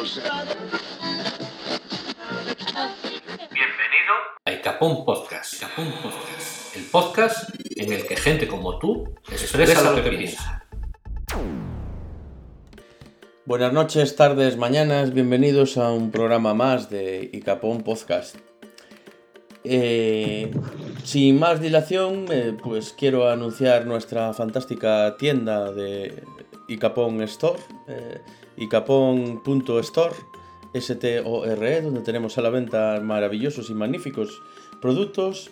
Bienvenido a Icapón Podcast. Icapón Podcast. El podcast en el que gente como tú expresa lo que piensa. Buenas noches, tardes, mañanas, bienvenidos a un programa más de Icapón Podcast. Eh, sin más dilación, eh, pues quiero anunciar nuestra fantástica tienda de Icapón Store, eh, icapón.store, S-T-O-R-E, donde tenemos a la venta maravillosos y magníficos productos.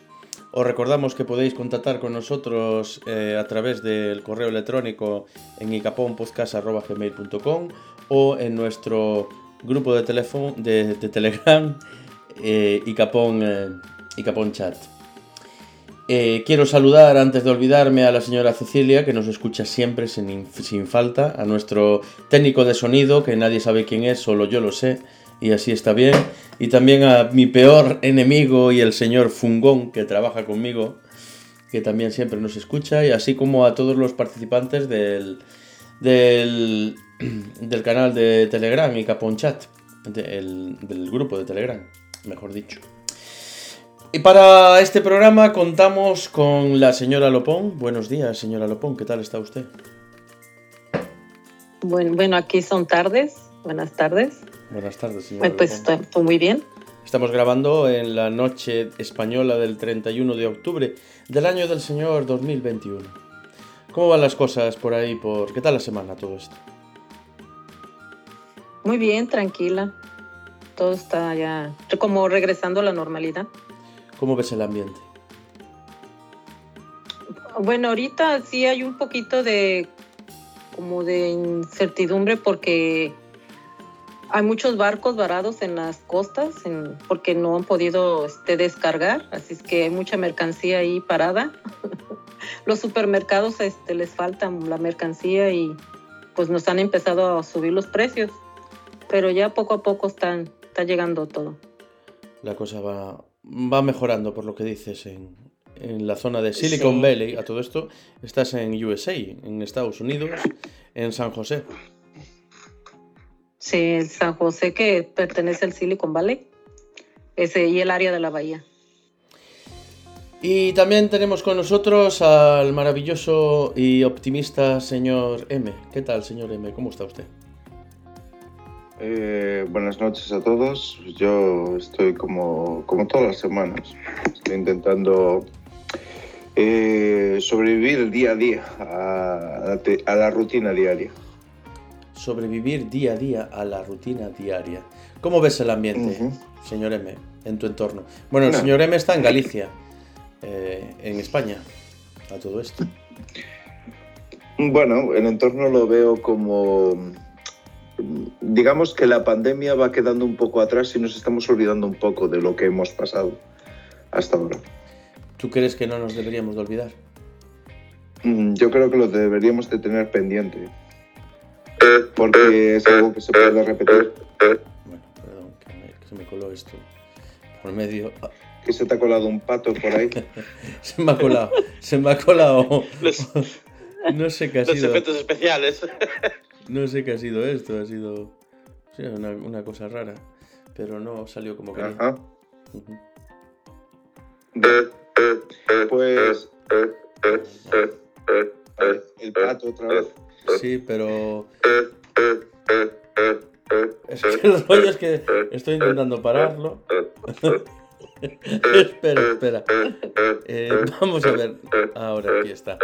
Os recordamos que podéis contactar con nosotros eh, a través del correo electrónico en icaponpodcast.gmail.com o en nuestro grupo de, teléfono, de, Telegram eh, Icapón, eh, Chat. Eh, quiero saludar, antes de olvidarme, a la señora Cecilia, que nos escucha siempre sin, falta, a nuestro técnico de sonido, que nadie sabe quién es, solo yo lo sé, y así está bien, y también a mi peor enemigo y el señor Fungón, que trabaja conmigo, que también siempre nos escucha, y así como a todos los participantes del, del, del canal de Telegram y Capón Chat, de- el- del grupo de Telegram, mejor dicho. Y para este programa contamos con la señora Lopón. Buenos días, señora Lopón, ¿qué tal está usted? Bueno, bueno, aquí son tardes. Buenas tardes. Buenas tardes, señora Pues, Lopón. estoy, estoy muy bien. Estamos grabando en la noche española del 31 de octubre del año del señor 2021. ¿Cómo van las cosas por ahí? Por... ¿Qué tal la semana todo esto? Muy bien, tranquila. Todo está ya como regresando a la normalidad. ¿Cómo ves el ambiente? Bueno, ahorita sí hay un poquito de como de incertidumbre porque hay muchos barcos varados en las costas en- porque no han podido este, descargar, así es que hay mucha mercancía ahí parada. Los supermercados este, les falta la mercancía y pues nos han empezado a subir los precios, pero ya poco a poco están, está llegando todo. La cosa va, va mejorando por lo que dices en, en la zona de Silicon Sí. Valley. A todo esto, estás en USA, en Estados Unidos, en San José. Sí, San José que pertenece al Silicon Valley ese, y el área de la bahía. Y también tenemos con nosotros al maravilloso y optimista señor M. ¿Qué tal, señor M? ¿Cómo está usted? Eh, buenas noches a todos. Yo estoy como, como todas las semanas. Estoy intentando eh, sobrevivir día a día, a, la te- a la rutina diaria. Sobrevivir día a día a la rutina diaria. ¿Cómo ves el ambiente, señor M, en tu entorno? Bueno, el No. señor M está en Galicia, eh, en España, a todo esto. Bueno, el entorno lo veo como... Digamos que la pandemia va quedando un poco atrás y nos estamos olvidando un poco de lo que hemos pasado hasta ahora. ¿Tú crees que no nos deberíamos de olvidar? Mm, Yo creo que lo deberíamos de tener pendiente. Porque es algo que se puede repetir. Bueno, perdón, que, me- que se me coló esto por medio. Ah, Que se te ha colado un pato por ahí. se me ha colado, se me ha colado. Los, No sé qué ha los sido. efectos especiales. No sé qué ha sido esto, ha sido sí, una, una cosa rara, pero no salió como quería. Ajá. Pues. El pato otra vez. Sí, pero es que el rollo es que estoy intentando pararlo. espera, espera. Eh, vamos a ver. Ahora aquí está.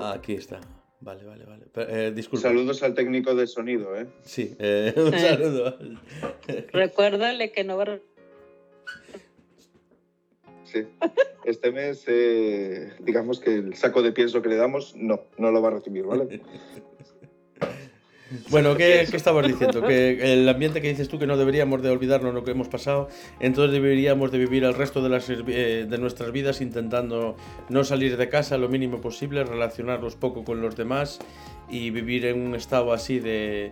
Aquí está. Vale, vale, vale. Pero, eh, disculpa. Saludos al técnico de sonido, ¿eh? Sí, eh, un Sí. saludo. Recuérdale que no va a Sí. Este mes, eh, digamos que el saco de pienso que le damos, no, no lo va a recibir, ¿vale? Bueno, ¿qué, qué estabas diciendo? Que el ambiente que dices tú que no deberíamos de olvidarnos lo que hemos pasado, entonces deberíamos de vivir el resto eh, de nuestras vidas intentando no salir de casa lo mínimo posible, relacionarnos poco con los demás y vivir en un estado así de,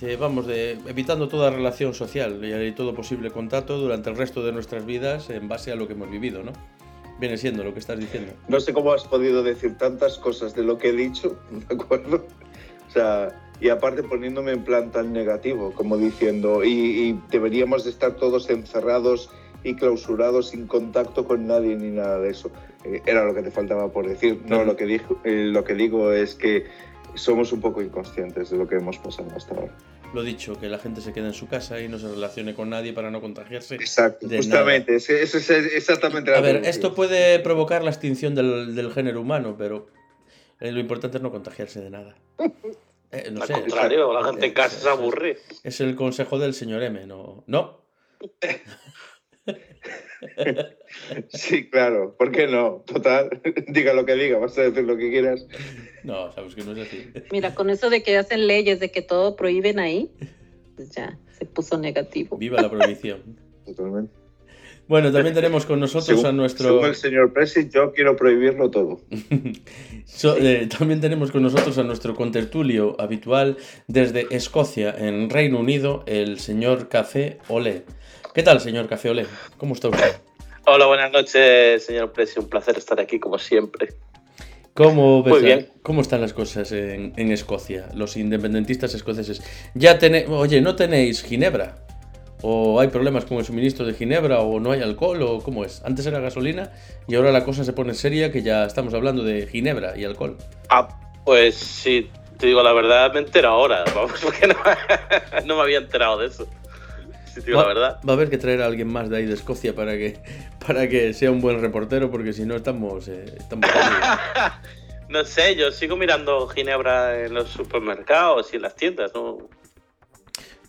de, vamos, de evitando toda relación social y todo posible contacto durante el resto de nuestras vidas en base a lo que hemos vivido, ¿no? Viene siendo lo que estás diciendo. No sé cómo has podido decir tantas cosas de lo que he dicho, ¿de acuerdo? O sea, y aparte poniéndome en plan tan negativo, como diciendo, y, y deberíamos de estar todos encerrados y clausurados sin contacto con nadie ni nada de eso. Eh, era lo que te faltaba por decir. No, lo que, dijo, eh, lo que digo es que somos un poco inconscientes de lo que hemos pasado hasta ahora. Lo dicho, que la gente se quede en su casa y no se relacione con nadie para no contagiarse. Exacto, justamente. Eso es exactamente la A ver, esto puede provocar la extinción del, del género humano, pero eh, lo importante es no contagiarse de nada. Eh, no Al sé, contrario, la gente en casa es- se aburre. Es el consejo del señor M, ¿no? No. Sí, claro. ¿Por qué no? Total, diga lo que diga, vas a decir lo que quieras. No, sabes que no es así. Mira, con eso de que hacen leyes, de que todo prohíben ahí, pues ya se puso negativo. Viva la prohibición. Totalmente. Bueno, también tenemos con nosotros Según, a nuestro... según el señor Presi, yo quiero prohibirlo todo. So- eh, también tenemos con nosotros a nuestro contertulio habitual desde Escocia, en Reino Unido, el señor Café Olé. ¿Qué tal, señor Café Olé? ¿Cómo está usted? Hola, buenas noches, señor Presi. Un placer estar aquí, como siempre. ¿Cómo, ves bien. ¿Cómo están las cosas en, en Escocia, los independentistas escoceses? Ya tenéis, oye, ¿no tenéis ginebra? ¿O hay problemas con el suministro de ginebra? ¿O no hay alcohol? ¿O cómo es? Antes era gasolina y ahora la cosa se pone seria que ya estamos hablando de ginebra y alcohol. Ah, pues sí, te digo la verdad, me entero ahora. Vamos, porque no, no me había enterado de eso. Si te digo va, la verdad. va a haber que traer a alguien más de ahí de Escocia para que, para que sea un buen reportero porque si no estamos... eh, estamos. No sé, yo sigo mirando Ginebra en los supermercados y en las tiendas. No,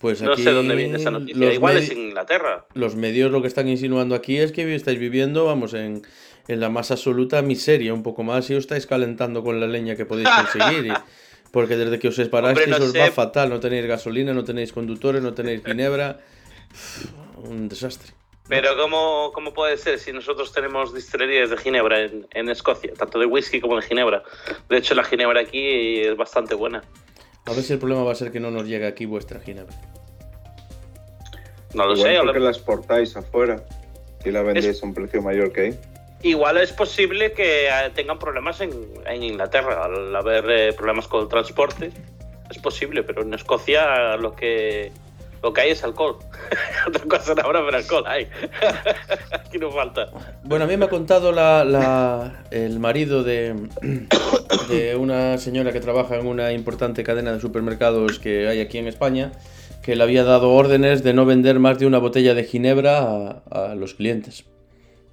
Pues no aquí sé dónde viene esa noticia. los Igual es Inglaterra. Los medios lo que están insinuando aquí es que estáis viviendo, vamos, en, en la más absoluta miseria, un poco más, y os estáis calentando con la leña que podéis conseguir. y- porque desde que os separasteis no os sé. va fatal, no tenéis gasolina, no tenéis conductores, no tenéis ginebra. Un desastre. Pero ¿cómo, ¿cómo puede ser si nosotros tenemos distillerías de Ginebra en, en Escocia? Tanto de whisky como de Ginebra. De hecho, la Ginebra aquí es bastante buena. A ver si el problema va a ser que no nos llegue aquí vuestra ginebra. No lo Igual sé. porque habla- la exportáis afuera y la vendéis a un precio mayor que ahí. Igual es posible que eh, tengan problemas en, en Inglaterra al haber eh, problemas con el transporte. Es posible, pero en Escocia lo que lo que hay es alcohol. Otra cosa no habrá, pero alcohol hay. Aquí no falta. Bueno, a mí me ha contado la, la- el marido de, de una señora que trabaja en una importante cadena de supermercados que hay aquí en España, que le había dado órdenes de no vender más de una botella de ginebra a, a los clientes,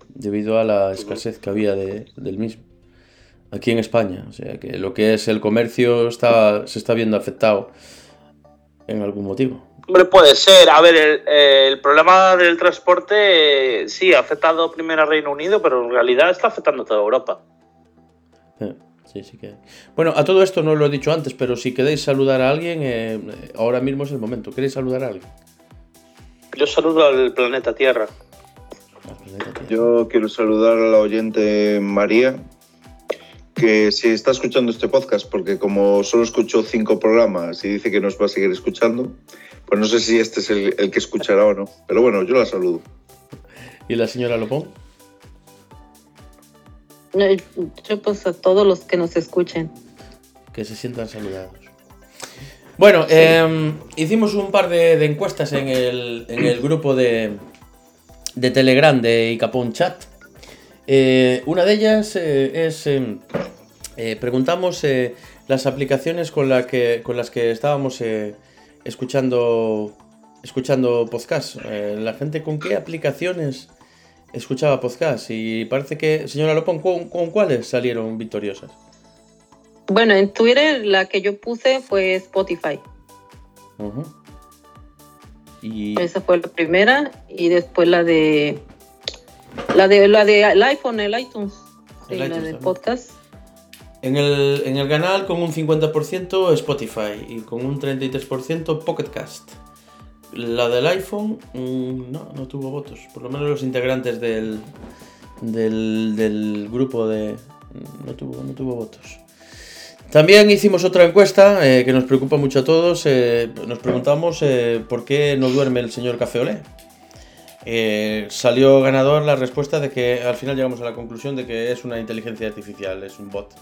debido a la escasez que había de- del mismo. Aquí en España, o sea que lo que es el comercio está, se está viendo afectado en algún motivo. Hombre, puede ser. A ver, el, el problema del transporte eh, sí ha afectado primero a Reino Unido, pero en realidad está afectando a toda Europa. Eh, Sí, sí que. Bueno, a todo esto no lo he dicho antes, pero si queréis saludar a alguien, eh, ahora mismo es el momento. ¿Queréis saludar a alguien? Yo saludo al planeta Tierra. Yo quiero saludar a la oyente María, que si está escuchando este podcast, porque como solo escuchó cinco programas y dice que nos va a seguir escuchando, pues no sé si este es el, el que escuchará o no. Pero bueno, yo la saludo. ¿Y la señora Lopón? Yo pues a todos los que nos escuchen. Que se sientan saludados. Bueno, em, hicimos un par de, de encuestas en el, en el grupo de, de Telegram de Icapón Chat. Eh, una de ellas eh, es. em, eh, preguntamos eh, las aplicaciones con, la que, con las que estábamos eh, escuchando, escuchando podcast. Eh, la gente con qué aplicaciones escuchaba podcast. Y parece que, señora Lopón, ¿con, con cuáles salieron victoriosas? Bueno, en Twitter la que yo puse fue Spotify. Y Esa fue la primera y después la de la de la de el iPhone, el iTunes. Sí, la de también. podcast. En el, en el canal con un 50% Spotify y con un 33% Pocket Cast. La del iPhone mm, no, no tuvo votos. Por lo menos los integrantes del, del, grupo de... No tuvo, no tuvo votos. También hicimos otra encuesta eh, que nos preocupa mucho a todos. eh, nos preguntamos eh, por qué no duerme el señor Café Olé. Salió ganador la respuesta de que al final llegamos a la conclusión de que es una inteligencia artificial, es un bot.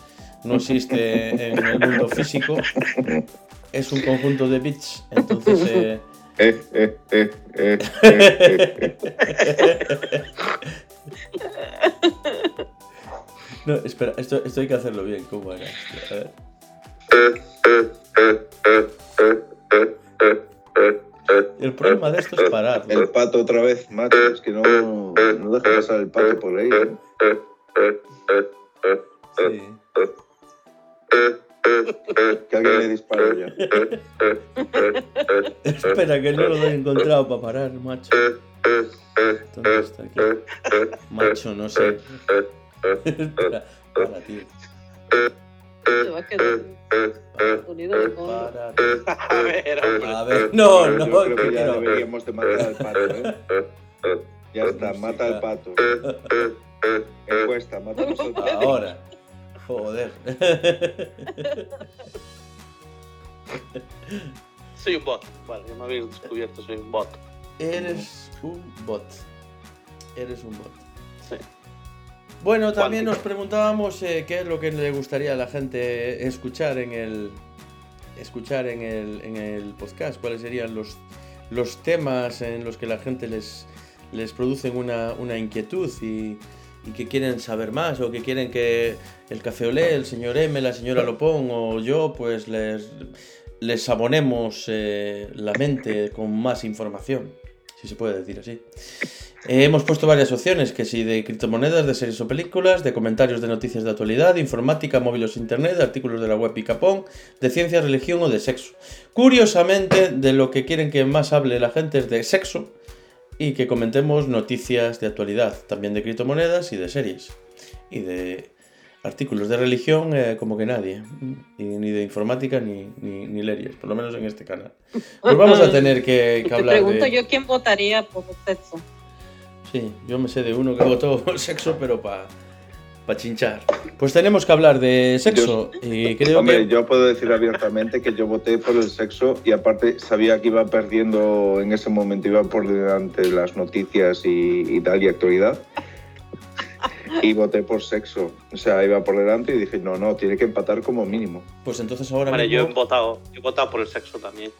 No existe en el mundo físico. es un conjunto de bits, entonces... eh. No, espera, esto, esto hay que hacerlo bien, ¿cómo era? esto? A ver. El problema de esto es parar. ¿no? El pato otra vez, macho. Es que no, no deja pasar el pato por ahí. ¿eh? Sí. Que alguien le dispare ya. Espera, que no lo he encontrado para parar, macho. ¿Dónde está aquí? Macho, no sé. Espera, para, tío. Se va a quedar. Para, tío. A ver, a ver. A ver, no, Yo no, creo que ya no. deberíamos de matar al pato, ¿eh? Ya está, mata al pato. Encuesta, matamos al pato. Ahora. Joder. Soy un bot. Vale, ya me habéis descubierto, soy un bot. Eres un bot. Eres un bot. Sí. Bueno, también nos preguntábamos eh, qué es lo que le gustaría a la gente escuchar en el escuchar en el, en el podcast, cuáles serían los, los temas en los que la gente les, les producen una, una inquietud y, y que quieren saber más o que quieren que el Café Olé, el señor M, la señora Lopón o yo pues les, les abonemos eh, la mente con más información, si se puede decir así. Eh, hemos puesto varias opciones, que si de criptomonedas, de series o películas, de comentarios de noticias de actualidad, de informática, móviles internet, de artículos de la web Picapón, de ciencia, religión o de sexo. Curiosamente, de lo que quieren que más hable la gente es de sexo y que comentemos noticias de actualidad, también de criptomonedas y de series. Y de artículos de religión eh, como que nadie. Y ni de informática ni, ni, ni leyes, por lo menos en este canal. Pues vamos a tener que, que Te hablar pregunto de... yo quién votaría por sexo. Sí, yo me sé de uno que votó por sexo, pero para pa chinchar. Pues tenemos que hablar de sexo y creo Hombre, que... yo puedo decir abiertamente que yo voté por el sexo y aparte sabía que iba perdiendo en ese momento, iba por delante de las noticias y, y tal y actualidad. Y voté por sexo. O sea, iba por delante y dije, no, no, tiene que empatar como mínimo. Pues entonces ahora Vale, yo he votado, yo he votado por el sexo también.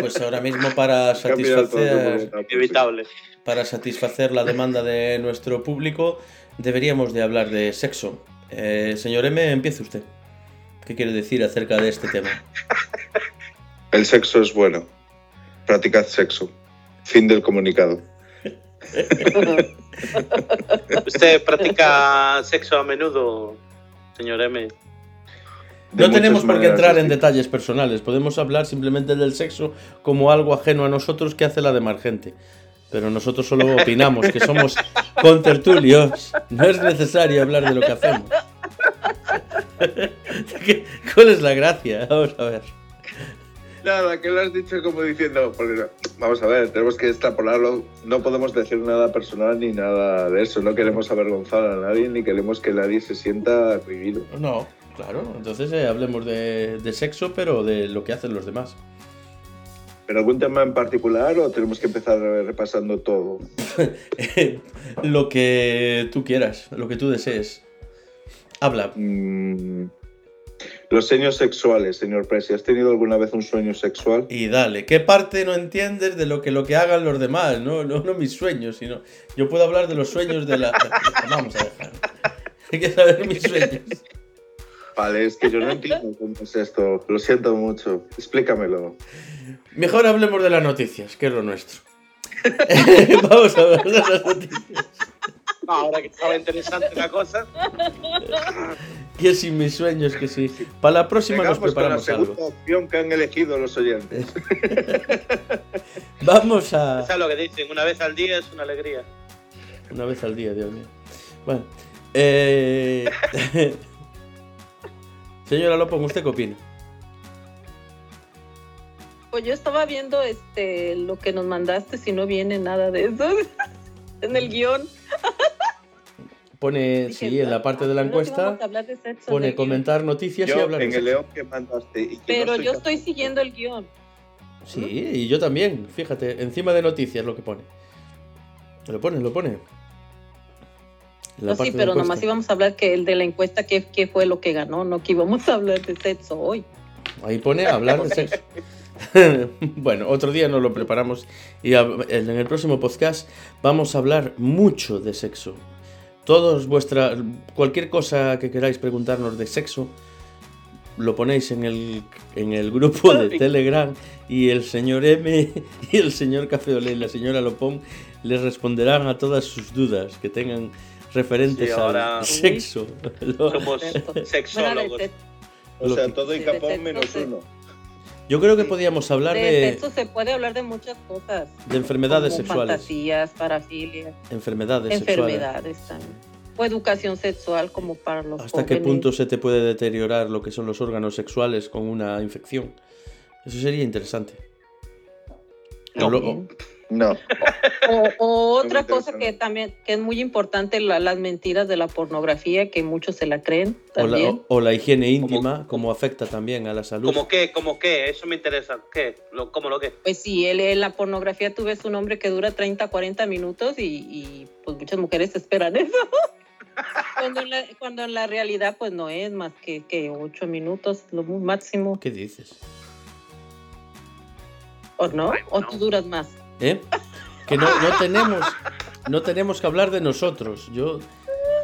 pues ahora mismo para satisfacer. Inevitable. para satisfacer la demanda de nuestro público, deberíamos de hablar de sexo. Eh, señor M, empiece usted. ¿Qué quiere decir acerca de este tema? El sexo es bueno. Practicad sexo. Fin del comunicado. ¿Usted practica sexo a menudo, señor M? De No tenemos por qué entrar en detalles personales, podemos hablar simplemente del sexo como algo ajeno a nosotros que hace la demás gente. Pero nosotros solo opinamos que somos contertulios. No es necesario hablar de lo que hacemos. ¿Qué- ¿Cuál es la gracia? Vamos a ver. Nada, que lo has dicho como diciendo, porque, vamos a ver, tenemos que extrapolarlo, no podemos decir nada personal ni nada de eso, no queremos avergonzar a nadie ni queremos que nadie se sienta vivido. No, claro. Entonces eh, hablemos de, de sexo, pero de lo que hacen los demás. ¿Pero algún tema en particular o tenemos que empezar repasando todo? lo que tú quieras, lo que tú desees. Habla. Mm, los sueños sexuales, señor Presi, ¿has tenido alguna vez un sueño sexual? Y dale, ¿qué parte no entiendes de lo que lo que hagan los demás? No, no, no mis sueños, sino yo puedo hablar de los sueños de la. Vamos a dejar. Hay que saber mis sueños. Vale, es que yo no entiendo cómo es esto, lo siento mucho, explícamelo. Mejor hablemos de las noticias, que es lo nuestro. Vamos a hablar de las noticias. Ahora que estaba interesante la cosa. Que si mis sueños, que sí. Para la próxima nos Llegamos con la preparamos segunda algo. opción que han elegido los oyentes. Vamos a. ¿Sabes lo que dicen? Una vez al día es una alegría. Una vez al día, Dios mío. Bueno. Eh... Señora Lopón, ¿usted qué opina? Pues yo estaba viendo este lo que nos mandaste, si no viene nada de eso en el guion. Pone, Dije, sí, en la parte de la "Ah, no, sí vamos encuesta, hablar de sexo pone el guion". comentar noticias y Yo, hablar de en el león que mandaste. y que Pero yo capaz- estoy siguiendo el guion. Sí, y yo también, fíjate, encima de noticias lo que pone. Lo pone, lo pone. No, sí, pero nomás íbamos a hablar que el de la encuesta, que, que fue lo que ganó, no que íbamos a hablar de sexo hoy. Ahí pone hablar de sexo. bueno, otro día nos lo preparamos y en el próximo podcast vamos a hablar mucho de sexo. Todos vuestra cualquier cosa que queráis preguntarnos de sexo lo ponéis en el, en el grupo de Telegram y el señor M y el señor Cafeolé y la señora Lopón les responderán a todas sus dudas que tengan referentes al sexo. Somos sexólogos. O sea, todo y capón menos uno. Yo creo que podíamos hablar de. De sexo se puede hablar de muchas cosas. De enfermedades como sexuales. Fantasías, parafilias. Enfermedades, enfermedades también. O educación sexual como para los ¿Hasta qué punto se te puede deteriorar lo que son los órganos sexuales con una infección? Eso sería interesante. No. Lo, no. O, o otra cosa que también que es muy importante, la, las mentiras de la pornografía, que muchos se la creen o, la, también. o, la, higiene íntima, como afecta también a la salud. ¿Cómo qué? ¿Cómo qué? Eso me interesa. ¿Qué? Lo, ¿Cómo lo qué? Pues sí, en la pornografía tú ves un hombre que dura 30, 40 minutos y, y pues muchas mujeres esperan eso. cuando, en la, cuando en la realidad pues no es más que, que 8 minutos, lo máximo. ¿Qué dices? ¿O no? ¿O tú duras más? ¿Eh? Que no, no tenemos no tenemos que hablar de nosotros. Yo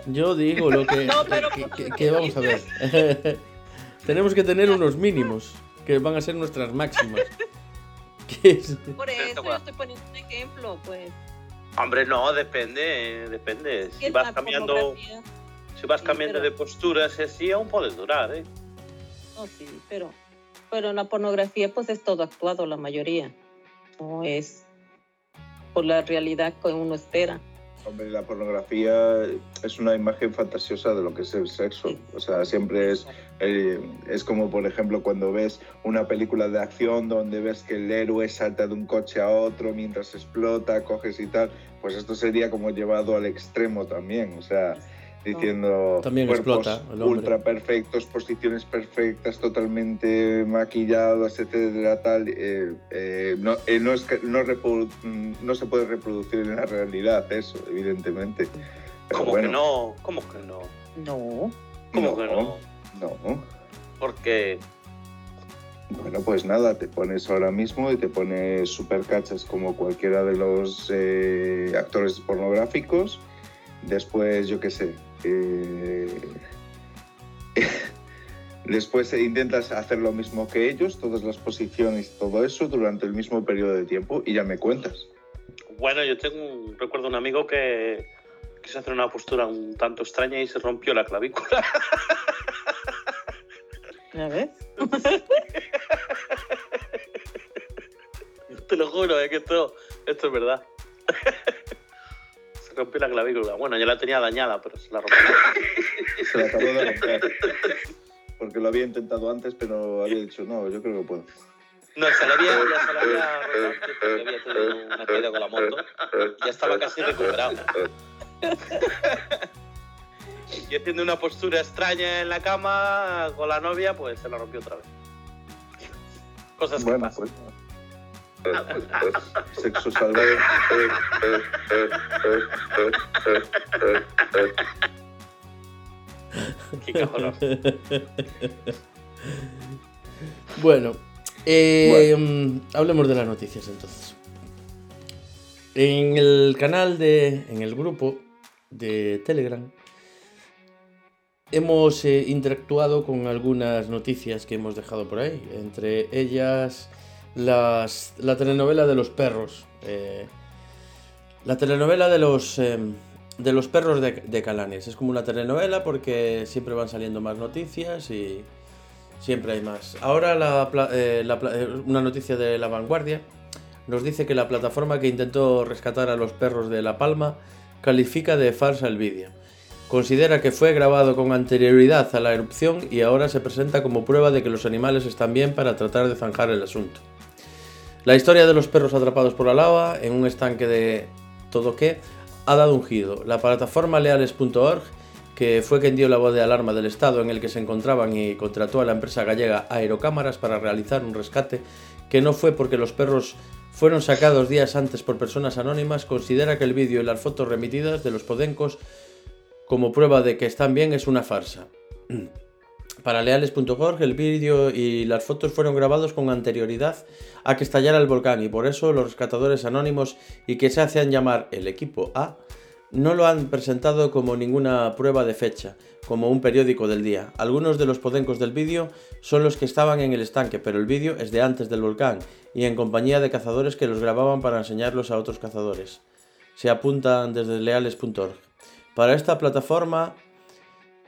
yo digo lo que, No, pero- que, que- que vamos a ver. tenemos que tener unos mínimos que van a ser nuestras máximas. Es- Por eso yo estoy poniendo un ejemplo, pues. Hombre, no, depende, depende. ¿Qué Si vas cambiando, si vas Sí, cambiando pero- de posturas, así aún puedes durar, ¿eh? No, sí, pero, pero en la pornografía pues es todo actuado, la mayoría. No es por la realidad que uno espera. Hombre, la pornografía es una imagen fantasiosa de lo que es el sexo. O sea, siempre es, eh, es como, por ejemplo, cuando ves una película de acción donde ves que el héroe salta de un coche a otro mientras explota, coges y tal. Pues esto sería como llevado al extremo también. O sea, diciendo También cuerpos explota el hombre. ultra perfectos, posiciones perfectas, totalmente maquillados, etcétera, tal. eh, eh, no, eh, no, es que- no, mm, no se puede reproducir en la realidad eso, evidentemente. Pero ¿Cómo bueno, que no? ¿Cómo que no? No. ¿Cómo que no? No. Porque Bueno, pues nada, te pones ahora mismo y te pones super cachas como cualquiera de los eh, actores pornográficos. Después, yo qué sé. Eh, Después eh, intentas hacer lo mismo que ellos, todas las posiciones y todo eso durante el mismo periodo de tiempo y ya me cuentas. Bueno, yo tengo un, recuerdo un amigo que quiso hacer una postura un tanto extraña y se rompió la clavícula. ¿Ya ves? Te lo juro, es que esto, esto es verdad. Se rompió la clavícula. Bueno, yo la tenía dañada, pero se la rompió. Se la acabó de romper. Porque lo había intentado antes, pero había dicho, no, yo creo que puedo. No, se le había, ya se le había roto antes porque había tenido una caída con la moto. Ya estaba casi recuperado. Y haciendo una postura extraña en la cama con la novia, pues se la rompió otra vez. Cosas que Bueno, pasan. pues. Sexo salvaje. Qué cabrón. Bueno, eh, mm, hablemos de las noticias entonces. En el canal de. en el grupo de Telegram. Hemos eh, interactuado con algunas noticias que hemos dejado por ahí. Entre ellas las, la telenovela de los perros. eh, la telenovela de los, eh, de los perros de, Calanes. Es como una telenovela porque siempre van saliendo más noticias y siempre hay más. Ahora la eh, la eh, una noticia de La Vanguardia nos dice que la plataforma que intentó rescatar a los perros de La Palma califica de falsa el vídeo. Considera que fue grabado con anterioridad a la erupción y ahora se presenta como prueba de que los animales están bien para tratar de zanjar el asunto. La historia de los perros atrapados por la lava en un estanque de Todoque ha dado un giro. La plataforma leales.org, que fue quien dio la voz de alarma del estado en el que se encontraban y contrató a la empresa gallega Aerocámaras para realizar un rescate, que no fue porque los perros fueron sacados días antes por personas anónimas, considera que el vídeo y las fotos remitidas de los podencos como prueba de que están bien es una farsa. Para leales.org el vídeo y las fotos fueron grabados con anterioridad a que estallara el volcán y por eso los rescatadores anónimos y que se hacían llamar el equipo A no lo han presentado como ninguna prueba de fecha, como un periódico del día. Algunos de los podencos del vídeo son los que estaban en el estanque, pero el vídeo es de antes del volcán y en compañía de cazadores que los grababan para enseñarlos a otros cazadores. Se apuntan desde leales.org. Para esta plataforma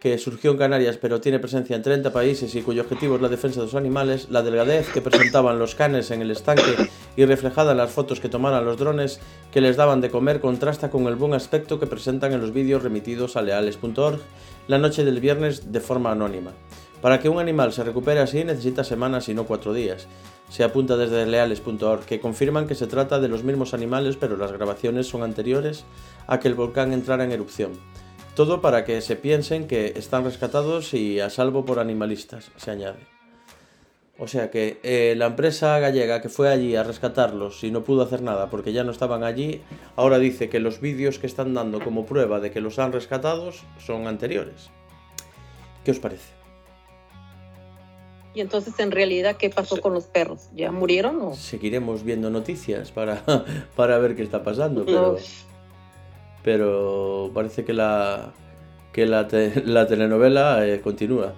que surgió en Canarias pero tiene presencia en 30 países y cuyo objetivo es la defensa de los animales, la delgadez que presentaban los canes en el estanque y reflejada en las fotos que tomaran los drones que les daban de comer contrasta con el buen aspecto que presentan en los vídeos remitidos a leales.org la noche del viernes de forma anónima. Para que un animal se recupere así necesita semanas y no cuatro días. Se apunta desde leales.org que confirman que se trata de los mismos animales pero las grabaciones son anteriores a que el volcán entrara en erupción. Todo para que se piensen que están rescatados y a salvo por animalistas, se añade. O sea que eh, la empresa gallega que fue allí a rescatarlos y no pudo hacer nada porque ya no estaban allí, ahora dice que los vídeos que están dando como prueba de que los han rescatados son anteriores. ¿Qué os parece? Y entonces, en realidad, ¿qué pasó con los perros? ¿Ya murieron o...? Seguiremos viendo noticias para, para ver qué está pasando, pero... pero parece que la, que la, la telenovela eh, continúa.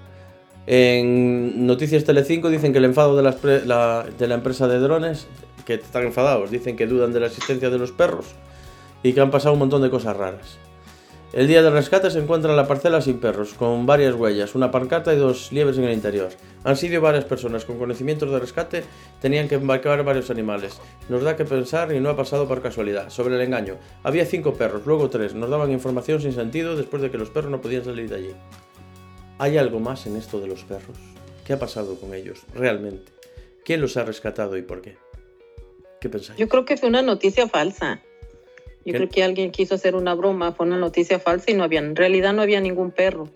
En Noticias Telecinco dicen que el enfado de, la, de la empresa de drones, que están enfadados, dicen que dudan de la existencia de los perros y que han pasado un montón de cosas raras. El día del rescate se encuentra la parcela sin perros, con varias huellas, una pancarta y dos liebres en el interior. Han sido varias personas con conocimientos de rescate, tenían que embarcar varios animales. Nos da que pensar y no ha pasado por casualidad. Sobre el engaño, había cinco perros, luego tres, nos daban información sin sentido después de que los perros no podían salir de allí. ¿Hay algo más en esto de los perros? ¿Qué ha pasado con ellos, realmente? ¿Quién los ha rescatado y por qué? ¿Qué pensáis? Yo creo que fue una noticia falsa. Yo ¿Qué? creo que alguien quiso hacer una broma, fue una noticia falsa y no había, en realidad no había ningún perro.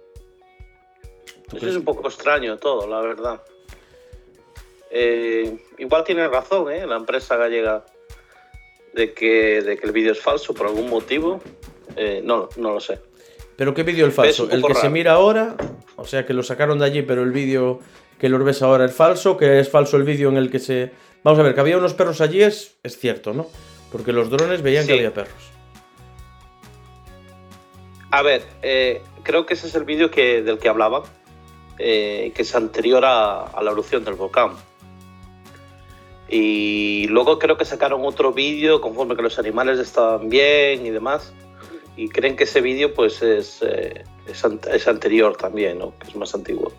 ¿Tú Eso es un poco extraño todo, la verdad. Eh, igual tiene razón, ¿eh? La empresa gallega de que, de que el vídeo es falso por algún motivo. Eh, no, no lo sé. ¿Pero qué vídeo el falso? ¿El que se mira ahora? O sea, que lo sacaron de allí, pero el vídeo que lo ves ahora es falso, que es falso el vídeo en el que se... Vamos a ver, que había unos perros allí es, es cierto, ¿no? Porque los drones veían que había perros. A ver, eh, creo que ese es el vídeo que, del que hablaba, eh, que es anterior a, a la erupción del volcán. Y luego creo que sacaron otro vídeo conforme que los animales estaban bien y demás. Y creen que ese vídeo pues es, eh, es, an- es anterior también, ¿no? Que es más antiguo.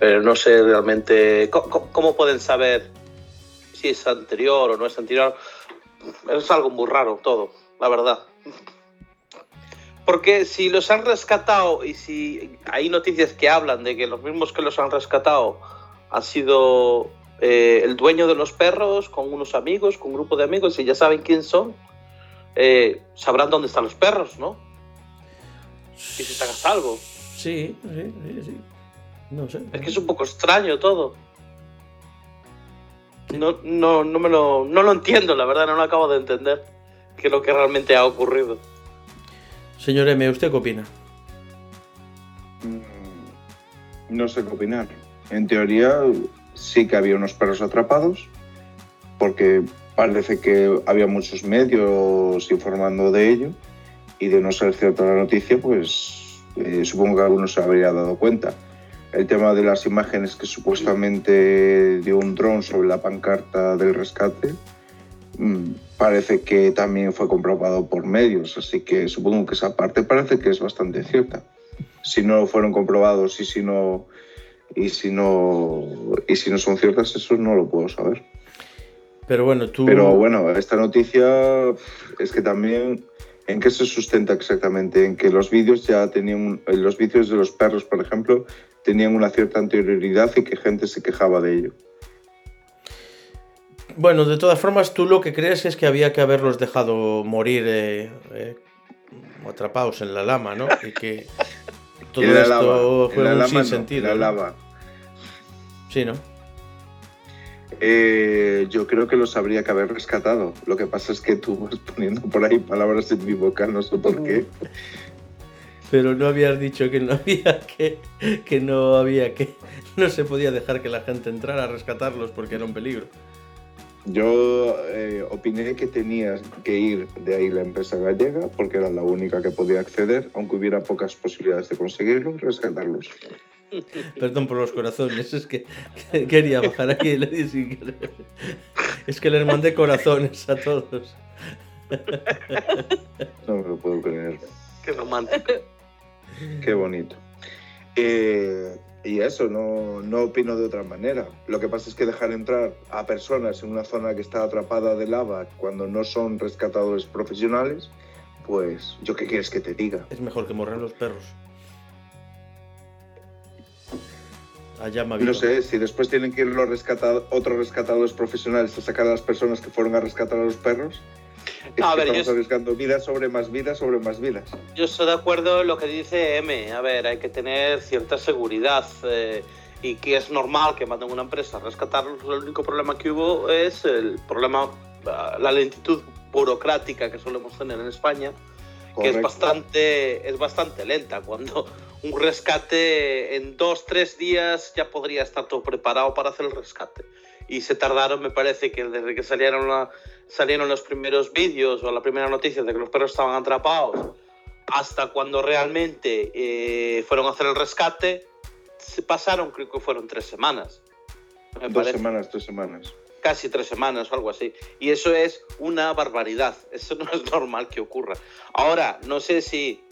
Pero no sé realmente cómo pueden saber si es anterior o no es anterior. Es algo muy raro todo, la verdad. Porque si los han rescatado y si hay noticias que hablan de que los mismos que los han rescatado han sido eh, el dueño de los perros con unos amigos, con un grupo de amigos y ya saben quién son, eh, sabrán dónde están los perros, ¿no? Y si están a salvo. Sí, sí, sí. No sé. Es que es un poco extraño todo. No, no, no me lo, no lo entiendo, la verdad, no lo acabo de entender. qué es lo que realmente ha ocurrido. Señor M, ¿usted qué opina? Mm, No sé qué opinar. En teoría sí que había unos perros atrapados, porque parece que había muchos medios informando de ello, y de no ser cierta la noticia, pues eh, supongo que algunos se habría dado cuenta. El tema de las imágenes que supuestamente dio un dron sobre la pancarta del rescate, mm, parece que también fue comprobado por medios, así que supongo que esa parte parece que es bastante cierta. Si no fueron comprobados y si no y si no y si no son ciertas eso no lo puedo saber. Pero bueno, tú... pero bueno esta noticia es que también en qué se sustenta exactamente en que los vídeos ya tenían en los vídeos de los perros por ejemplo tenían una cierta anterioridad y que gente se quejaba de ello Bueno, de todas formas, tú lo que crees es que había que haberlos dejado morir eh, eh, atrapados en la lama, ¿no? Y que todo esto lava, fue un sinsentido. en la ¿no? lava Sí, ¿no? Eh, yo creo que los habría que haber rescatado. Lo que pasa es que tú vas poniendo por ahí palabras en mi boca, no sé por qué. Pero no habías dicho que no había que, que no había que, no se podía dejar que la gente entrara a rescatarlos porque era un peligro. Yo eh, opiné que tenías que ir de ahí la empresa gallega porque era la única que podía acceder, aunque hubiera pocas posibilidades de conseguirlo, rescatarlos. Perdón por los corazones, es que, que quería bajar aquí y le di sin querer. Es que les mandé corazones a todos. No me lo puedo creer. Qué romántico. Qué bonito. Eh, y eso, no, no opino de otra manera. Lo que pasa es que dejar entrar a personas en una zona que está atrapada de lava cuando no son rescatadores profesionales, pues yo qué quieres que te diga. Es mejor que morrer los perros. A llama No viva. sé, si después tienen que ir los rescatado- otros rescatadores profesionales a sacar a las personas que fueron a rescatar a los perros, es No, a que ver, yo estamos es- arriesgando vidas sobre más vidas sobre más vidas. Yo estoy de acuerdo en lo que dice M. A ver, hay que tener cierta seguridad eh, y que es normal que manden una empresa a rescatarlos. El único problema que hubo es el problema, ah, la lentitud burocrática que solemos tener en España, que es Correcto. bastante, es bastante lenta. Cuando un rescate en dos, tres días ya podría estar todo preparado para hacer el rescate. Y se tardaron, me parece que desde que salieron, la- salieron los primeros vídeos o la primera noticia de que los perros estaban atrapados hasta cuando realmente eh, fueron a hacer el rescate, se pasaron, creo que fueron tres semanas. Me Dos parece semanas, tres semanas. casi tres semanas o algo así. Y eso es una barbaridad. Eso no es normal que ocurra. Ahora, no sé si,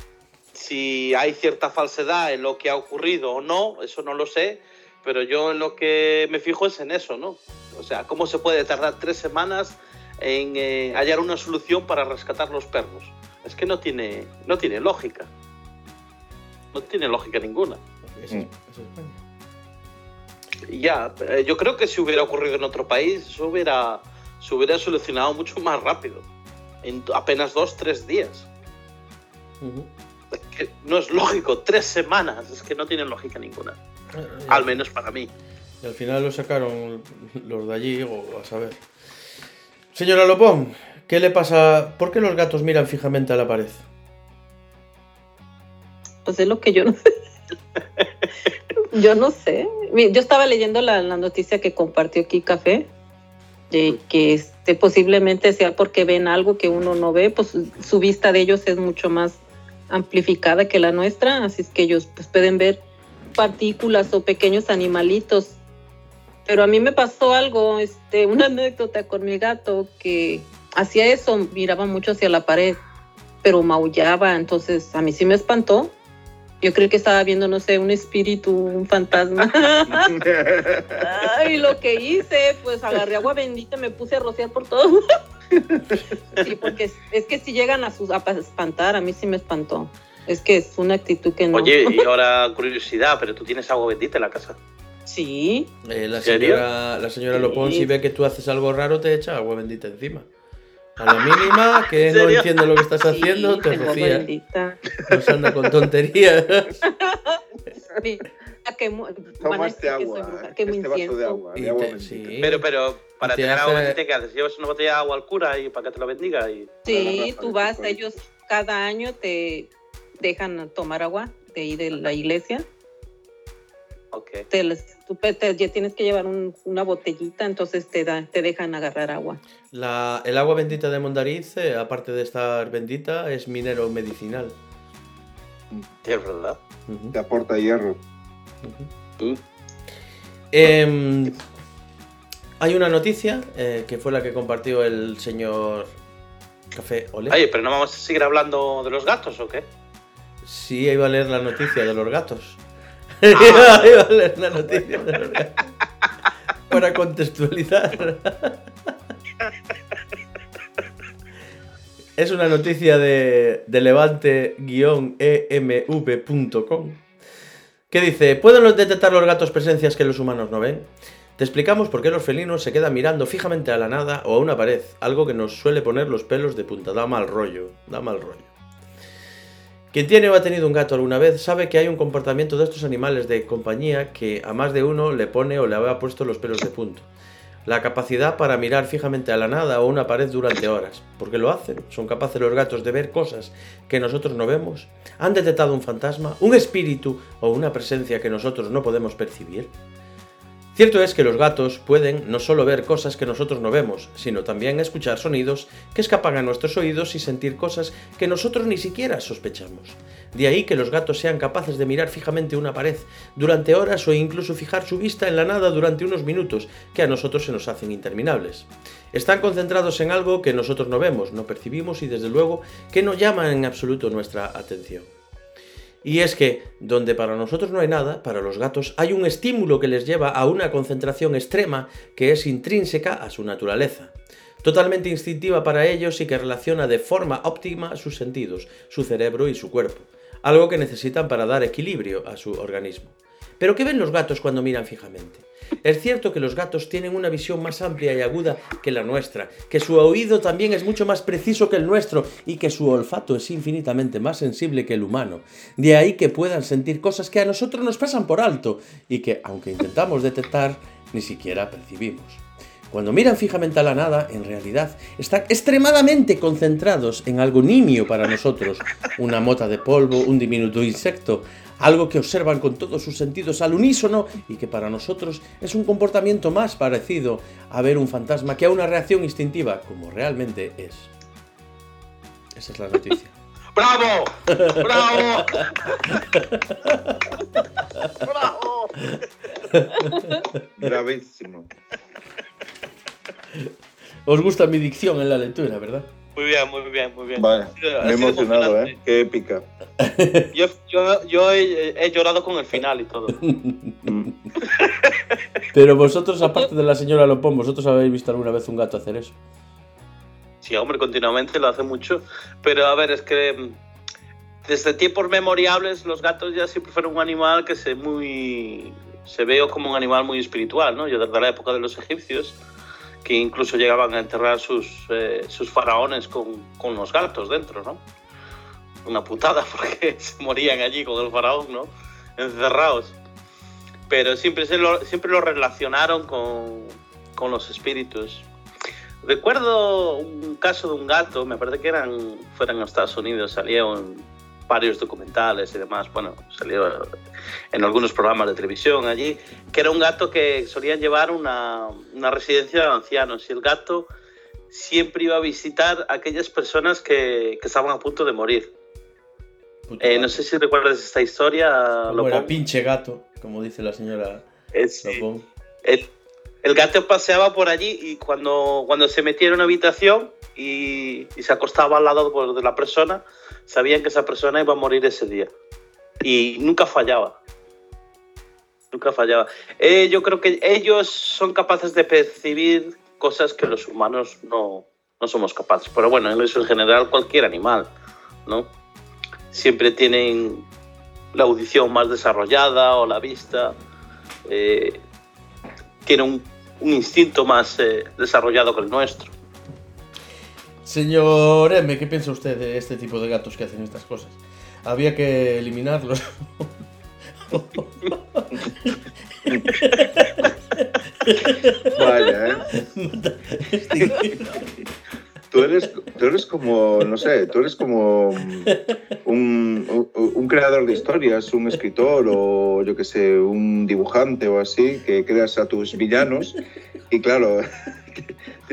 si hay cierta falsedad en lo que ha ocurrido o no, eso no lo sé, pero yo en lo que me fijo es en eso, ¿no? O sea, ¿cómo se puede tardar tres semanas en eh, hallar una solución para rescatar los perros? Es que no tiene, no tiene lógica. No tiene lógica ninguna. Es, es España. Y Ya, eh, yo creo que si hubiera ocurrido en otro país, eso hubiera, se hubiera solucionado mucho más rápido. En apenas dos, tres días. Es que no es lógico, tres semanas, es que no tiene lógica ninguna. Eh, Al menos para mí. Y al final lo sacaron los de allí, o a saber. Señora Lopón, ¿qué le pasa? ¿Por qué los gatos miran fijamente a la pared? Pues es lo que yo no sé. yo no sé. Yo estaba leyendo la, la noticia que compartió aquí Café, de que este, posiblemente sea porque ven algo que uno no ve, pues su vista de ellos es mucho más amplificada que la nuestra, así es que ellos pues, pueden ver partículas o pequeños animalitos. Pero a mí me pasó algo, este, una anécdota con mi gato que hacía eso, miraba mucho hacia la pared, pero maullaba, entonces a mí sí me espantó. Yo creí que estaba viendo, no sé, un espíritu, un fantasma. Ay, lo que hice, pues agarré agua bendita, me puse a rociar por todo. Sí, porque es, es que si llegan a, sus, a pa- espantar, a mí sí me espantó. Es que es una actitud que no. Oye, y ahora curiosidad, pero tú tienes agua bendita en la casa. Sí, Eh, la, señora, la señora Sí. Lopón, si ve que tú haces algo raro, te echa agua bendita encima. A la mínima, que ¿En no entiende lo que estás haciendo, sí, te rocía. No se anda con tonterías. Sí, que van a este que soy agua, bruja, que me este vaso de agua, de agua te- bendita. sí. Pero, pero, para Te tener agua hace- bendita, ¿qué haces? Llevas una botella de agua al cura y para que te la bendiga. Y... Sí, tú vas, ellos cada año te dejan tomar agua de ahí de la iglesia. Ok. Te, les- tú te- ya tienes que llevar un- una botellita, entonces te, da, te dejan agarrar agua. La- el agua bendita de Mondariz, eh, aparte de estar bendita, es minero medicinal. Sí, es verdad. Ujú, Te aporta hierro. Em, hay una noticia eh, que fue la que compartió el señor Café Ole. Oye, pero no vamos a seguir hablando de los gatos o qué? Sí, iba a leer la noticia de los gatos. iba a leer la noticia de los gatos. Para contextualizar. Es una noticia de, de levante-emv.com que dice, ¿pueden detectar los gatos presencias que los humanos no ven? Te explicamos por qué los felinos se quedan mirando fijamente a la nada o a una pared, algo que nos suele poner los pelos de punta, da mal rollo, da mal rollo. Quien tiene o ha tenido un gato alguna vez sabe que hay un comportamiento de estos animales de compañía que a más de uno le pone o le ha puesto los pelos de punto. La capacidad para mirar fijamente a la nada o una pared durante horas. porque lo hacen? ¿Son capaces los gatos de ver cosas que nosotros no vemos? ¿Han detectado un fantasma, un espíritu o una presencia que nosotros no podemos percibir? Cierto es que los gatos pueden no solo ver cosas que nosotros no vemos, sino también escuchar sonidos que escapan a nuestros oídos y sentir cosas que nosotros ni siquiera sospechamos. De ahí que los gatos sean capaces de mirar fijamente una pared durante horas o incluso fijar su vista en la nada durante unos minutos que a nosotros se nos hacen interminables. Están concentrados en algo que nosotros no vemos, no percibimos y desde luego que no llama en absoluto nuestra atención. Y es que, donde para nosotros no hay nada, para los gatos hay un estímulo que les lleva a una concentración extrema que es intrínseca a su naturaleza. Totalmente instintiva para ellos y que relaciona de forma óptima sus sentidos, su cerebro y su cuerpo. Algo que necesitan para dar equilibrio a su organismo. Pero ¿qué ven los gatos cuando miran fijamente? Es cierto que los gatos tienen una visión más amplia y aguda que la nuestra, que su oído también es mucho más preciso que el nuestro y que su olfato es infinitamente más sensible que el humano. De ahí que puedan sentir cosas que a nosotros nos pasan por alto y que, aunque intentamos detectar, ni siquiera percibimos. Cuando miran fijamente a la nada, en realidad están extremadamente concentrados en algo nimio para nosotros, una mota de polvo, un diminuto insecto, algo que observan con todos sus sentidos al unísono y que para nosotros es un comportamiento más parecido a ver un fantasma que a una reacción instintiva, como realmente es. Esa es la noticia. ¡Bravo! ¡Bravo! ¡Bravo! Bravísimo. Os gusta mi dicción en la lectura, ¿verdad? Muy bien, muy bien, muy bien. Vale, me he emocionado. ¿eh? Qué épica. Yo, yo, yo he, he llorado con el final y todo. Mm. Pero vosotros, aparte de la señora Lopón, ¿vosotros habéis visto alguna vez un gato hacer eso? Sí, hombre, continuamente lo hace mucho. Pero a ver, es que mm, desde tiempos memorables los gatos ya siempre fueron un animal que se muy se veo como un animal muy espiritual, ¿no? Yo desde la época de los egipcios, que incluso llegaban a enterrar sus, eh, sus faraones con, con los gatos dentro, ¿no? Una putada porque se morían allí con el faraón, ¿no? Encerrados. Pero siempre, se lo, siempre lo relacionaron con, con los espíritus. Recuerdo un caso de un gato, me parece que eran, fueran en Estados Unidos, salió en varios documentales y demás, bueno, salió en algunos programas de televisión allí, que era un gato que solían llevar una, una residencia de ancianos y el gato siempre iba a visitar a aquellas personas que, que estaban a punto de morir. Eh, no sé si recuerdas esta historia, Como era pinche gato, como dice la señora Eh, sí. Lopón. el, el gato paseaba por allí y cuando, cuando se metía en una habitación y, y se acostaba al lado de la persona, sabían que esa persona iba a morir ese día. Y nunca fallaba. Nunca fallaba. Eh, yo creo que ellos son capaces de percibir cosas que los humanos no, no somos capaces. Pero bueno, en eso en general cualquier animal, ¿no? Siempre tienen la audición más desarrollada o la vista. Eh, tiene un, un instinto más eh, desarrollado que el nuestro. Señor M, ¿qué piensa usted de este tipo de gatos que hacen estas cosas? Había que eliminarlos. Vaya, ¿eh? Tú eres, tú eres como, no sé, tú eres como un, un- un creador de historias, un escritor o yo que sé, un dibujante o así, que creas a tus villanos y claro,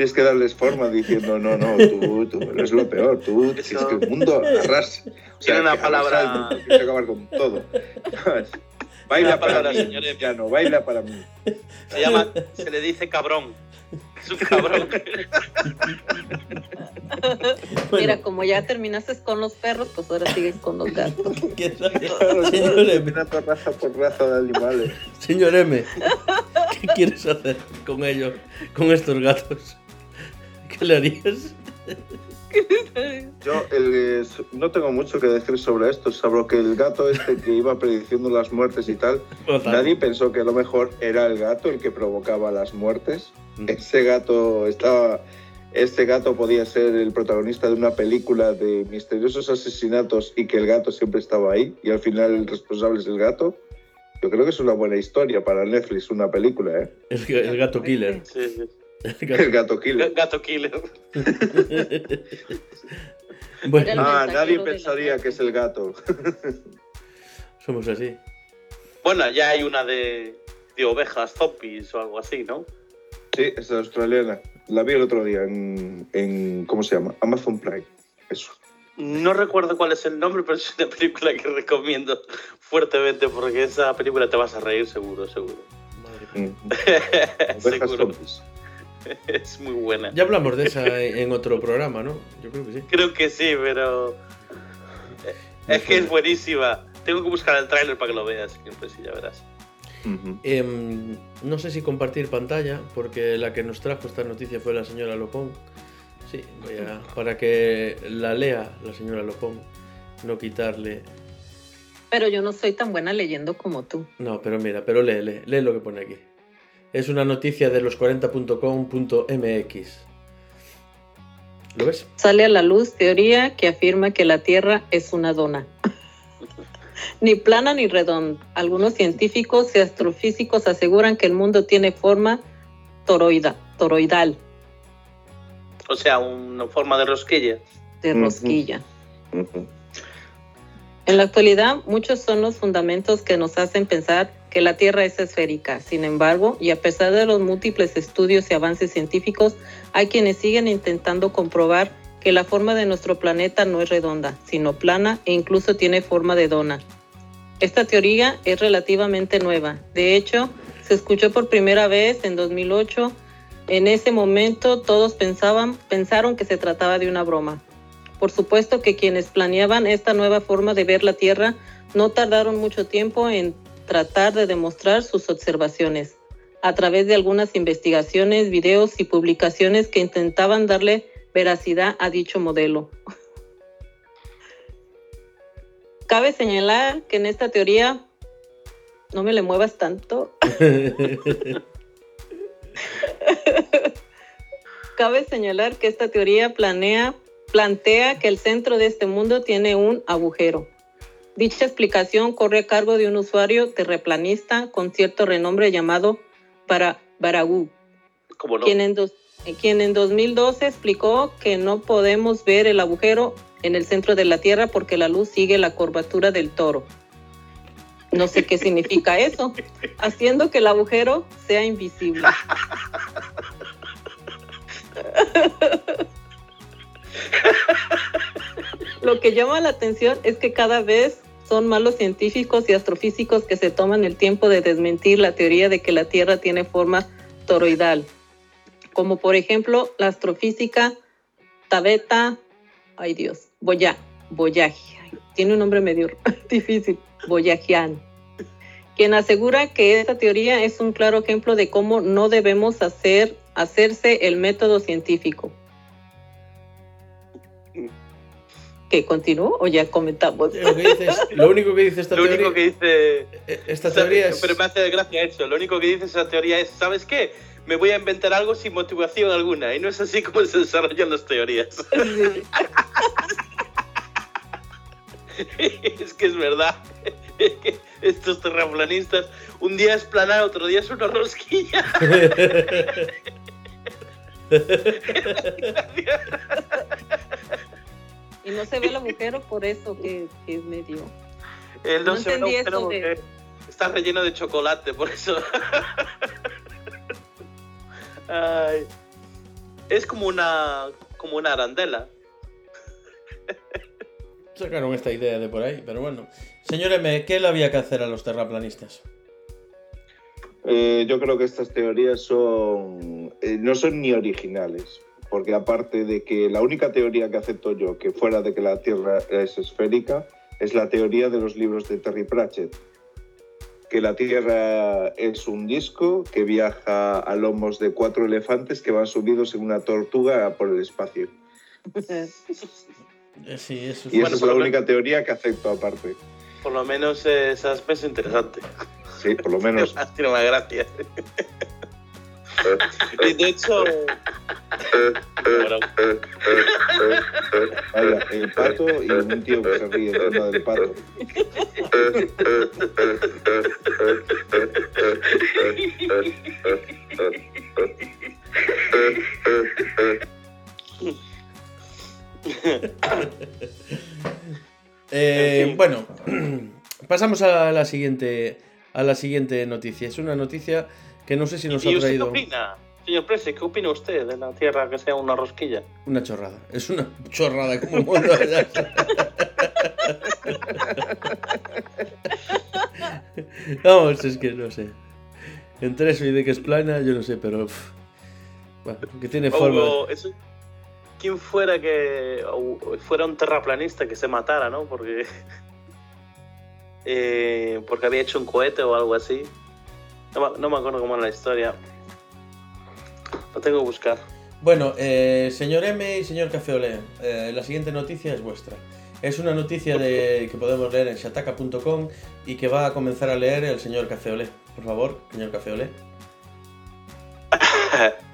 tienes que darles forma diciendo, no, no, tú, tú eres lo peor, tú tienes que el mundo arrasa. O Tiene una palabra- tienes que acabar con todo. Baila Una para palabra, mí, señor M. villano, baila para mí. Se llama, se le dice cabrón. Es un cabrón. Mira, como ya terminaste con los perros, pues ahora sigues con los gatos. Señor M, raza por raza de animales. señor M, ¿qué quieres hacer con ellos, con estos gatos? ¿Qué le harías? Yo el, eh, no tengo mucho que decir sobre esto, salvo que el gato este que iba prediciendo las muertes y tal, nadie pensó que a lo mejor era el gato el que provocaba las muertes. Ese gato estaba... Este gato podía ser el protagonista de una película de misteriosos asesinatos y que el gato siempre estaba ahí y al final el responsable es el gato. Yo creo que es una buena historia para Netflix, una película, ¿eh? El, el gato killer. Sí, sí. El gato killer. Gato killer. bueno, Ah, nadie pensaría que es el gato. somos así. Bueno, ya hay una de, de ovejas zombies o algo así, ¿no? Sí, es australiana. La vi el otro día en, en ¿cómo se llama? Amazon Prime. Eso. No recuerdo cuál es el nombre, pero es una película que recomiendo fuertemente porque esa película te vas a reír seguro, seguro. Madre mía. Mm. Ovejas seguro. zombies. Es muy buena. Ya hablamos de esa en otro programa, ¿no? Yo creo que sí. Creo que sí, pero... Es que es buenísima. Tengo que buscar el tráiler para que lo veas, que pues sí, ya verás. Em, no sé si compartir pantalla, porque la que nos trajo esta noticia fue la señora Lopón. Sí, voy a, para que la lea la señora Lopón, no quitarle. Pero yo no soy tan buena leyendo como tú. No, pero mira, pero lee, lee, lee lo que pone aquí. Es una noticia de los 40.com.mx. ¿Lo ves? Sale a la luz teoría que afirma que la Tierra es una dona. ni plana ni redonda. Algunos científicos y astrofísicos aseguran que el mundo tiene forma toroida, toroidal, O sea, una forma de rosquilla. de rosquilla. Ujú. En la actualidad, muchos son los fundamentos que nos hacen pensar que la Tierra es esférica. Sin embargo, y a pesar de los múltiples estudios y avances científicos, hay quienes siguen intentando comprobar que la forma de nuestro planeta no es redonda, sino plana e incluso tiene forma de dona. Esta teoría es relativamente nueva. De hecho, se escuchó por primera vez en 2008. En ese momento todos pensaban, pensaron que se trataba de una broma. Por supuesto que quienes planeaban esta nueva forma de ver la Tierra no tardaron mucho tiempo en tratar de demostrar sus observaciones a través de algunas investigaciones, videos y publicaciones que intentaban darle veracidad a dicho modelo. Cabe señalar que en esta teoría, no me le muevas tanto, cabe señalar que esta teoría planea, plantea que el centro de este mundo tiene un agujero. Dicha explicación corre a cargo de un usuario terraplanista con cierto renombre llamado Bara, Baragú, no. quien, en dos- quien en 2012 explicó que no podemos ver el agujero en el centro de la Tierra porque la luz sigue la curvatura del toro. No sé qué significa eso, haciendo que el agujero sea invisible. Lo que llama la atención es que cada vez son más los científicos y astrofísicos que se toman el tiempo de desmentir la teoría de que la Tierra tiene forma toroidal, como por ejemplo la astrofísica Tabeta, ay Dios, Boya, Boyagian, tiene un nombre medio difícil, Boyagian, quien asegura que esta teoría es un claro ejemplo de cómo no debemos hacer, hacerse el método científico. ¿Que continúo o ya comentamos? Lo, que dices- lo único que dice esta Lo teoría, único que dice... eh, esta teoría es... Pero me hace gracia eso. Lo único que dice esa teoría es, ¿sabes qué? Me voy a inventar algo sin motivación alguna. Y no es así como se desarrollan las teorías. es que es verdad. Es que estos terraplanistas, un día es planar, otro día es una rosquilla. Y no se ve el agujero por eso que, que es medio. Él No no, se ve entendí agujero eso de- porque está relleno de chocolate, por eso. Ay. Es como una como una arandela. Sacaron esta idea de por ahí, pero bueno. Señor M, ¿qué le había que hacer a los terraplanistas? Eh, yo creo que estas teorías son eh, no son ni originales, porque aparte de que la única teoría que acepto yo, que fuera de que la Tierra es esférica, es la teoría de los libros de Terry Pratchett, que la Tierra es un disco que viaja a lomos de cuatro elefantes que van subidos en una tortuga por el espacio. Eh, sí, eso es... Y Bueno, esa es la única teoría que acepto aparte. Por lo menos eh, aspecto es interesante. Sí, por lo menos. Tiene más gracia y de hecho. Ahora, el pato y un tío que se ríe encima del pato. Eh, bueno, pasamos a la siguiente a la siguiente noticia. Es una noticia que no sé si nos ¿Y ha usted qué traído opina? Señor Prese, ¿qué opina usted de la Tierra que sea una rosquilla? una chorrada. Es una chorrada como mundo. Vamos, es que no sé. Entre eso y de que es plana, yo no sé, pero. pff, Bueno, que tiene forma. Eso- ¿Quién fuera que fuera un terraplanista que se matara, ¿no? Porque eh, porque había hecho un cohete o algo así. No, me- no me acuerdo cómo era la historia. Lo tengo que buscar. Bueno, eh, señor M y señor Café Olé, eh, la siguiente noticia es vuestra. Es una noticia de, que podemos leer en shataka.com y que va a comenzar a leer el señor Café Olé. Por favor, señor Café Olé.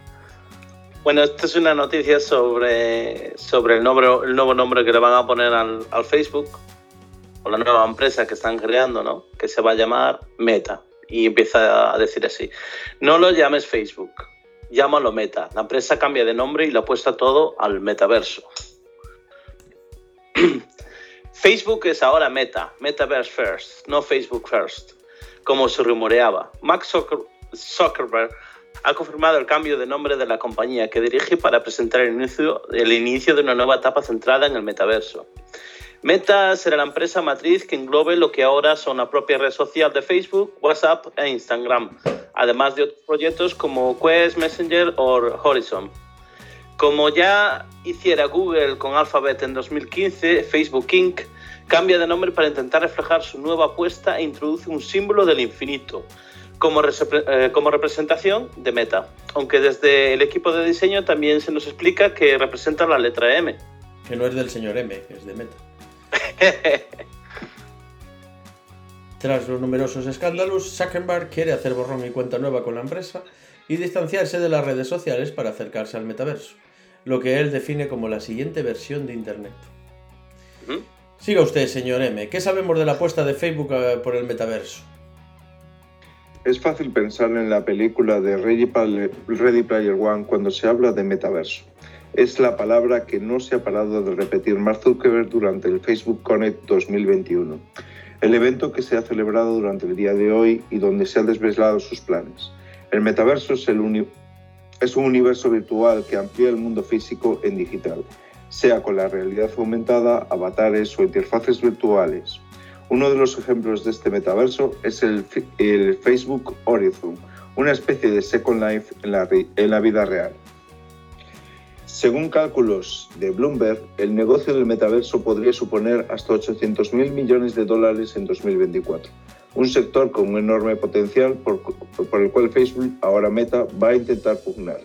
Bueno, esta es una noticia sobre, sobre el, nombre, el nuevo nombre que le van a poner al, al Facebook, o la nueva empresa que están creando, ¿no? Que se va a llamar Meta. Y empieza a decir así, no lo llames Facebook, llámalo Meta. La empresa cambia de nombre y lo apuesta todo al metaverso. Facebook es ahora Meta, Metaverse First, no Facebook First, como se rumoreaba. Zucker- Zuckerberg ha confirmado el cambio de nombre de la compañía que dirige para presentar el inicio, el inicio de una nueva etapa centrada en el metaverso. Meta será la empresa matriz que englobe lo que ahora son la propia red social de Facebook, WhatsApp e Instagram, además de otros proyectos como Quest, Messenger o Horizon. Como ya hiciera Google con Alphabet en 2015, Facebook Inc. cambia de nombre para intentar reflejar su nueva apuesta e introduce un símbolo del infinito, eh, como representación de Meta, aunque desde el equipo de diseño también se nos explica que representa la letra M. Que no es del señor M, es de Meta. Tras los numerosos escándalos, Zuckerberg quiere hacer borrón y cuenta nueva con la empresa y distanciarse de las redes sociales para acercarse al metaverso, lo que él define como la siguiente versión de Internet. Siga usted, señor M. ¿Qué sabemos de la apuesta de Facebook eh, por el metaverso? Es fácil pensar en la película de Ready Player One cuando se habla de metaverso. Es la palabra que no se ha parado de repetir Mark Zuckerberg durante el Facebook Connect 2021, el evento que se ha celebrado durante el día de hoy y donde se han desvelado sus planes. El metaverso es, el es un universo virtual que amplía el mundo físico en digital, sea con la realidad aumentada, avatares o interfaces virtuales. Uno de los ejemplos de este metaverso es el, Facebook Horizon, una especie de Second Life en la vida real. Según cálculos de Bloomberg, el negocio del metaverso podría suponer hasta 800 mil millones de dólares en 2024, un sector con un enorme potencial por, por el cual Facebook, ahora Meta, va a intentar pugnar.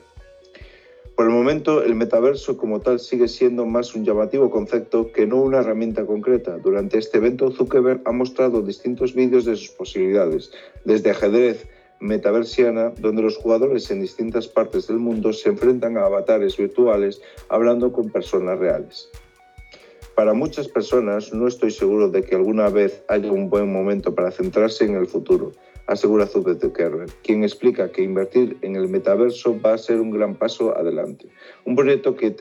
Por el momento, el metaverso como tal sigue siendo más un llamativo concepto que no una herramienta concreta. Durante este evento, Zuckerberg ha mostrado distintos vídeos de sus posibilidades, desde ajedrez metaversiana, donde los jugadores en distintas partes del mundo se enfrentan a avatares virtuales hablando con personas reales. Para muchas personas no estoy seguro de que alguna vez haya un buen momento para centrarse en el futuro, asegura Zuckerberg, quien explica que invertir en el metaverso va a ser un gran paso adelante. Un proyecto, que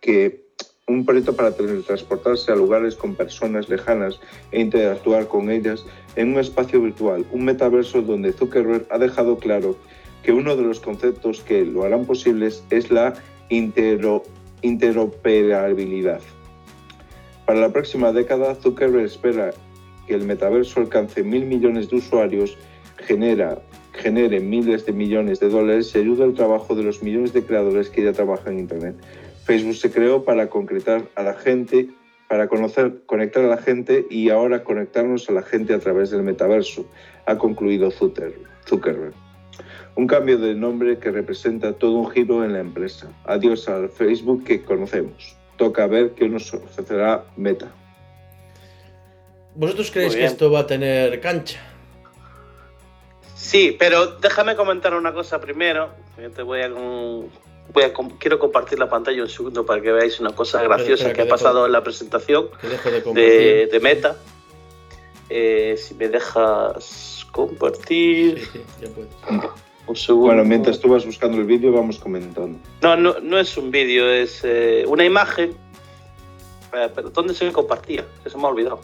que, un proyecto para teletransportarse a lugares con personas lejanas e interactuar con ellas en un espacio virtual, un metaverso donde Zuckerberg ha dejado claro que uno de los conceptos que lo harán posibles es la intero- interoperabilidad. Para la próxima década, Zuckerberg espera que el metaverso alcance mil millones de usuarios, genera, genere miles de millones de dólares y ayude al trabajo de los millones de creadores que ya trabajan en Internet. Facebook se creó para concretar a la gente, para conocer, conectar a la gente y ahora conectarnos a la gente a través del metaverso, ha concluido Zucker- Zuckerberg. Un cambio de nombre que representa todo un giro en la empresa. Adiós al Facebook que conocemos. Toca ver qué nos ofrecerá Meta. ¿Vosotros creéis que esto va a tener cancha? Sí, pero déjame comentar una cosa primero. Yo te voy a, con- voy a com- quiero compartir la pantalla un segundo para que veáis una cosa graciosa espera, que ha que dejo- pasado en la presentación de de, compartir. de Meta. Eh, si me dejas compartir Sí, sí, ya puedes. un segundo. Bueno, mientras tú vas buscando el vídeo, vamos comentando. No, no, no es un vídeo, es eh, una imagen Eh, pero ¿dónde se compartía? Que se me ha olvidado.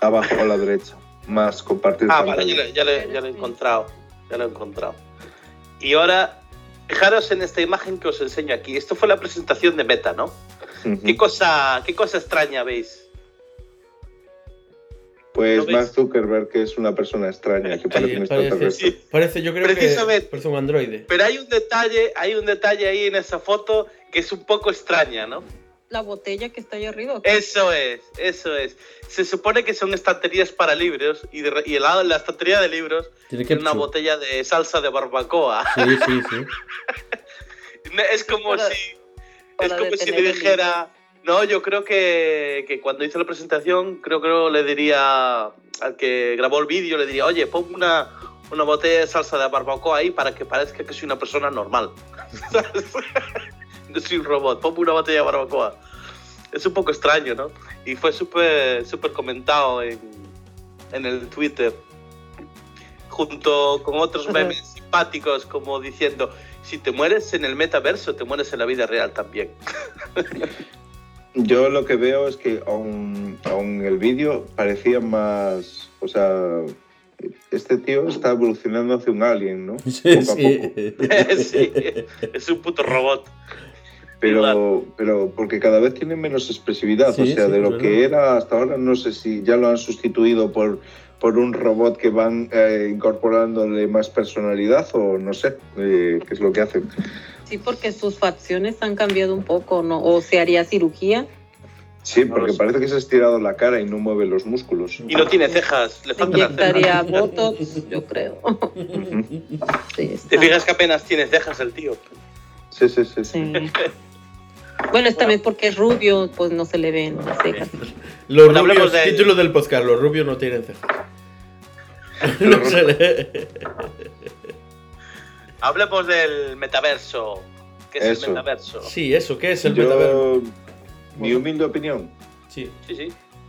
Abajo a la derecha. Más compartir. Ah, vale, ya lo he encontrado. Ya lo he encontrado. Y ahora, fijaros en esta imagen que os enseño aquí. Esto fue la presentación de Meta, ¿no? ¿Qué cosa, qué cosa extraña veis? Pues ¿Lo ves? Mark Zuckerberg, que es una persona extraña, que parece un parece, extraterrestre. Sí. parece, yo creo Precisamente. que parece un androide. Pero hay un detalle, hay un detalle ahí en esa foto que es un poco extraña, ¿no? La botella que está ahí arriba. Eso es, eso es. Se supone que son estanterías para libros y, de y al lado de la estantería de libros Tiene tiene una botella de salsa de barbacoa. Sí, sí, sí. Es como Para- si, para es como si el dijera, no, yo creo que, que cuando hice la presentación, creo que le diría al que grabó el vídeo, le diría, oye, pon una, una botella de salsa de barbacoa ahí para que parezca que soy una persona normal. Soy un robot, ponme una botella de barbacoa. Es un poco extraño, ¿no? Y fue súper súper comentado en, en el Twitter, junto con otros memes simpáticos como diciendo, si te mueres en el metaverso, te mueres en la vida real también. Yo lo que veo es que aún, aún el vídeo parecía más. O sea, este tío está evolucionando hacia un alien, ¿no? Sí, Poco a sí. poco. sí, es un puto robot. Pero, pero porque cada vez tiene menos expresividad. Sí, o sea, sí, de lo que era hasta ahora, no sé si ya lo han sustituido por, por un robot que van eh, incorporándole más personalidad o no sé eh, qué es lo que hacen. Sí, porque sus facciones han cambiado un poco, ¿no? O se haría cirugía. Sí, porque parece que se ha estirado la cara y no mueve los músculos. Y no tiene cejas, le cejas. inyectaría botox, yo creo. Sí, Te fijas que apenas tiene cejas el tío. Sí, sí, sí. sí. Bueno, es también porque es rubio, pues no se le ven las cejas. Los Bueno, hablemos rubios, del- título del podcast, los rubios no tienen cejas. No se le- Hablemos del metaverso. ¿Qué es Eso. el metaverso? Sí, eso, ¿qué es el metaverso? Mi humilde opinión, Sí. Sí, sí.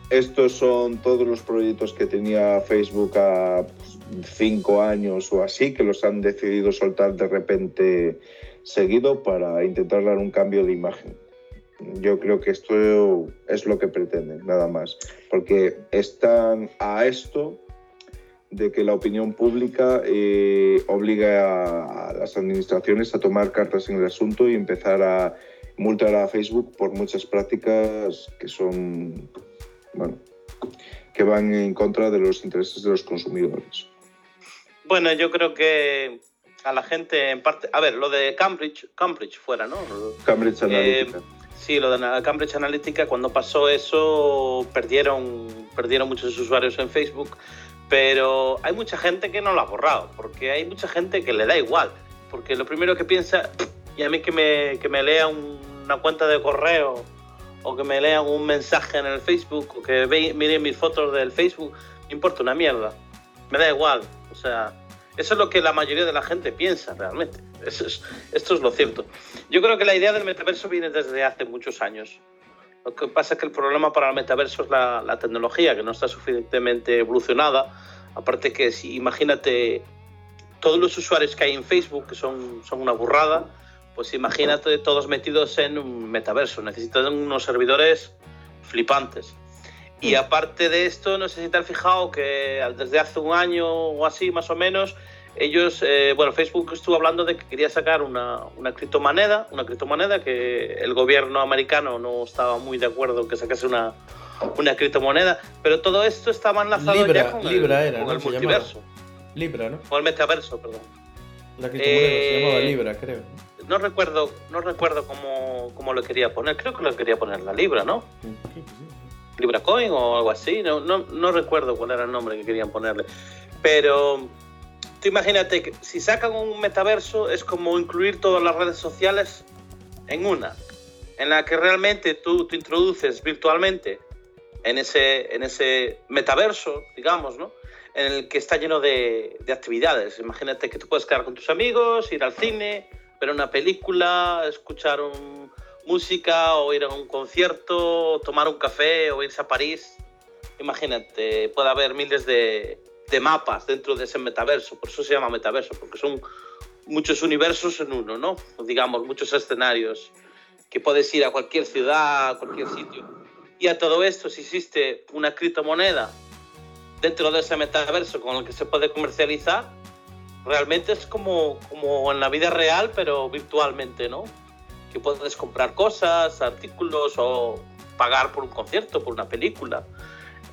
estos son todos los proyectos que tenía Facebook a pues, cinco años o así, que los han decidido soltar de repente seguido para intentar dar un cambio de imagen. Yo creo que esto es lo que pretenden, nada más, porque están a esto de que la opinión pública eh, obliga a, a las administraciones a tomar cartas en el asunto y empezar a multar a Facebook por muchas prácticas que son, bueno, que van en contra de los intereses de los consumidores. Bueno, yo creo que a la gente en parte... A ver, lo de Cambridge, Cambridge fuera, ¿no? Cambridge Analytica. Sí, lo de Cambridge Analytica, cuando pasó eso, perdieron, perdieron muchos usuarios en Facebook, pero hay mucha gente que no lo ha borrado, porque hay mucha gente que le da igual, porque lo primero que piensa, y a mí que me, que me lea una cuenta de correo, o que me lean un mensaje en el Facebook, o que ve, miren mis fotos del Facebook, me importa una mierda, me da igual, o sea, eso es lo que la mayoría de la gente piensa realmente. Eso es, esto es lo cierto. Yo creo que la idea del metaverso viene desde hace muchos años. Lo que pasa es que el problema para el metaverso es la, la tecnología, que no está suficientemente evolucionada. Aparte que si imagínate todos los usuarios que hay en Facebook, que son, son una burrada, pues imagínate todos metidos en un metaverso. Necesitan unos servidores flipantes. Y aparte de esto, no sé si te has fijado que desde hace un año o así, más o menos, ellos, eh, bueno, Facebook estuvo hablando de que quería sacar una, una criptomoneda, una criptomoneda que el gobierno americano no estaba muy de acuerdo en que sacase una, una criptomoneda, pero todo esto estaba enlazado Libra, ya con Libra el, era, con ¿no? el Se multiverso, Libra, ¿no? con el metaverso, perdón. La criptomoneda se Eh, llamaba Libra, creo. No recuerdo, no recuerdo cómo, cómo lo quería poner, creo que lo quería poner la Libra, ¿no? Que sí. Libra Coin o algo así, no, no, no recuerdo cuál era el nombre que querían ponerle. Pero tú imagínate que si sacan un metaverso es como incluir todas las redes sociales en una, en la que realmente tú te introduces virtualmente en ese, en ese metaverso, digamos, ¿no? En el que está lleno de, de actividades. Imagínate que tú puedes quedar con tus amigos, ir al cine, ver una película, escuchar un, música o ir a un concierto, tomar un café o irse a París. Imagínate, puede haber miles de, de, mapas dentro de ese metaverso, por eso se llama metaverso, porque son muchos universos en uno, ¿no? Digamos, muchos escenarios que puedes ir a cualquier ciudad, a cualquier sitio. Y a todo esto, si existe una criptomoneda dentro de ese metaverso con el que se puede comercializar, realmente es como, como en la vida real, pero virtualmente, ¿no? Que puedes comprar cosas, artículos o pagar por un concierto, por una película,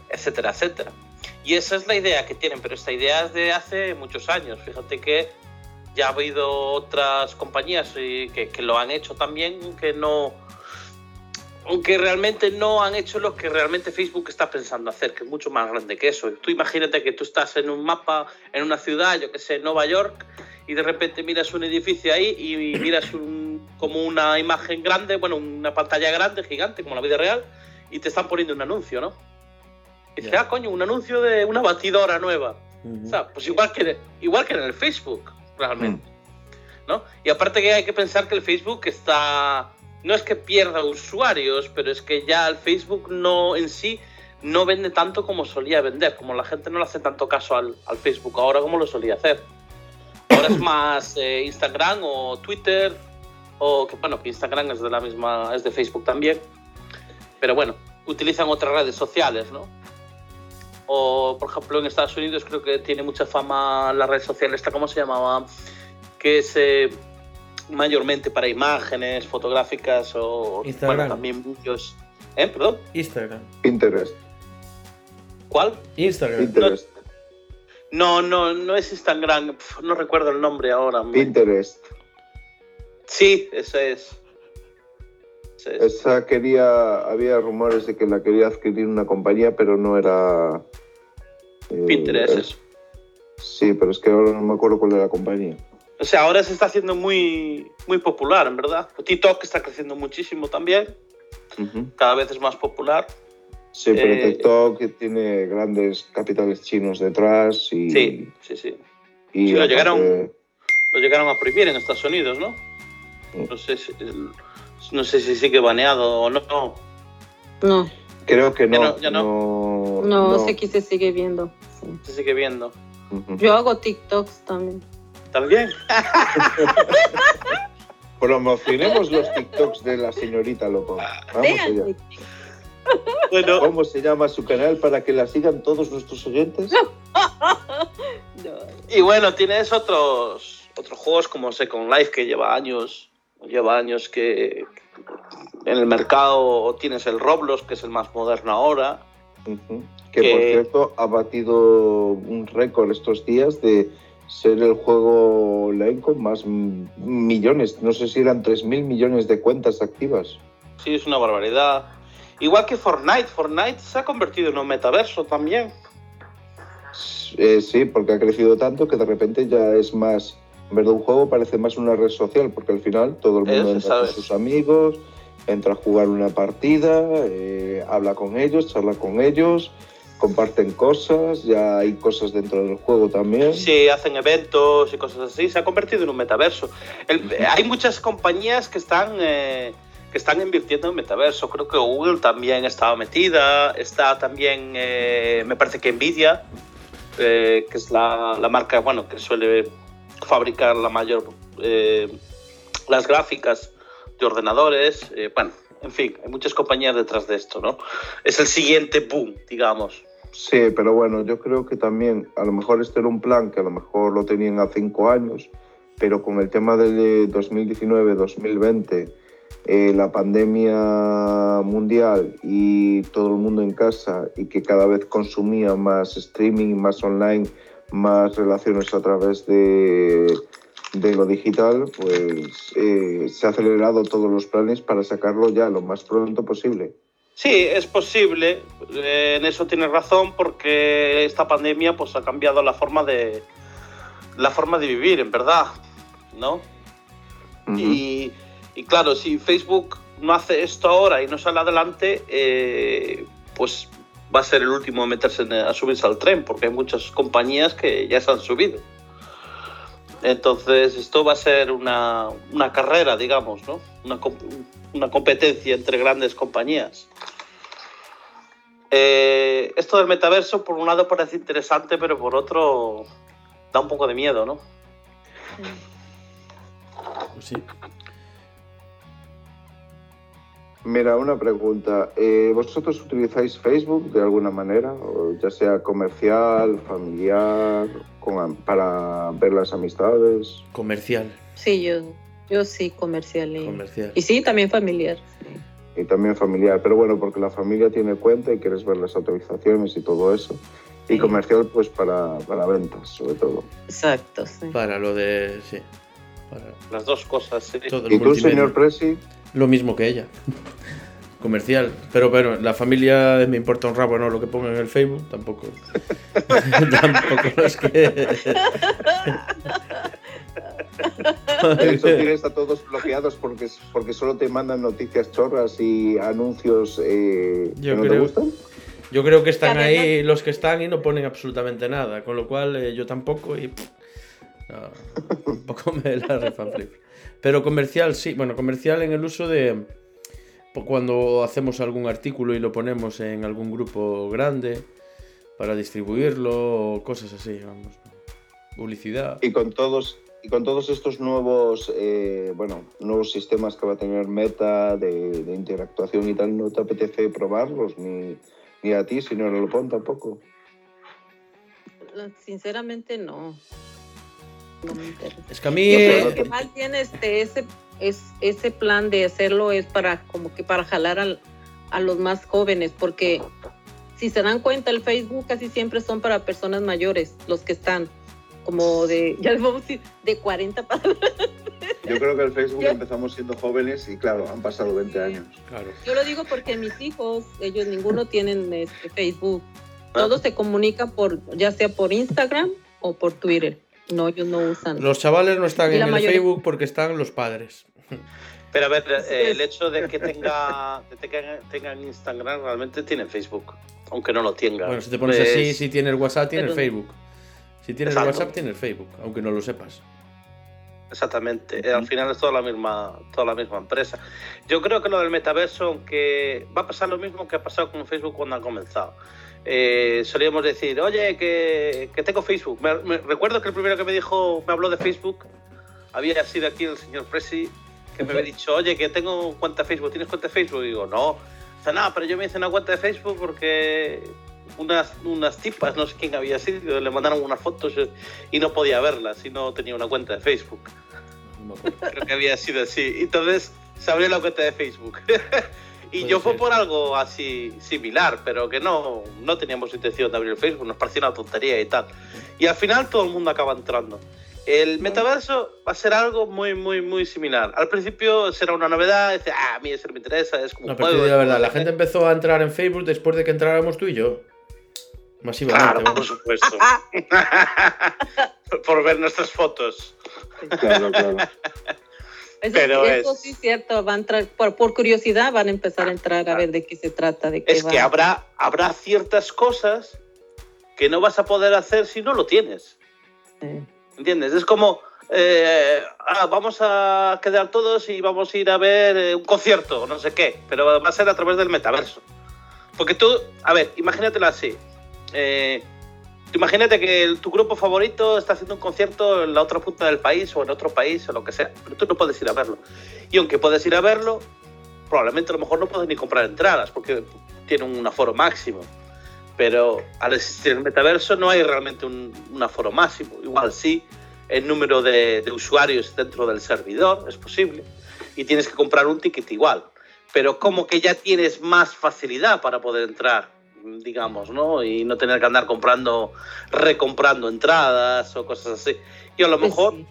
etcétera, etcétera. Y esa es la idea que tienen, pero esta idea es de hace muchos años. Fíjate que ya ha habido otras compañías que, que lo han hecho también, que no, aunque realmente no han hecho lo que realmente Facebook está pensando hacer, que es mucho más grande que eso. Tú imagínate que tú estás en un mapa, en una ciudad, yo que sé, Nueva York, y de repente miras un edificio ahí y miras un, como una imagen grande, bueno, una pantalla grande, gigante, como la vida real, y te están poniendo un anuncio, ¿no? Y dices, ah, coño, un anuncio de una batidora nueva. O sea, pues igual que, igual que en el Facebook, realmente. Mm. ¿No? Y aparte que hay que pensar que el Facebook está no es que pierda usuarios, pero es que ya el Facebook no en sí no vende tanto como solía vender, como la gente no le hace tanto caso al, Facebook ahora como lo solía hacer. Ahora es más eh, Instagram o Twitter, o que bueno, que Instagram es de la misma, es de Facebook también, pero bueno, utilizan otras redes sociales, ¿no? O por ejemplo en Estados Unidos creo que tiene mucha fama la red social esta, ¿cómo se llamaba? Que es eh, mayormente para imágenes fotográficas o Instagram. también muchos. ¿Eh? ¿Perdón? Instagram. Pinterest. ¿Cuál? Instagram. Pinterest. No, no, no es Instagram. No recuerdo el nombre ahora. Pinterest. Sí, esa es. Esa quería, había rumores de que la quería adquirir una compañía, pero no era. Eh, Pinterest. sí, pero es que ahora no me acuerdo cuál era la compañía. O sea, ahora se está haciendo muy, muy popular, en verdad. TikTok está creciendo muchísimo también. Cada vez es más popular. Sí, pero eh, TikTok tiene grandes capitales chinos detrás y... Sí, sí, sí. Y lo, llegaron, lo llegaron a prohibir en Estados Unidos, ¿no? Mm. No sé si, no sé si sigue baneado o no. No. Creo que no. Ya no, no, sé que se sigue viendo. Se sigue viendo. Yo hago TikToks también. ¿También? Promocionemos los TikToks de la señorita Loco. Vamos allá. Bueno. ¿Cómo se llama su canal para que la sigan todos nuestros oyentes? Y bueno, tienes otros otros juegos como Second Life que lleva años, lleva años que en el mercado tienes el Roblox que es el más moderno ahora. que, por cierto ha batido un récord estos días de ser el juego online con más millones. No sé si eran 3.000 millones de cuentas activas. Sí, es una barbaridad. Igual que Fortnite. Fortnite se ha convertido en un metaverso también. Eh, sí, porque ha crecido tanto que de repente ya es más. En verdad, un juego parece más una red social, porque al final todo el mundo entra con sus amigos, entra a jugar una partida, eh, habla con ellos, charla con ellos comparten cosas, ya hay cosas dentro del juego también. Sí, hacen eventos y cosas así, se ha convertido en un metaverso. hay muchas compañías que están, eh, que están invirtiendo en metaverso, creo que Google también estaba metida, está también, eh, me parece que Nvidia, eh, que es la, la, marca bueno, que suele fabricar la mayor, las gráficas de ordenadores, bueno, en fin, hay muchas compañías detrás de esto, ¿no? Es el siguiente boom, digamos. Sí, pero bueno, yo creo que también, a lo mejor este era un plan que a lo mejor lo tenían a cinco años, pero con el tema de 2019-2020, eh, la pandemia mundial y todo el mundo en casa y que cada vez consumía más streaming, más online, más relaciones a través de, de lo digital, pues eh, se ha acelerado todos los planes para sacarlo ya lo más pronto posible. Sí, es posible, eh, en eso tienes razón, porque esta pandemia pues, ha cambiado la forma de, la forma de vivir, en verdad, ¿no? y, claro, si Facebook no hace esto ahora y no sale adelante, eh, pues va a ser el último en meterse a subirse al tren, porque hay muchas compañías que ya se han subido. Entonces, esto va a ser una, una carrera, digamos, ¿no? Una, una competencia entre grandes compañías. Eh, esto del metaverso, por un lado parece interesante, pero por otro da un poco de miedo, ¿no? Sí. Mira, una pregunta. Eh, ¿Vosotros utilizáis Facebook de alguna manera? O ya sea comercial, familiar, con, para ver las amistades. Comercial. Sí, yo, yo sí, comercial. Y, Comercial. y sí, también familiar. sí. Y también familiar. Pero bueno, porque la familia tiene cuenta y quieres ver las autorizaciones y todo eso. Y Sí. comercial, pues para, para ventas, sobre todo. Exacto, sí. Para lo de. Sí. Para Las dos cosas. sí. todo el ¿Y tú, señor Presi? Lo mismo que ella. Comercial. Pero bueno, la familia me importa un rabo, ¿no? Lo que ponga en el Facebook, tampoco. tampoco es que. Eso tienes a todos bloqueados porque, porque solo te mandan noticias chorras y anuncios eh, Yo que no te creo- gustan. Yo creo que están ahí los que están y no ponen absolutamente nada, con lo cual eh, yo tampoco y pff, no, un poco me la refanflip. Pero comercial sí, bueno, comercial en el uso de po- cuando hacemos algún artículo y lo ponemos en algún grupo grande para distribuirlo o cosas así, vamos. Publicidad. Y con todos y con todos estos nuevos eh, bueno nuevos sistemas que va a tener Meta de, de interactuación y tal, ¿no te apetece probarlos ni, ni a ti, si no lo pon tampoco? Sinceramente, no. No me interesa. Es que a mí Yo creo que más bien este, ese, es, ese plan de hacerlo es para como que para jalar al- a los más jóvenes, porque si se dan cuenta, el Facebook casi siempre son para personas mayores, los que están como de, ya les vamos a decir, de 40 para Yo creo que el Facebook Yo- empezamos siendo jóvenes y claro, han pasado 20 años. claro. Yo lo digo porque mis hijos, ellos ninguno tienen este, Facebook. Todos se comunican por, ya sea por Instagram o por Twitter. No, ellos no usan. Los chavales no están Y en el mayoría- Facebook porque están los padres. Pero a ver, eh, el hecho de que tenga, de tengan, tengan Instagram realmente tienen Facebook, aunque no lo tenga. Bueno, si te pones Pues, así, si tienes WhatsApp, tienes Pero- Facebook. Si tienes Exacto. WhatsApp, tienes Facebook, aunque no lo sepas. Exactamente, eh, al final es toda la misma, toda la misma empresa. Yo creo que lo del metaverso, aunque va a pasar lo mismo que ha pasado con Facebook cuando ha comenzado. Eh, solíamos decir, oye, que, que tengo Facebook. Me, me- recuerdo que el primero que me dijo, me habló de Facebook, había sido aquí el señor Presi, que me había dicho, oye, que tengo cuenta de Facebook, ¿tienes cuenta de Facebook? Y digo, no. Dice, no, pero yo me hice una cuenta de Facebook porque unas, unas tipas, no sé quién había sido, le mandaron unas fotos y no podía verlas y no tenía una cuenta de Facebook. No. Creo que había sido así. Entonces se abrió la cuenta de Facebook. y Puede yo fue ser. por algo así similar, pero que no, no teníamos intención de abrir el Facebook, nos parecía una tontería y tal. Y al final todo el mundo acaba entrando. El metaverso va a ser algo muy, muy, muy similar. Al principio será una novedad, dice, ah, a mí eso no me interesa, es como No, un juego. digo la verdad, la gente empezó a entrar en Facebook después de que entráramos tú y yo. Masivamente. Claro, por supuesto. por ver nuestras fotos. Claro, claro. Eso, Pero eso es- sí es cierto, van por, por curiosidad van a empezar a entrar a ver de qué se trata, de qué Es va. que habrá, habrá ciertas cosas que no vas a poder hacer si no lo tienes. ¿Entiendes? Es como, eh, ah, vamos a quedar todos y vamos a ir a ver eh, un concierto o no sé qué, pero va a ser a través del metaverso. Porque tú, a ver, imagínatelo así. Eh, imagínate que tu grupo favorito está haciendo un concierto en la otra punta del país o en otro país o lo que sea, pero tú no puedes ir a verlo. Y aunque puedes ir a verlo, probablemente a lo mejor no puedes ni comprar entradas porque tiene un aforo máximo. Pero al existir el metaverso no hay realmente un, un aforo máximo. Igual sí, el número de, de usuarios dentro del servidor es posible y tienes que comprar un ticket igual. Pero como que ya tienes más facilidad para poder entrar, digamos, ¿no? Y no tener que andar comprando, recomprando entradas o cosas así. Y a lo pues mejor sí.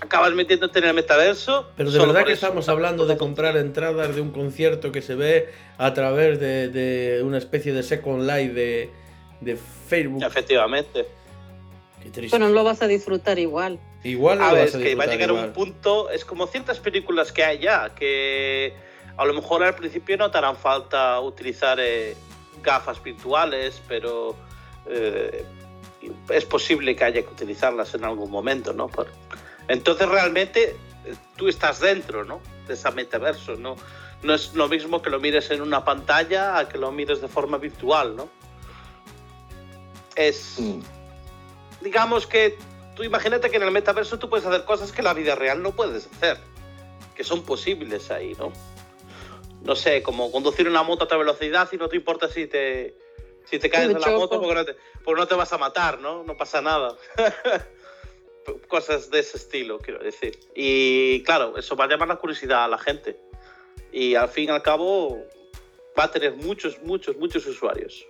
acabas metiéndote en el metaverso. Pero de verdad que eso. estamos hablando de comprar entradas de un concierto que se ve a través de, de una especie de Second Life de, de Facebook. Efectivamente. Qué triste. Pero no lo vas a disfrutar igual. Igual no A lo ver, vas es a que va a llegar igual. un punto, es como ciertas películas que hay ya, que a lo mejor al principio no te harán falta utilizar eh, gafas virtuales, pero eh, es posible que haya que utilizarlas en algún momento, ¿no? Por- Entonces realmente eh, tú estás dentro, ¿no? De esa metaverso, ¿no? No es lo mismo que lo mires en una pantalla a que lo mires de forma virtual, ¿no? Es Mm. digamos que tú imagínate que en el metaverso tú puedes hacer cosas que en la vida real no puedes hacer, que son posibles ahí, ¿no? No sé, como conducir una moto a otra velocidad y no te importa si te, si te caes de la moto porque no, te, porque no te vas a matar, ¿no? No pasa nada. Cosas de ese estilo, quiero decir. Y claro, eso va a llamar la curiosidad a la gente. Y al fin y al cabo va a tener muchos, muchos, muchos usuarios.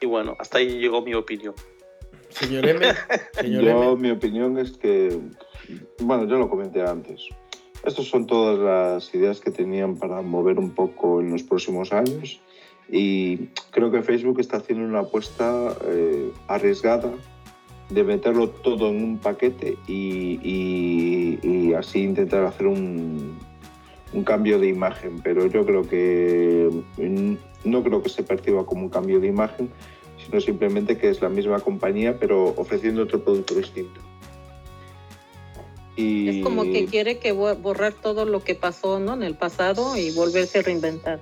Y bueno, hasta ahí llegó mi opinión. Señor M, señor Yo, M, mi opinión es que, bueno, yo lo comenté antes. Estas son todas las ideas que tenían para mover un poco en los próximos años y creo que Facebook está haciendo una apuesta eh, arriesgada de meterlo todo en un paquete y, así intentar hacer un, un cambio de imagen. Pero yo creo que mm, no creo que se perciba como un cambio de imagen, sino simplemente que es la misma compañía pero ofreciendo otro producto distinto. Y Es como que quiere que bo- borrar todo lo que pasó ¿no? en el pasado y volverse a reinventar.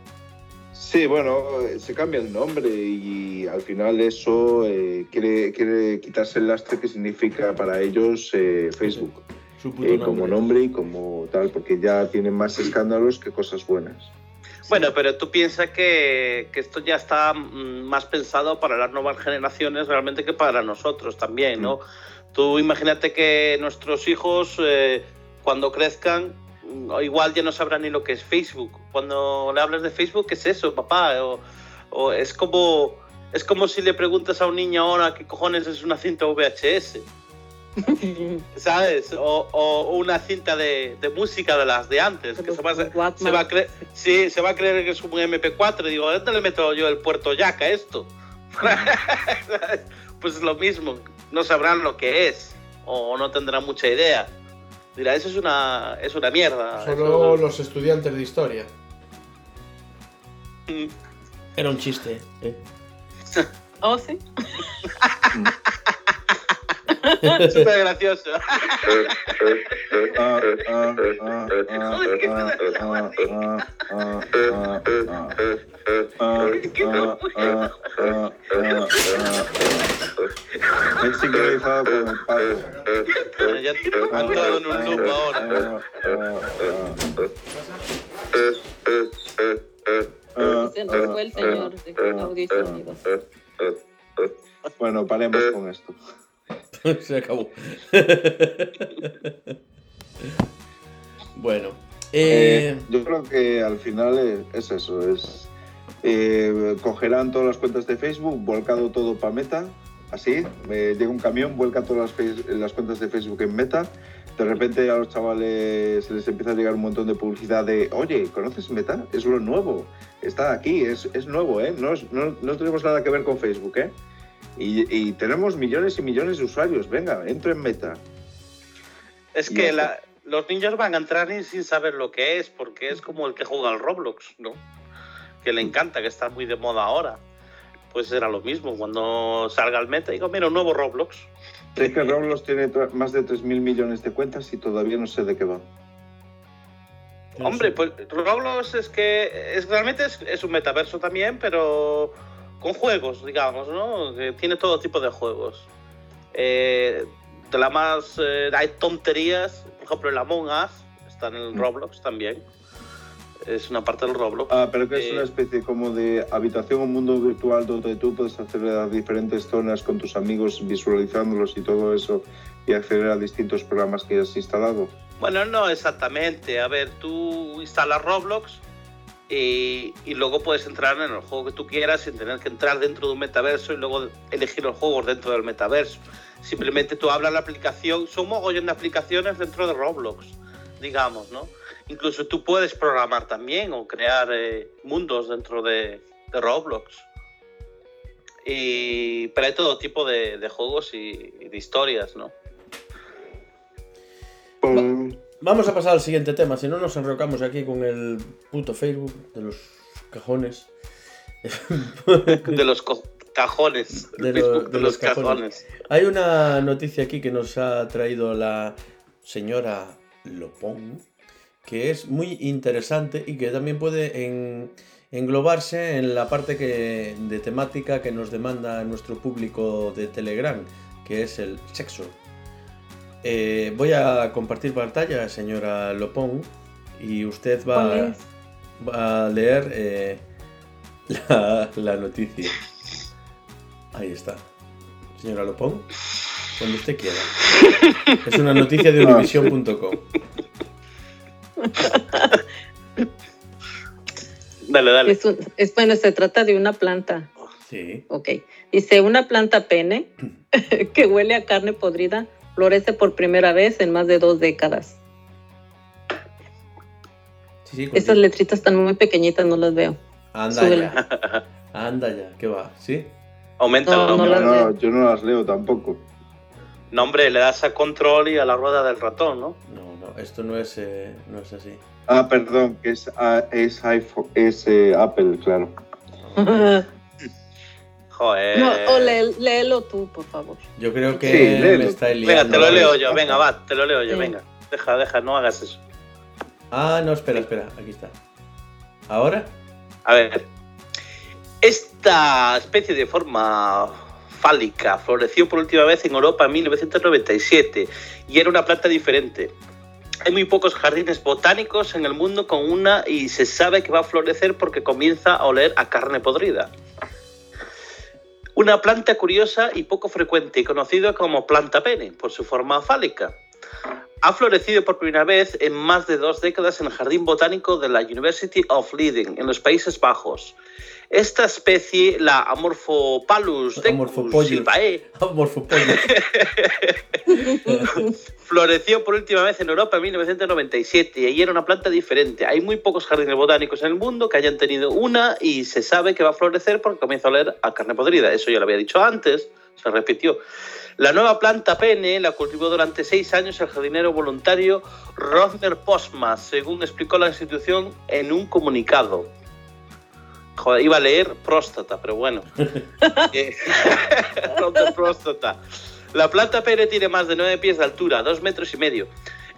Sí, bueno, eh, se cambia el nombre y al final eso eh, quiere, quiere quitarse el lastre que significa para ellos eh, Facebook, su puto eh, como nombre y como tal, porque ya tienen más escándalos que cosas buenas. Bueno, pero tú piensas que, que esto ya está mm, más pensado para las nuevas generaciones realmente que para nosotros también, ¿no? Tú imagínate que nuestros hijos, eh, cuando crezcan, igual ya no sabrán ni lo que es Facebook. Cuando le hablas de Facebook, ¿qué es eso, papá? O, o es como es como si le preguntas a un niño ahora qué cojones es una cinta VHS. ¿Sabes? O, o una cinta de, de música de las de antes. Que se va, a- Walkman. se va a creer, sí, se va a creer que es un MP4. Y digo, ¿dónde le meto yo el puerto jack a esto? pues es lo mismo. No sabrán lo que es. O no tendrán mucha idea. Dirá, eso es una, es una mierda. Solo Eso- los estudiantes de historia. Era un chiste. ¿eh? Oh, sí. súper gracioso. Con el pato. Bueno, ya ha entrado en un loop ahora. Se nos fue el señor de audio y sonido. Bueno, paremos con esto. Se acabó. bueno. Eh, Eh, yo creo que al final es, es eso, es eh, cogerán todas las cuentas de Facebook, volcado todo para Meta, así, llega un camión, vuelca todas las, cuentas de Facebook en Meta, de repente a los chavales se les empieza a llegar un montón de publicidad de, oye, ¿conoces Meta? Es lo nuevo, está aquí, es, es nuevo, ¿eh? No, no, no tenemos nada que ver con Facebook, ¿eh? Y, y tenemos millones y millones de usuarios, venga, entra en Meta. Es Y que la- los niños van a entrar y sin saber lo que es, porque es como el que juega al Roblox, ¿no? Que le encanta, que está muy de moda ahora. Pues era lo mismo, cuando salga el meta, digo, mira, un nuevo Roblox. Sé que Roblox tiene más de 3.000 millones de cuentas y todavía no sé de qué va. Hombre, pues Roblox es que es, realmente es, es un metaverso también, pero con juegos, digamos, ¿no? Que tiene todo tipo de juegos. Eh, de la más... eh, hay tonterías, por ejemplo, el Among Us está en el Mm. Roblox también. Es una parte del Roblox. Ah, pero que es Eh, una especie como de habitación o mundo virtual donde tú puedes acceder a diferentes zonas con tus amigos, visualizándolos y todo eso, y acceder a distintos programas que has instalado. Bueno, no exactamente. A ver, tú instalas Roblox y, y luego puedes entrar en el juego que tú quieras sin tener que entrar dentro de un metaverso y luego elegir los juegos dentro del metaverso. Simplemente tú hablas la aplicación, son mogollón de aplicaciones dentro de Roblox, digamos, ¿no? Incluso tú puedes programar también o crear eh, mundos dentro de, de Roblox. Y, pero hay todo tipo de, de juegos y, y de historias, ¿no? Pues, vamos a pasar al siguiente tema, si no nos enrocamos aquí con el puto Facebook de los cajones. De los cajones. De lo- los cajones. Hay una noticia aquí que nos ha traído la señora Lopón, que es muy interesante y que también puede en- englobarse en la parte que, de temática que nos demanda nuestro público de Telegram, que es el sexo. Eh, voy a compartir pantalla, señora Lopón, y usted ¿Cuál va, a leer eh, la, la noticia. Ahí está. Señora Lopón, cuando usted quiera. Es una noticia de univision.com. Dale, dale. Es, un- es- bueno, se trata de una planta. Sí. Ok. Dice, una planta pene que huele a carne podrida florece por primera vez en más de dos décadas. Sí, sí, Esas continúa. letritas están muy pequeñitas, no las veo. Anda súbela. ya. Anda ya, ¿qué va? ¿Sí? Aumenta No, el no veo. no, yo no las leo tampoco. No, hombre, le das a control y a la rueda del ratón, ¿no? No, no, esto no es, eh, no es así. Ah, perdón, que es, ah, es iPhone, es eh, Apple, claro. no, o lé- léelo tú, por favor. Yo creo que Sí, me está liando. Venga, te lo leo yo. Venga, va, te lo leo yo. Sí. Venga. Deja, deja, no hagas eso. Ah, no, espera, espera, aquí está. ¿Ahora? A ver. Esta especie de forma fálica floreció por última vez en Europa en 1997 y era una planta diferente. Hay muy pocos jardines botánicos en el mundo con una y se sabe que va a florecer porque comienza a oler a carne podrida. Una planta curiosa y poco frecuente, conocida como planta pene por su forma fálica. Ha florecido por primera vez en más de dos décadas en el Jardín Botánico de la University of Leiden, en los Países Bajos. Esta especie, la Amorphopalus decus silvae, Morfopollo. floreció por última vez en Europa en 1997 y ahí era una planta diferente. Hay muy pocos jardines botánicos en el mundo que hayan tenido una y se sabe que va a florecer porque comienza a oler a carne podrida. Eso ya lo había dicho antes, se repitió. La nueva planta pene la cultivó durante seis años el jardinero voluntario Rosner Postma, según explicó la institución en un comunicado. Joder, iba a leer próstata, pero bueno. Eh, próstata. La planta pene tiene más de 9 pies de altura, 2 metros y medio.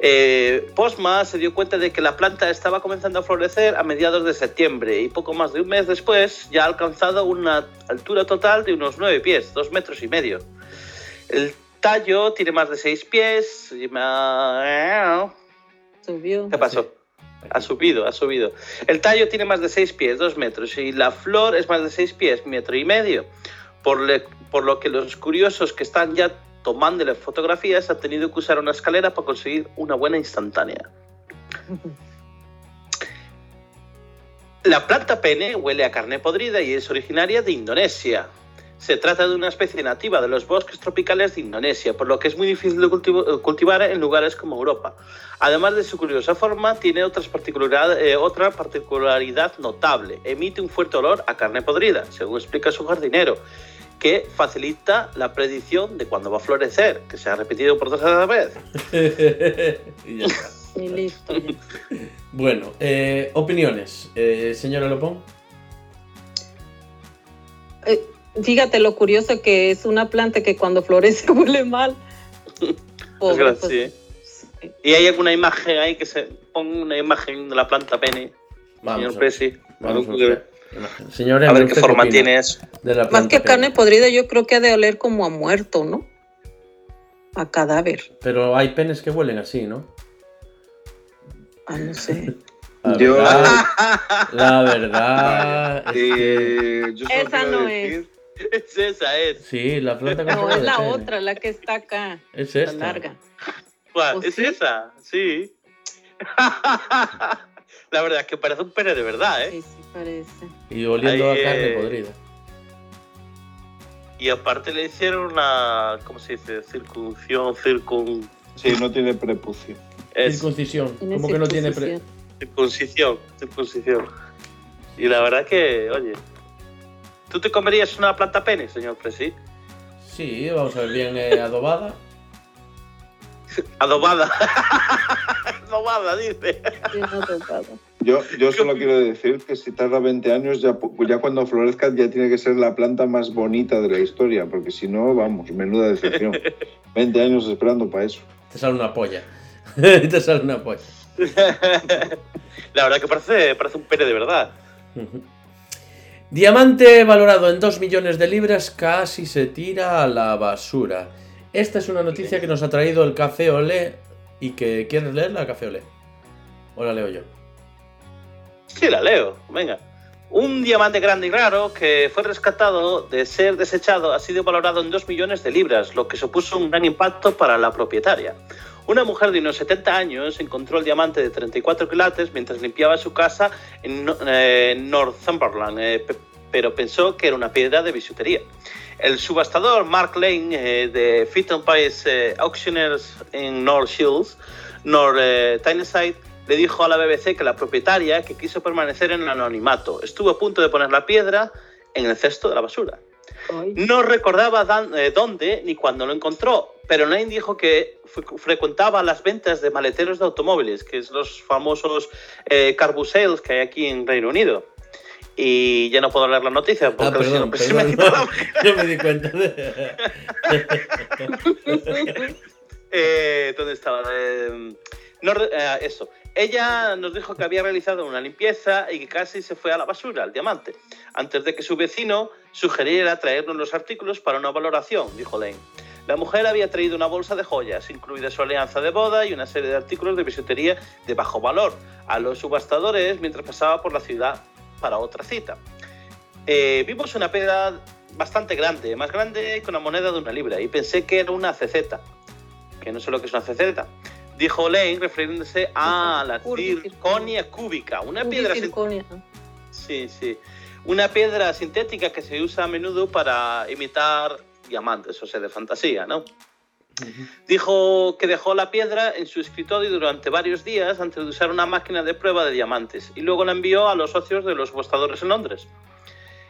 Eh, Posma se dio cuenta de que la planta estaba comenzando a florecer a mediados de septiembre y poco más de un mes después ya ha alcanzado una altura total de unos 9 pies, 2 metros y medio. El tallo tiene más de 6 pies. y me- Subió. ¿Qué pasó? Ha subido, ha subido. El tallo tiene más de 6 pies, 2 metros, y la flor es más de 6 pies, metro y medio. Por, por lo que los curiosos que están ya tomándole fotografías han tenido que usar una escalera para conseguir una buena instantánea. La planta pene huele a carne podrida y es originaria de Indonesia. Se trata de una especie nativa de los bosques tropicales de Indonesia, por lo que es muy difícil de cultivo- cultivar en lugares como Europa. Además de su curiosa forma, tiene otras particularidad- eh, otra particularidad notable. Emite un fuerte olor a carne podrida, según explica su jardinero, que facilita la predicción de cuándo va a florecer, que se ha repetido por tercera vez. y ya está. Y listo. ya. Bueno, eh, opiniones. Eh, señora Lopón. Fíjate lo curioso que es una planta que cuando florece huele mal. Pobre, Desgracia, pues, ¿eh? sí. ¿Y hay alguna imagen ahí que se ponga una imagen de la planta pene, Vamos señor a ver. Presi? Vamos a A ver, qué ¿usted forma opina tiene eso. de la Más que carne pene? podrida, yo creo que ha de oler como a muerto, ¿no? A cadáver. Pero hay penes que huelen así, ¿no? Ah, no sé. La Yo- verdad, la verdad es que... Eh, yo solo Esa no decir- Es esa, es. Sí, la planta con No, es la otra, la que está acá. Es La esta. larga. ¿Cuál? ¿Oh, ¿Es sí? esa? Sí. la verdad es que parece un pene de verdad, ¿eh? Sí, sí, parece. Y oliendo Ahí, a carne eh, podrida. Y aparte le hicieron una. ¿Cómo se dice? Circunción, circun. Sí, no tiene prepucio. es- Circuncisión. ¿Cómo que no tiene pre... circuncisión. circuncisión, circuncisión. Y la verdad que, oye. ¿Tú te comerías una planta pene, señor Presi? Sí, vamos a ver, bien eh, adobada. Adobada. Adobada, dice. Yo, yo solo quiero decir que si tarda 20 años, ya, ya cuando florezca ya tiene que ser la planta más bonita de la historia, porque si no, vamos, menuda decepción. 20 años esperando para eso. Te sale una polla. Te sale una polla. La verdad que parece, parece un pene de verdad. Diamante valorado en 2 millones de libras casi se tira a la basura. Esta es una noticia que nos ha traído el Café Olé y que quieres leerla, Café Olé. ¿O la leo yo? Sí, la leo. Venga. Un diamante grande y raro que fue rescatado de ser desechado ha sido valorado en 2 millones de libras, lo que supuso un gran impacto para la propietaria. Una mujer de unos 70 años encontró el diamante de 34 quilates mientras limpiaba su casa en eh, Northumberland, eh, pero pensó que era una piedra de bisutería. El subastador Mark Lane eh, de Fitton Price Auctioneers en North Shields, North Tyneside, le dijo a la BBC que la propietaria, que quiso permanecer en el anonimato, estuvo a punto de poner la piedra en el cesto de la basura. No recordaba eh, dónde ni cuándo lo encontró, pero Lane dijo que frecuentaba las ventas de maleteros de automóviles, que es los famosos eh, sales que hay aquí en Reino Unido. Y ya no puedo leer la noticia porque ah, perdón, si no, me no, me di cuenta. eh, ¿Dónde estaba? Eh, no, eso. Ella nos dijo que había realizado una limpieza y que casi se fue a la basura, el diamante, antes de que su vecino sugiriera traernos los artículos para una valoración, dijo Lane. La mujer había traído una bolsa de joyas, incluida su alianza de boda y una serie de artículos de bisutería de bajo valor, a los subastadores mientras pasaba por la ciudad para otra cita. Eh, vimos una piedra bastante grande, más grande que una moneda de una libra, y pensé que era una ceceta, que no sé lo que es una ceceta dijo Lane refiriéndose a la circonia cúbica, una piedra Sí, sí. Una piedra sintética que se usa a menudo para imitar diamantes, o sea, de fantasía, ¿no? Dijo que dejó la piedra en su escritorio durante varios días antes de usar una máquina de prueba de diamantes y luego la envió a los socios de los apostadores en Londres.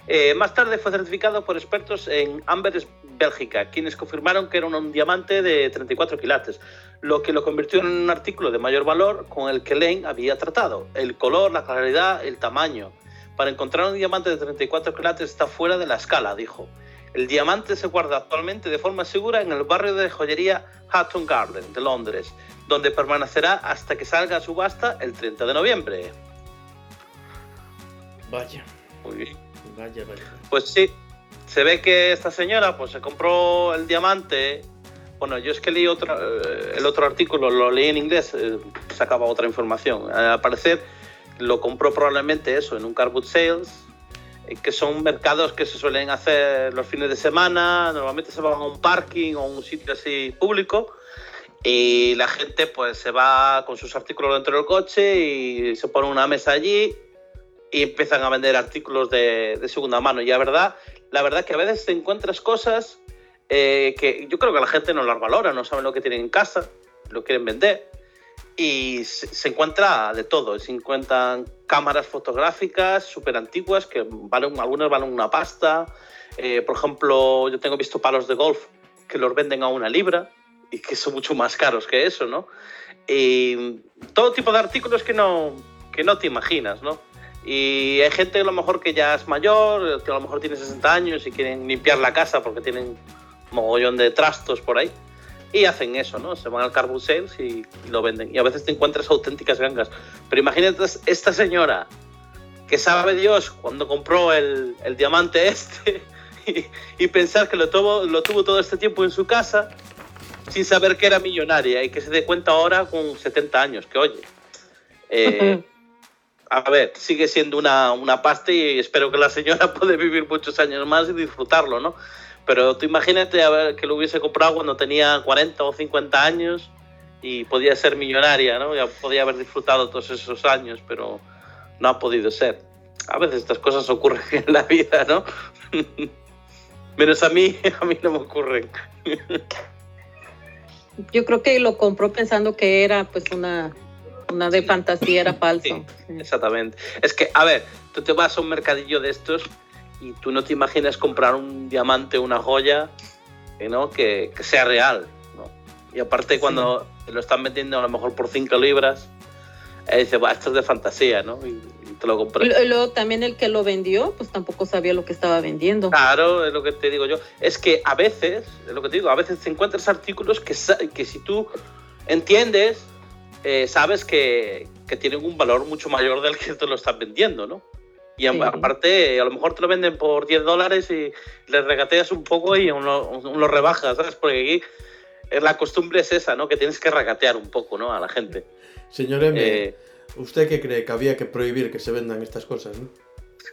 Eh, más tarde fue certificado por expertos en Amberes, Bélgica, quienes confirmaron que era un, diamante de 34 quilates, lo que lo convirtió en un artículo de mayor valor con el que Lane había tratado. El color, la claridad, el tamaño. Para encontrar un diamante de 34 quilates está fuera de la escala, dijo. El diamante se guarda actualmente de forma segura en el barrio de joyería Hatton Garden de Londres, donde permanecerá hasta que salga a subasta el 30 de noviembre. Vaya. Muy bien. Vaya, vaya. Pues sí, se ve que esta señora pues se compró el diamante. Bueno, yo es que leí otro, eh, el otro artículo, lo leí en inglés, eh, sacaba otra información. Al parecer lo compró probablemente eso, en un car boot sales, que son mercados que se suelen hacer los fines de semana, normalmente se van a un parking o un sitio así público y la gente pues se va con sus artículos dentro del coche y se pone una mesa allí y empiezan a vender artículos de, segunda mano. Y la verdad, la verdad que a veces te encuentras cosas eh, que yo creo que la gente no las valora, no saben lo que tienen en casa, lo quieren vender. Y se, encuentra de todo. Se encuentran cámaras fotográficas súper antiguas que valen, algunas valen una pasta. Eh, por ejemplo, yo tengo visto palos de golf que los venden a una libra y que son mucho más caros que eso, ¿no? Y todo tipo de artículos que no, que no te imaginas, ¿no? Y hay gente a lo mejor que ya es mayor, que a lo mejor tiene 60 años y quieren limpiar la casa porque tienen mogollón de trastos por ahí. Y hacen eso, ¿no? Se van al carbon sales y, lo venden. Y a veces te encuentras auténticas gangas. Pero imagínate esta señora que sabe Dios cuando compró el, el diamante este y, y, pensar que lo tuvo, lo tuvo todo este tiempo en su casa sin saber que era millonaria y que se dé cuenta ahora con 70 años, que oye. Eh, a ver, sigue siendo una, una pasta y espero que la señora pueda vivir muchos años más y disfrutarlo, ¿no? Pero tú imagínate a ver, que lo hubiese comprado cuando tenía 40 o 50 años y podía ser millonaria, ¿no? Ya podía haber disfrutado todos esos años, pero no ha podido ser. A veces estas cosas ocurren en la vida, ¿no? Menos a mí, a mí no me ocurren. Yo creo que lo compró pensando que era pues una una de fantasía era falso. exactamente. Es que, a ver, tú te vas a un mercadillo de estos y tú no te imaginas comprar un diamante, una joya, ¿no? que, que sea real. ¿no? Y aparte cuando lo están vendiendo a lo mejor por 5 libras, eh, dice, va, esto es de fantasía, ¿no? Y, te lo compré. Y luego también el que lo vendió, pues tampoco sabía lo que estaba vendiendo. Claro, es lo que te digo yo. Es que a veces, es lo que te digo, a veces te encuentras artículos que, que si tú entiendes eh, sabes que, que, tienen un valor mucho mayor del que te lo están vendiendo, ¿no? Y aparte, a lo mejor te lo venden por 10 dólares y les regateas un poco y aún lo, rebajas, ¿sabes? Porque aquí eh, la costumbre es esa, ¿no? Que tienes que regatear un poco, ¿no? A la gente. Señor M, eh, ¿Usted qué cree? Que había que prohibir que se vendan estas cosas, ¿no?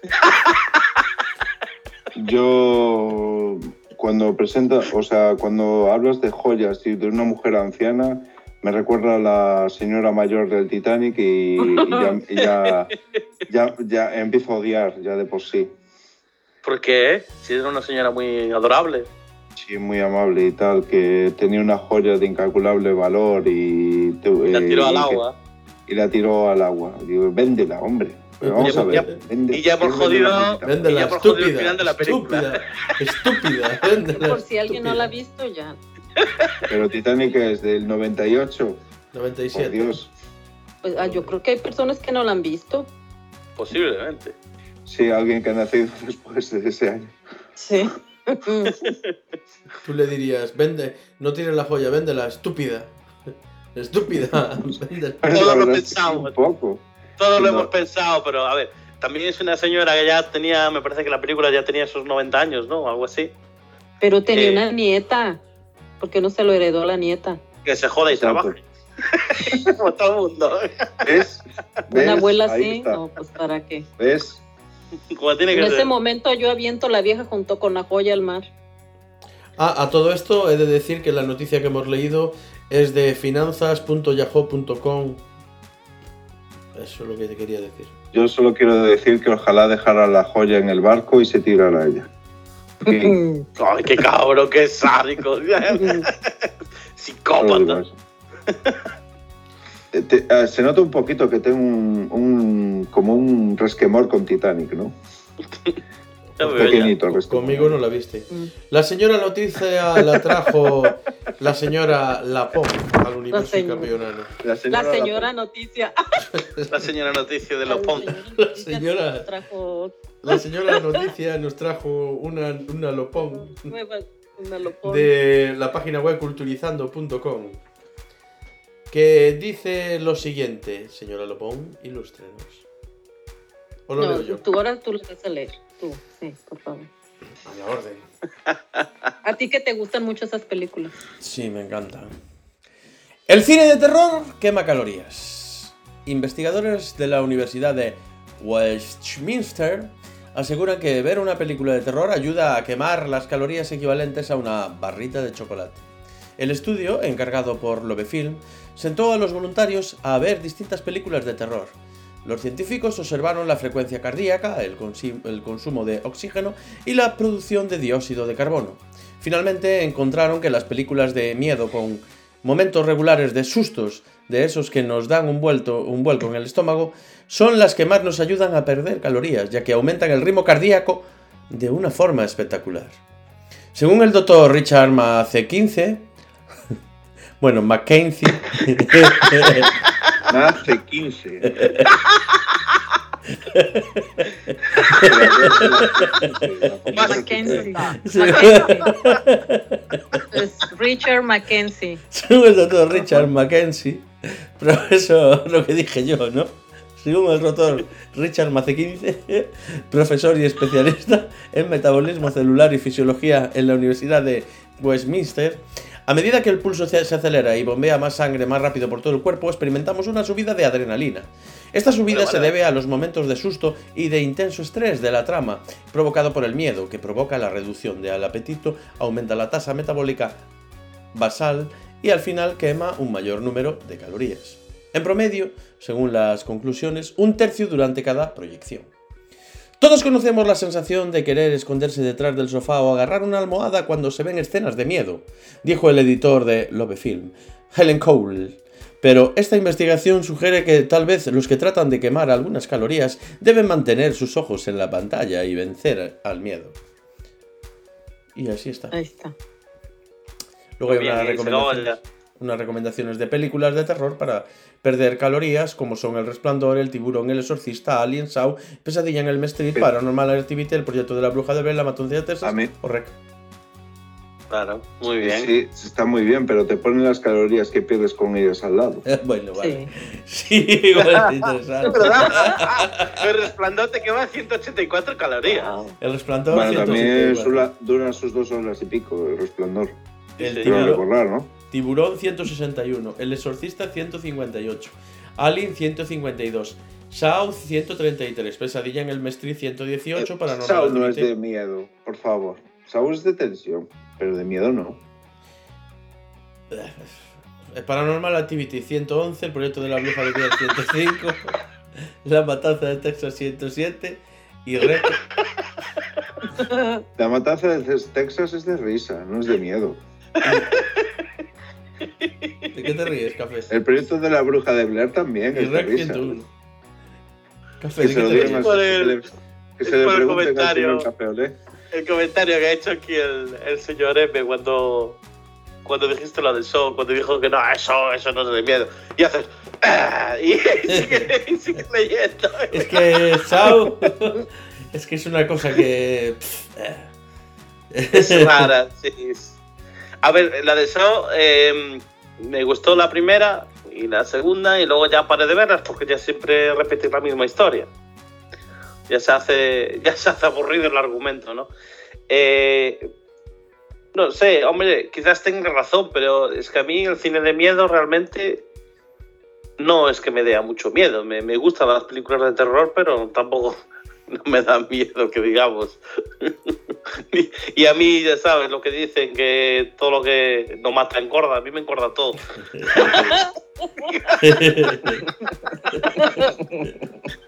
Yo, cuando presenta, o sea, cuando hablas de joyas y de una mujer anciana, me recuerda a la señora mayor del Titanic y, y ya, y ya, ya, ya empiezo a odiar ya de por sí. ¿Por qué? Si era una señora muy adorable. Sí, muy amable y tal, que tenía una joya de incalculable valor y... te- La eh, tiró al y que- agua. y la tiró al agua. Digo, véndela, hombre. Pero vamos Ya- a ver. ya- vende- y ya por véndela, jodido-. Véndela, Y ya por joder el estúpida, final de la película. estúpida, estúpida, véndela, Por si alguien no la ha estúpida. visto ya. Pero Titanic es del 98. Por 97. Dios. Pues ah, yo creo que hay personas que no la han visto. Posiblemente. Sí, alguien que ha nacido después de ese año. Sí. Tú le dirías, vende, no tires la joya, véndela, estúpida. Estúpida, véndela. Todo lo pensamos. Un poco. Todo lo No. hemos pensado, pero a ver, también es una señora que ya tenía, me parece que la película ya tenía sus 90 años, ¿no? O algo así. Pero tenía Eh. una nieta. ¿Por qué no se lo heredó la nieta? Que se joda y trabaje. Como todo el mundo. ¿Ves? ¿Ves? Una abuela así, no, pues para qué. ¿Ves? Como tiene En ese momento yo aviento la vieja junto con la joya al mar. Ah, a todo esto he de decir que la noticia que hemos leído es de finanzas.yahoo.com. Eso es lo que te quería decir. Yo solo quiero decir que ojalá dejara la joya en el barco y se tirara a ella. Ay, qué cabrón, qué sádico. Psicópata. te- ah, se nota un poquito que tengo un, un- como un resquemor con Titanic, ¿no? Pequeñito el resquemor. Conmigo no la viste. Mm. La señora noticia la trajo la señora Lapón al universo señora. campeonano. La señora, La señora noticia. La señora noticia de los La señora señora. nos Trajo La señora noticia nos trajo una, una Lopón nueva, una lopón. de la página web culturizando.com que dice lo siguiente, señora Lopón, ilústrenos. ¿O lo No, leo yo? tú ahora tú lo vas a leer. Tú, sí, por favor. A la orden. A ti que te gustan mucho esas películas. Sí, me encanta. El cine de terror quema calorías. Investigadores de la Universidad de Westminster aseguran que ver una película de terror ayuda a quemar las calorías equivalentes a una barrita de chocolate. El estudio, encargado por Lobefilm, sentó a los voluntarios a ver distintas películas de terror. Los científicos observaron la frecuencia cardíaca, el, consumo de oxígeno y la producción de dióxido de carbono. Finalmente encontraron que las películas de miedo con momentos regulares de sustos, de esos que nos dan un, vuelto, un vuelco en el estómago, son las que más nos ayudan a perder calorías, ya que aumentan el ritmo cardíaco de una forma espectacular. Según el doctor Richard Mace15, bueno, Mackenzie, Nace 15. Mackenzie. Richard Mackenzie. según el doctor Richard Mackenzie, profesor, lo que dije yo, ¿no? Según el doctor Richard Mace15, profesor y especialista en metabolismo celular y fisiología en la Universidad de Westminster, a medida que el pulso se acelera y bombea más sangre más rápido por todo el cuerpo, experimentamos una subida de adrenalina. Esta subida se vale. debe a los momentos de susto y de intenso estrés de la trama, provocado por el miedo, que provoca la reducción del apetito, aumenta la tasa metabólica basal y al final quema un mayor número de calorías. En promedio, según las conclusiones, un tercio durante cada proyección. Todos conocemos la sensación de querer esconderse detrás del sofá o agarrar una almohada cuando se ven escenas de miedo, dijo el editor de Lobefilm, Helen Cole. Pero esta investigación sugiere que tal vez los que tratan de quemar algunas calorías deben mantener sus ojos en la pantalla y vencer al miedo. Y así está. Ahí está. Luego hay unas recomendaciones, unas recomendaciones de películas de terror para perder calorías, como son El Resplandor, El Tiburón, El Exorcista, Alien, Saw, Pesadilla en el Street, Paranormal Activity, El Proyecto de la Bruja de Blair, La Matanza de Texas A mí- o Rec. Claro, muy bien. Sí, está muy bien, pero te ponen las calorías que pierdes con ellas al lado. bueno, vale. Sí. Sí, igual es Es interesante. El resplandor te quema 184 calorías. El Resplandor, Bueno, también 184. sula- duran sus dos horas y pico el resplandor. El Sí, Quiero tiburón, recordar, ¿no? Tiburón 161, El Exorcista 158, Alien 152. South 133. Pesadilla en el Mestri 118. Paranormal Saúl no es Activity. de miedo, por favor. Saúl es de tensión, pero de miedo no. Eh, Paranormal Activity 111, el proyecto de la bruja de Blair 105, La matanza de Texas 107 y Red. La matanza de Texas es de risa, no es de miedo. ¿De qué te ríes, Café? El proyecto de la bruja de Blair también Red risa. 101. Café, Que Por el- que se por el comentario. Café. El que ha hecho aquí el, el señor M cuando, cuando dijiste lo del show, cuando dijo que no, eso, eso no es de miedo. Y haces. "Ah", y sigue, y sigue leyendo. Es que Sao. Es que es una cosa que. pff, eh. Es rara, sí. A ver, la de Saw, eh, me gustó la primera y la segunda, y luego ya paré de verlas porque ya siempre repetir la misma historia. Ya se hace, ya se hace aburrido el argumento, ¿no? Eh, no sé, hombre, quizás tenga razón, pero es que a mí el cine de miedo realmente no es que me dé mucho miedo. Me, me gustan las películas de terror, pero tampoco no me da miedo, que digamos. Y- a mí, ya sabes, lo que dicen, que todo lo que no mata engorda, a mí me engorda todo.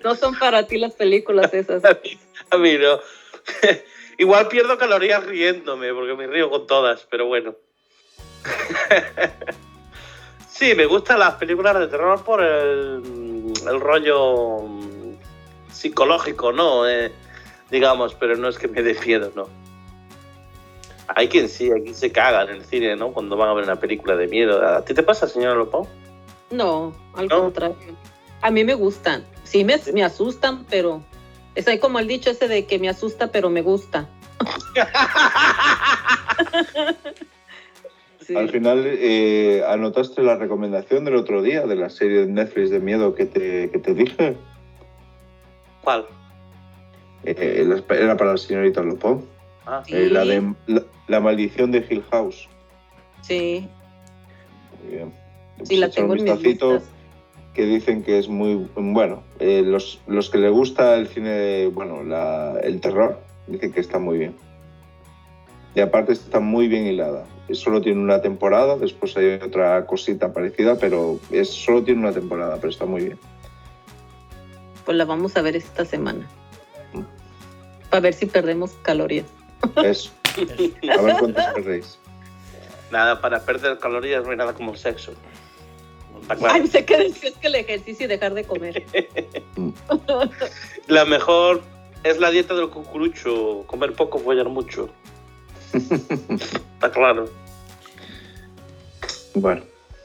No son para ti las películas esas. A mí, a mí no. Igual pierdo calorías riéndome, porque me río con todas, pero bueno. Sí, me gustan las películas de terror por el, el rollo mm, psicológico, ¿no? Eh, digamos, pero no es que me dé miedo, ¿no? Hay quien sí, hay quien se caga en el cine, ¿no? Cuando van a ver una película de miedo. ¿A ti te pasa, señora Lopón? No, al ¿No? contrario. A mí me gustan. Sí, me, me asustan, pero. Es ahí como el dicho ese de que me asusta, pero me gusta. Sí. Al final, eh, ¿anotaste la recomendación del otro día de la serie de Netflix de miedo que te, que te dije? ¿Cuál? Eh, era para la señorita Lopón. Ah, Sí. Eh, la de la, la maldición de Hill House. Sí, Muy bien. sí, la un tengo en mis vistacito, listas. que dicen que es muy bueno. Eh, los, los que le gusta el cine, bueno, la- el terror, dicen que está muy bien. Y aparte está muy bien hilada. Solo tiene una temporada, después hay otra cosita parecida, pero es, solo tiene una temporada, pero está muy bien. Pues la vamos a ver esta semana. Para ver si perdemos calorías. Eso. A ver cuántos perdéis. Nada, para perder calorías no hay nada como el sexo. Claro. Ay, sé que decías que el ejercicio y dejar de comer. La mejor es la dieta del cucurucho, comer poco, follar mucho. Está claro. Bueno,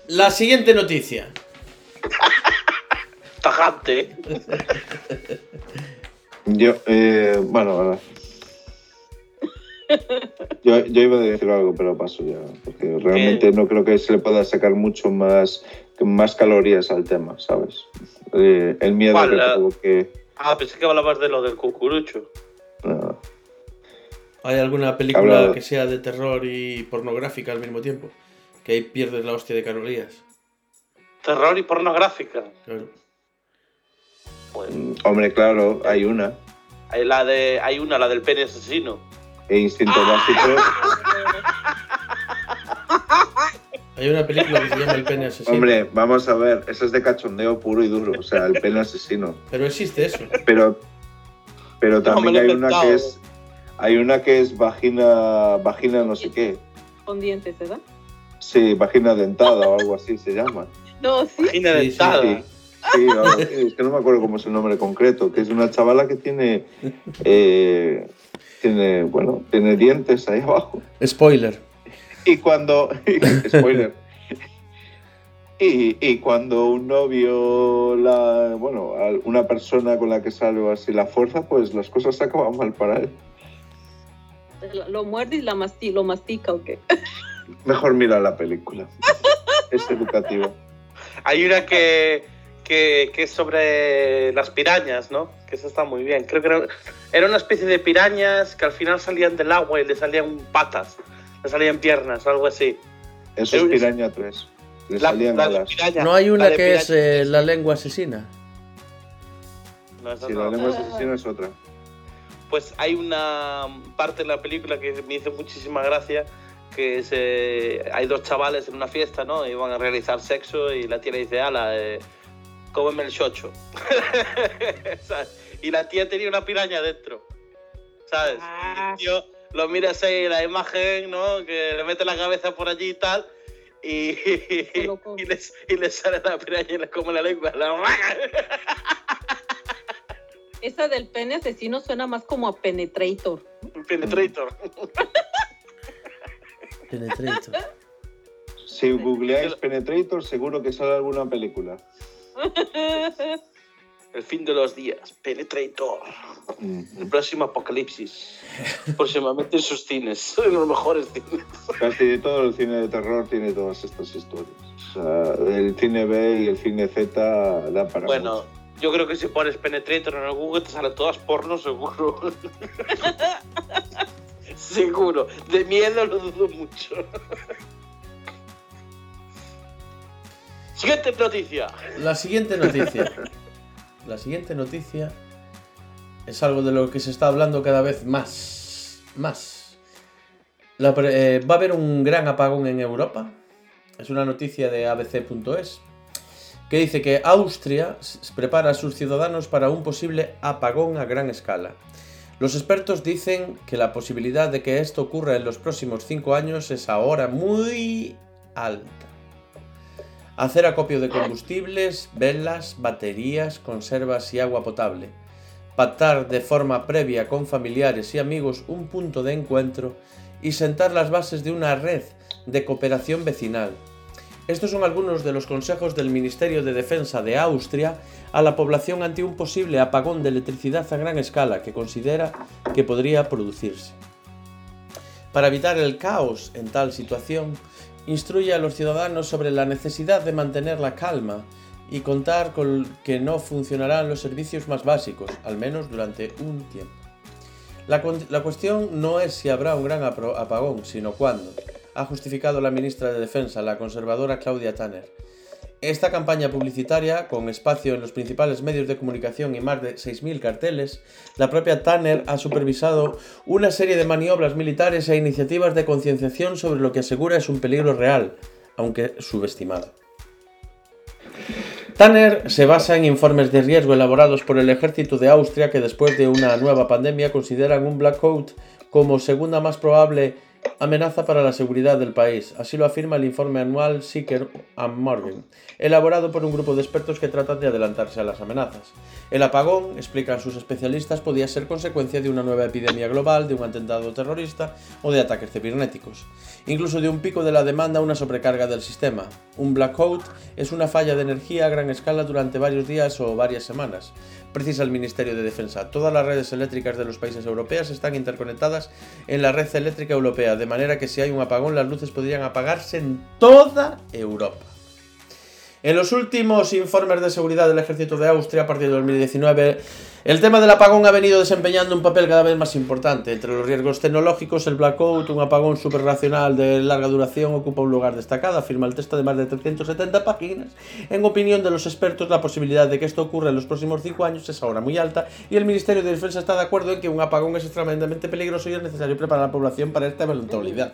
La siguiente noticia. Tajante. Yo, eh, bueno, ahora. Yo, yo iba a decir algo, pero paso ya, porque realmente no creo que se le pueda sacar mucho más, más calorías al tema, ¿sabes? Eh, el miedo que La- provoque. Ah, pensé que hablabas de lo del cucurucho. no. ¿Hay alguna película que sea de terror y pornográfica al mismo tiempo? Que ahí pierdes la hostia de calorías. Terror y pornográfica. Claro. Pues, Hombre, claro, hay una. hay, la de, hay una, la del pene asesino. E instinto básico. Hay una película que se llama El pene asesino. Hombre, vamos a ver, eso es de cachondeo puro y duro, o sea, el pene asesino. Pero existe eso. Pero, pero también hay una que es, hay una que es vagina, vagina no sé qué. Con dientes, ¿verdad? Sí, vagina dentada o algo así se llama. No, sí. Vagina Sí, sí, dentada. Sí, sí, es que no me acuerdo cómo es el nombre concreto, que es una chavala que tiene, eh, tiene, bueno, tiene dientes ahí abajo. Spoiler. Y cuando, spoiler, y, y cuando un novio, la, bueno, una persona con la que sale o así la fuerza, pues las cosas se acaban mal para él. Lo- muerde y la masti lo mastica, ¿o qué? Mejor mira la película. Es educativa. Hay una que, que, que es sobre las pirañas, ¿no? Que esa está muy bien. Creo que era, era una especie de pirañas que al final salían del agua y le salían patas, le salían piernas, algo así. Eso es Piraña 3. Le La, salían la alas. piraña. No hay una que es eh, la lengua asesina. No, esa Si no. la lengua asesina es otra. Pues hay una parte de la película que me hizo muchísima gracia, que es, eh, hay dos chavales en una fiesta, ¿no? Y van a realizar sexo y la tía le dice, ala, eh, cómeme el chocho. Y la tía tenía una piraña dentro, ¿sabes? Ah. Y el tío lo mira así la imagen, ¿no? Que le mete la cabeza por allí y tal. Y, y, le, y le sale la piraña y le come la lengua. La Esa del pene asesino suena más como a Penetrator. Penetrator. Penetrator. Si googleáis Penetrator, seguro que sale alguna película. El fin de los días. Penetrator. El próximo apocalipsis. Próximamente en sus cines. En los mejores cines. Casi todo el cine de terror tiene todas estas historias. O sea, el cine B y el cine Z da para Bueno, mucho. yo creo que si pones Penetrator en el Google te salen todas pornos, seguro. seguro. De miedo lo dudo mucho. Siguiente noticia. La siguiente noticia. La siguiente noticia es algo de lo que se está hablando cada vez más. Más. Eh, va a haber un gran apagón en Europa. Es una noticia de abc.es que dice que Austria prepara a sus ciudadanos para un posible apagón a gran escala. Los expertos dicen que la posibilidad de que esto ocurra en los próximos cinco años es ahora muy alta. Hacer acopio de combustibles, velas, baterías, conservas y agua potable. Pactar de forma previa con familiares y amigos un punto de encuentro y sentar las bases de una red de cooperación vecinal. Estos son algunos de los consejos del Ministerio de Defensa de Austria a la población ante un posible apagón de electricidad a gran escala que considera que podría producirse. Para evitar el caos en tal situación, instruye a los ciudadanos sobre la necesidad de mantener la calma y contar con que no funcionarán los servicios más básicos, al menos durante un tiempo. La, la cuestión no es si habrá un gran apagón, sino cuándo, ha justificado la ministra de Defensa, la conservadora Claudia Tanner. Esta campaña publicitaria, con espacio en los principales medios de comunicación y más de 6.000 carteles, la propia Tanner ha supervisado una serie de maniobras militares e iniciativas de concienciación sobre lo que asegura es un peligro real, aunque subestimado. Tanner se basa en informes de riesgo elaborados por el ejército de Austria que después de una nueva pandemia consideran un blackout como segunda más probable amenaza para la seguridad del país. Así lo afirma el informe anual Seeker and Morgan, elaborado por un grupo de expertos que tratan de adelantarse a las amenazas. El apagón, explican sus especialistas, podía ser consecuencia de una nueva epidemia global, de un atentado terrorista o de ataques cibernéticos. Incluso de un pico de la demanda a una sobrecarga del sistema. Un blackout es una falla de energía a gran escala durante varios días o varias semanas. Precisa el Ministerio de Defensa. Todas las redes eléctricas de los países europeos están interconectadas en la red eléctrica europea, de manera que si hay un apagón las luces podrían apagarse en toda Europa. En los últimos informes de seguridad del ejército de Austria a partir de 2019, el tema del apagón ha venido desempeñando un papel cada vez más importante. Entre los riesgos tecnológicos, el blackout, un apagón superracional de larga duración, ocupa un lugar destacado, afirma el texto de más de 370 páginas. En opinión de los expertos, la posibilidad de que esto ocurra en los próximos 5 años es ahora muy alta y el Ministerio de Defensa está de acuerdo en que un apagón es extremadamente peligroso y es necesario preparar a la población para esta eventualidad.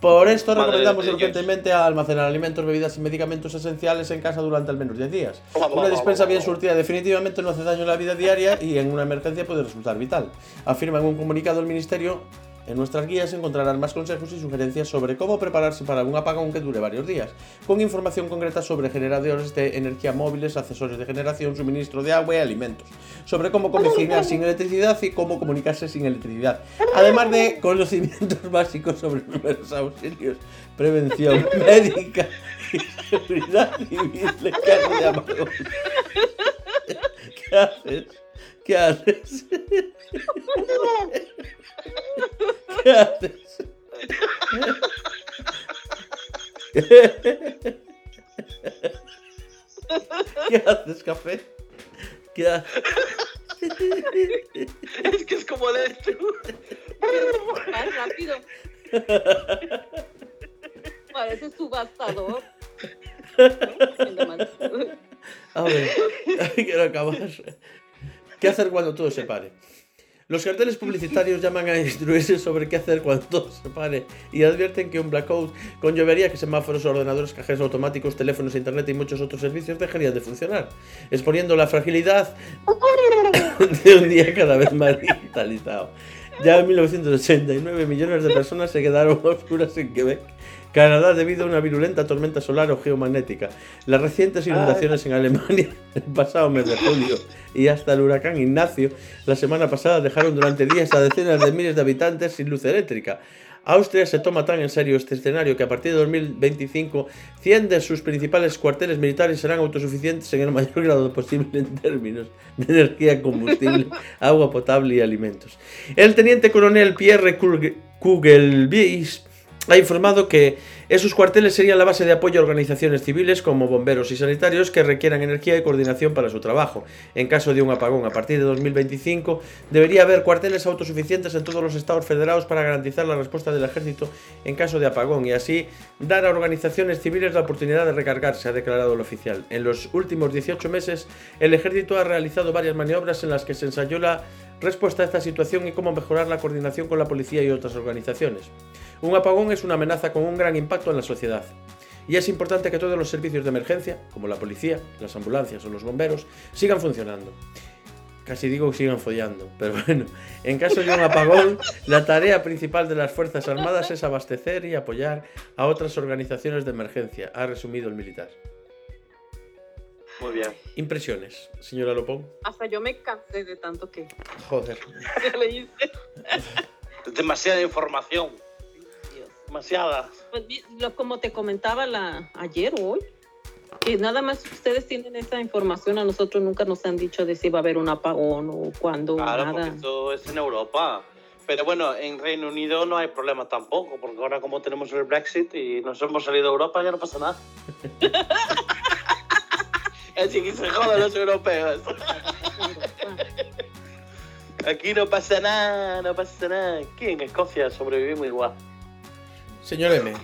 Por esto Madre recomendamos de urgentemente almacenar alimentos, bebidas y medicamentos esenciales en casa durante al menos 10 días. Una despensa bien surtida definitivamente no hace daño en la vida diaria y en una emergencia puede resultar vital. Afirma en un comunicado el Ministerio en nuestras guías encontrarán más consejos y sugerencias sobre cómo prepararse para un apagón que dure varios días, con información concreta sobre generadores de energía móviles, accesorios de generación, suministro de agua y alimentos, sobre cómo cocinar sin electricidad y cómo comunicarse sin electricidad, además de conocimientos básicos sobre primeros auxilios, prevención médica y seguridad civil en caso de apagón. ¿Qué haces? ¿Qué haces? ¿Qué haces? ¿Qué haces, café? ¿Qué haces? Es que es como de esto. Más rápido. Parece subastador. A ver, quiero acabar. ¿Qué hacer cuando todo se pare? Los carteles publicitarios llaman a instruirse sobre qué hacer cuando todo se pare y advierten que un blackout conllevaría que semáforos, ordenadores, cajeros automáticos, teléfonos, internet y muchos otros servicios dejarían de funcionar, exponiendo la fragilidad de un día cada vez más digitalizado. Ya en 1989 millones de personas se quedaron oscuras en Quebec Canadá debido a una virulenta tormenta solar o geomagnética, las recientes inundaciones en Alemania el pasado mes de julio y hasta el huracán Ignacio la semana pasada dejaron durante días a decenas de miles de habitantes sin luz eléctrica. Austria se toma tan en serio este escenario que a partir de 2025 100 de sus principales cuarteles militares serán autosuficientes en el mayor grado posible en términos de energía, combustible, agua potable y alimentos. El teniente coronel Pierre Kugelbies ha informado que esos cuarteles serían la base de apoyo a organizaciones civiles como bomberos y sanitarios que requieran energía y coordinación para su trabajo. En caso de un apagón a partir de 2025, debería haber cuarteles autosuficientes en todos los estados federados para garantizar la respuesta del ejército en caso de apagón y así dar a organizaciones civiles la oportunidad de recargarse, ha declarado el oficial. En los últimos 18 meses, el ejército ha realizado varias maniobras en las que se ensayó la respuesta a esta situación y cómo mejorar la coordinación con la policía y otras organizaciones. Un apagón es una amenaza con un gran impacto en la sociedad. Y es importante que todos los servicios de emergencia, como la policía, las ambulancias o los bomberos, sigan funcionando. Casi digo que sigan follando, pero bueno, en caso de un apagón, la tarea principal de las Fuerzas Armadas es abastecer y apoyar a otras organizaciones de emergencia, ha resumido el militar. Muy bien. Impresiones, señora Lopón. Hasta yo me cansé de tanto que Joder. Demasiada información. Dios. Demasiada. Pues, lo- como te comentaba la, ayer o hoy, que nada más ustedes tienen esa información, a nosotros nunca nos han dicho de si va a haber un apagón o cuándo, Claro, porque nada. esto es en Europa. Pero bueno, en Reino Unido no hay problema tampoco, porque ahora como tenemos el Brexit y nos hemos salido de Europa, ya no pasa nada. Así que se jodan los europeos. Aquí no pasa nada, no pasa nada. Aquí en Escocia sobrevivimos igual. Señor M.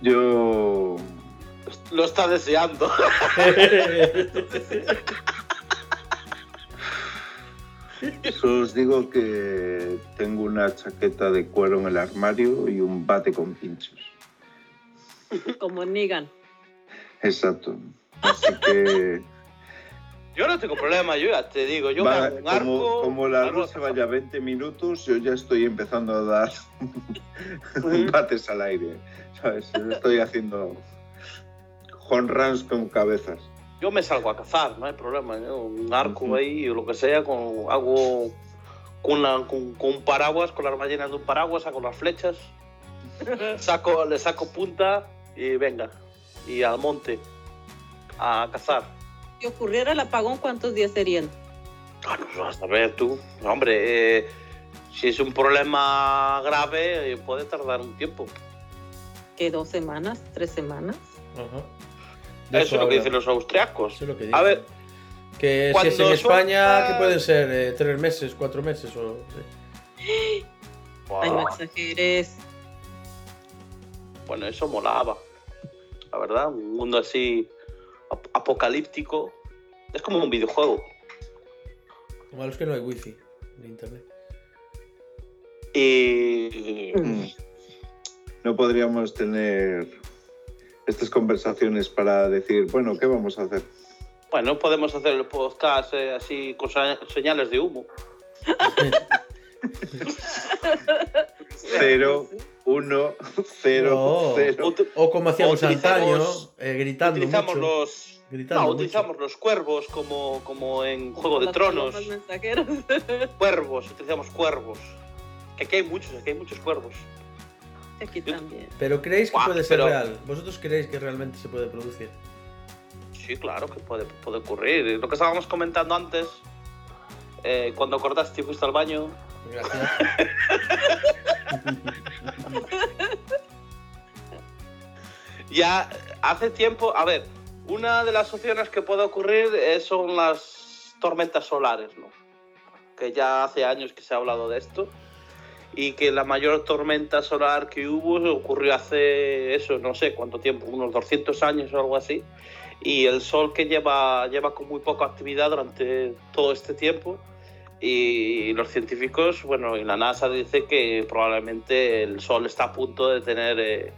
Yo Lo está deseando. solo os digo que tengo una chaqueta de cuero en el armario y un bate con pinchos. Como Negan. Exacto. Así que Yo no tengo problema, yo ya te digo, yo me va- hago un como, arco. como la luz se vaya 20 minutos, yo ya estoy empezando a dar bates al aire. ¿Sabes? Estoy haciendo home runs con cabezas. Yo me salgo a cazar, no hay problema. yo un arco ahí o lo que sea, con, hago con- con un paraguas, con las ballenas de un paraguas, saco las flechas, saco, le saco punta y venga. Y al monte a cazar. Si ocurriera el apagón, ¿cuántos días serían? Ah, no vas a ver tú. Hombre, eh, si es un problema grave, eh, puede tardar un tiempo. ¿Qué dos semanas? ¿Tres semanas? Ajá. Eso es lo que dicen los austriacos. Eso es lo que A ver, Que si es en España, suelta- que pueden ser eh, tres meses, cuatro meses o... Ay, no wow, exageres. bueno, eso molaba. La verdad, un mundo así apocalíptico. Es como un videojuego. Lo malo es que no hay wifi en internet. Y. No podríamos tener estas conversaciones para decir, bueno, ¿qué vamos a hacer? bueno, podemos hacer el podcast eh, así con señales de humo. Cero, uno, cero, No. cero. Ut- O como hacíamos antaño, eh, gritando utilizamos mucho. los Gritando no, mucho. utilizamos los cuervos como, como en Juego de Tronos. Cuervos, utilizamos cuervos. Que aquí hay muchos, aquí hay muchos cuervos. Aquí también. Pero creéis que puede ser pero- real. ¿Vosotros creéis que realmente se puede producir? Sí, claro que puede, puede ocurrir. Lo que estábamos comentando antes, eh, cuando acordaste y fuiste al baño, Gracias. ya hace tiempo, a ver, una de las opciones que puede ocurrir eh, son las tormentas solares, ¿no? Que ya hace años que se ha hablado de esto y que la mayor tormenta solar que hubo ocurrió hace eso, no sé cuánto tiempo, unos 200 años o algo así. y el Sol que lleva, lleva con muy poca actividad durante todo este tiempo. Y los científicos, bueno, y la NASA dice que probablemente el Sol está a punto de tener eh,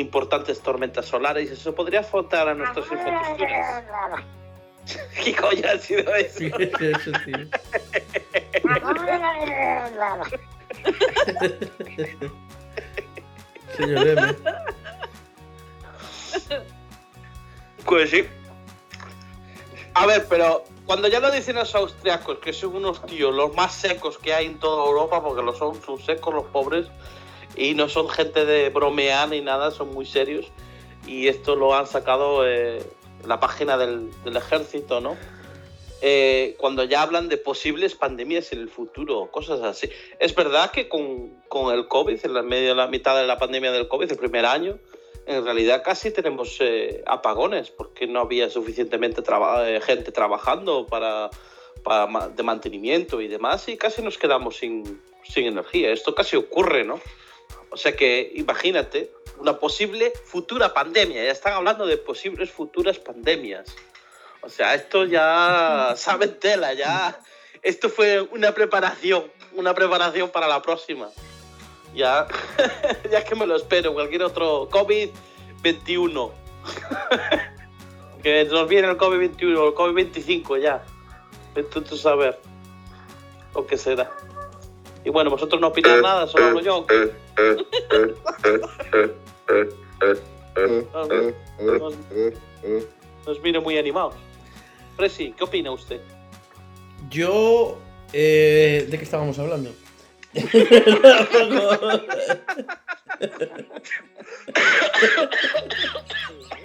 importantes tormentas solares y eso podría afrontar a nuestras infraestructuras. ¿Qué coño ha sido eso? Eso, tío. Señor M. Pues sí. A ver, pero cuando ya lo dicen los austriacos, que son unos tíos los más secos que hay en toda Europa, porque lo son, son secos los pobres, y no son gente de bromear ni nada, son muy serios, y esto lo han sacado eh, la página del, del ejército, ¿no? Eh, cuando ya hablan de posibles pandemias en el futuro, cosas así. Es verdad que con, con el COVID, en la, medio, la mitad de la pandemia del COVID, el primer año, en realidad casi tenemos eh, apagones porque no había suficientemente traba- eh, gente trabajando para, para ma- de mantenimiento y demás y casi nos quedamos sin, sin energía. Esto casi ocurre, ¿no? O sea que imagínate una posible futura pandemia. Ya están hablando de posibles futuras pandemias. O sea, esto ya saben tela, ya. Esto fue una preparación, una preparación para la próxima. Ya, ya que me lo espero, cualquier otro COVID-21. que nos viene el COVID-21 o el COVID-25 ya. Entonces, a ver. O qué será. Y bueno, vosotros no opináis nada, solo hablo yo. Nos, nos vino muy animados. Presi, ¿qué opina usted? Yo. eh, ¿De qué estábamos hablando?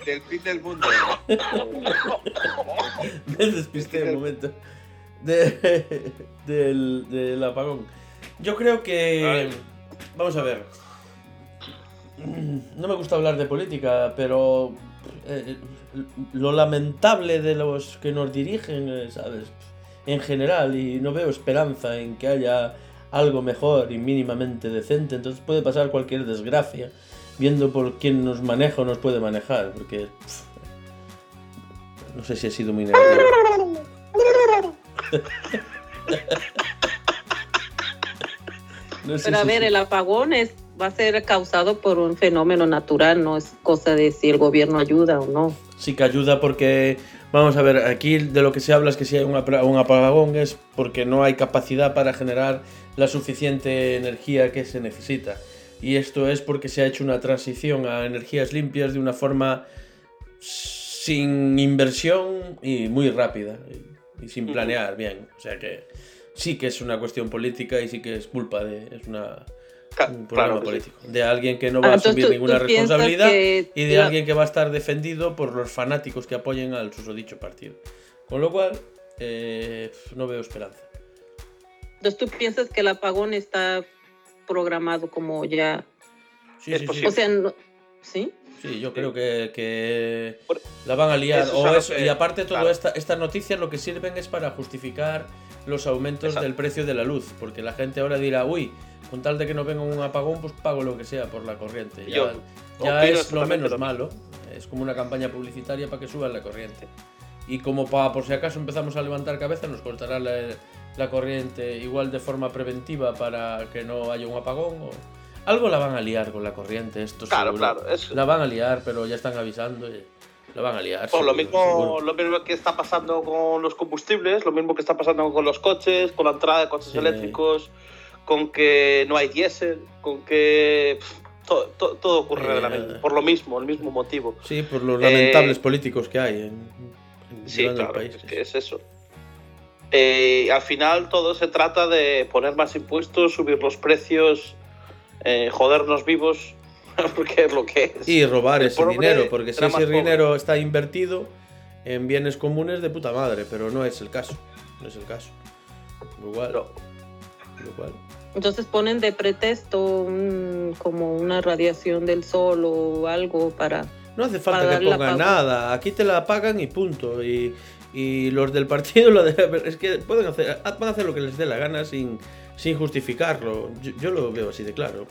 Del fin del mundo. Me despisté un momento. De- del, del apagón. Yo creo que. Vamos a ver. No me gusta hablar de política, pero. eh, lo lamentable de los que nos dirigen, eh, ¿sabes? En general, y no veo esperanza en que haya algo mejor y mínimamente decente, entonces puede pasar cualquier desgracia, viendo por quién nos maneja o nos puede manejar, porque. pff, no sé si ha sido muy negativo. No sé Pero a si- ver, el apagón es, va a ser causado por un fenómeno natural, no es cosa de si el gobierno ayuda o no. sí que ayuda porque, vamos a ver, aquí de lo que se habla es que si hay un un apagón es porque no hay capacidad para generar la suficiente energía que se necesita. Y esto es porque se ha hecho una transición a energías limpias de una forma sin inversión y muy rápida y, sin planear bien. O sea que sí que es una cuestión política y sí que es culpa de... Es una, un problema claro que sí. político. De alguien que no va Ah, a asumir tú- ninguna tú responsabilidad que y de alguien que va a estar defendido por los fanáticos que apoyen al susodicho partido. Con lo cual, eh, no veo esperanza. Entonces tú piensas que el apagón está programado como ya... Sí, Es sí. O sea, no- ¿sí? Sí, yo creo que, que Por- la van a liar. Es que- y aparte, todas claro. esta, estas noticias lo que sirven es para justificar los aumentos Exacto. del precio de la luz. Porque la gente ahora dirá, uy, con tal de que no venga un apagón, pues pago lo que sea por la corriente. Ya, Yo ya opino es lo menos lo malo. Es como una campaña publicitaria para que suban la corriente. Y como para, por si acaso empezamos a levantar cabeza, nos cortará la, la corriente igual de forma preventiva para que no haya un apagón. O... Algo la van a liar con la corriente, esto Claro, seguro. claro. Es, La van a liar, pero ya están avisando. y La van a liar. Por lo mismo, seguro. lo mismo que está pasando con los combustibles, lo mismo que está pasando con los coches, con la entrada de coches Sí. eléctricos, con que no hay diésel, con que pff, to- to- todo ocurre Eh, por lo mismo, el mismo motivo. Sí, por los Eh, lamentables políticos que hay en, en- Sí, claro, el país. es que es eso. Eh, al final todo se trata de poner más impuestos, subir los precios, eh, jodernos vivos, porque es lo que es. Y robar El ese pobre dinero, porque si ese pobre. dinero está invertido en bienes comunes de puta madre, pero no es el caso. No es el caso. Igual, No. igual. Entonces ponen de pretexto un- como una radiación del sol o algo para... No hace falta que pongan nada. Aquí te la pagan y punto. Y, y los del partido lo de, es que pueden hacer, van a hacer lo que les dé la gana sin, sin justificarlo. Yo, yo lo veo así de claro.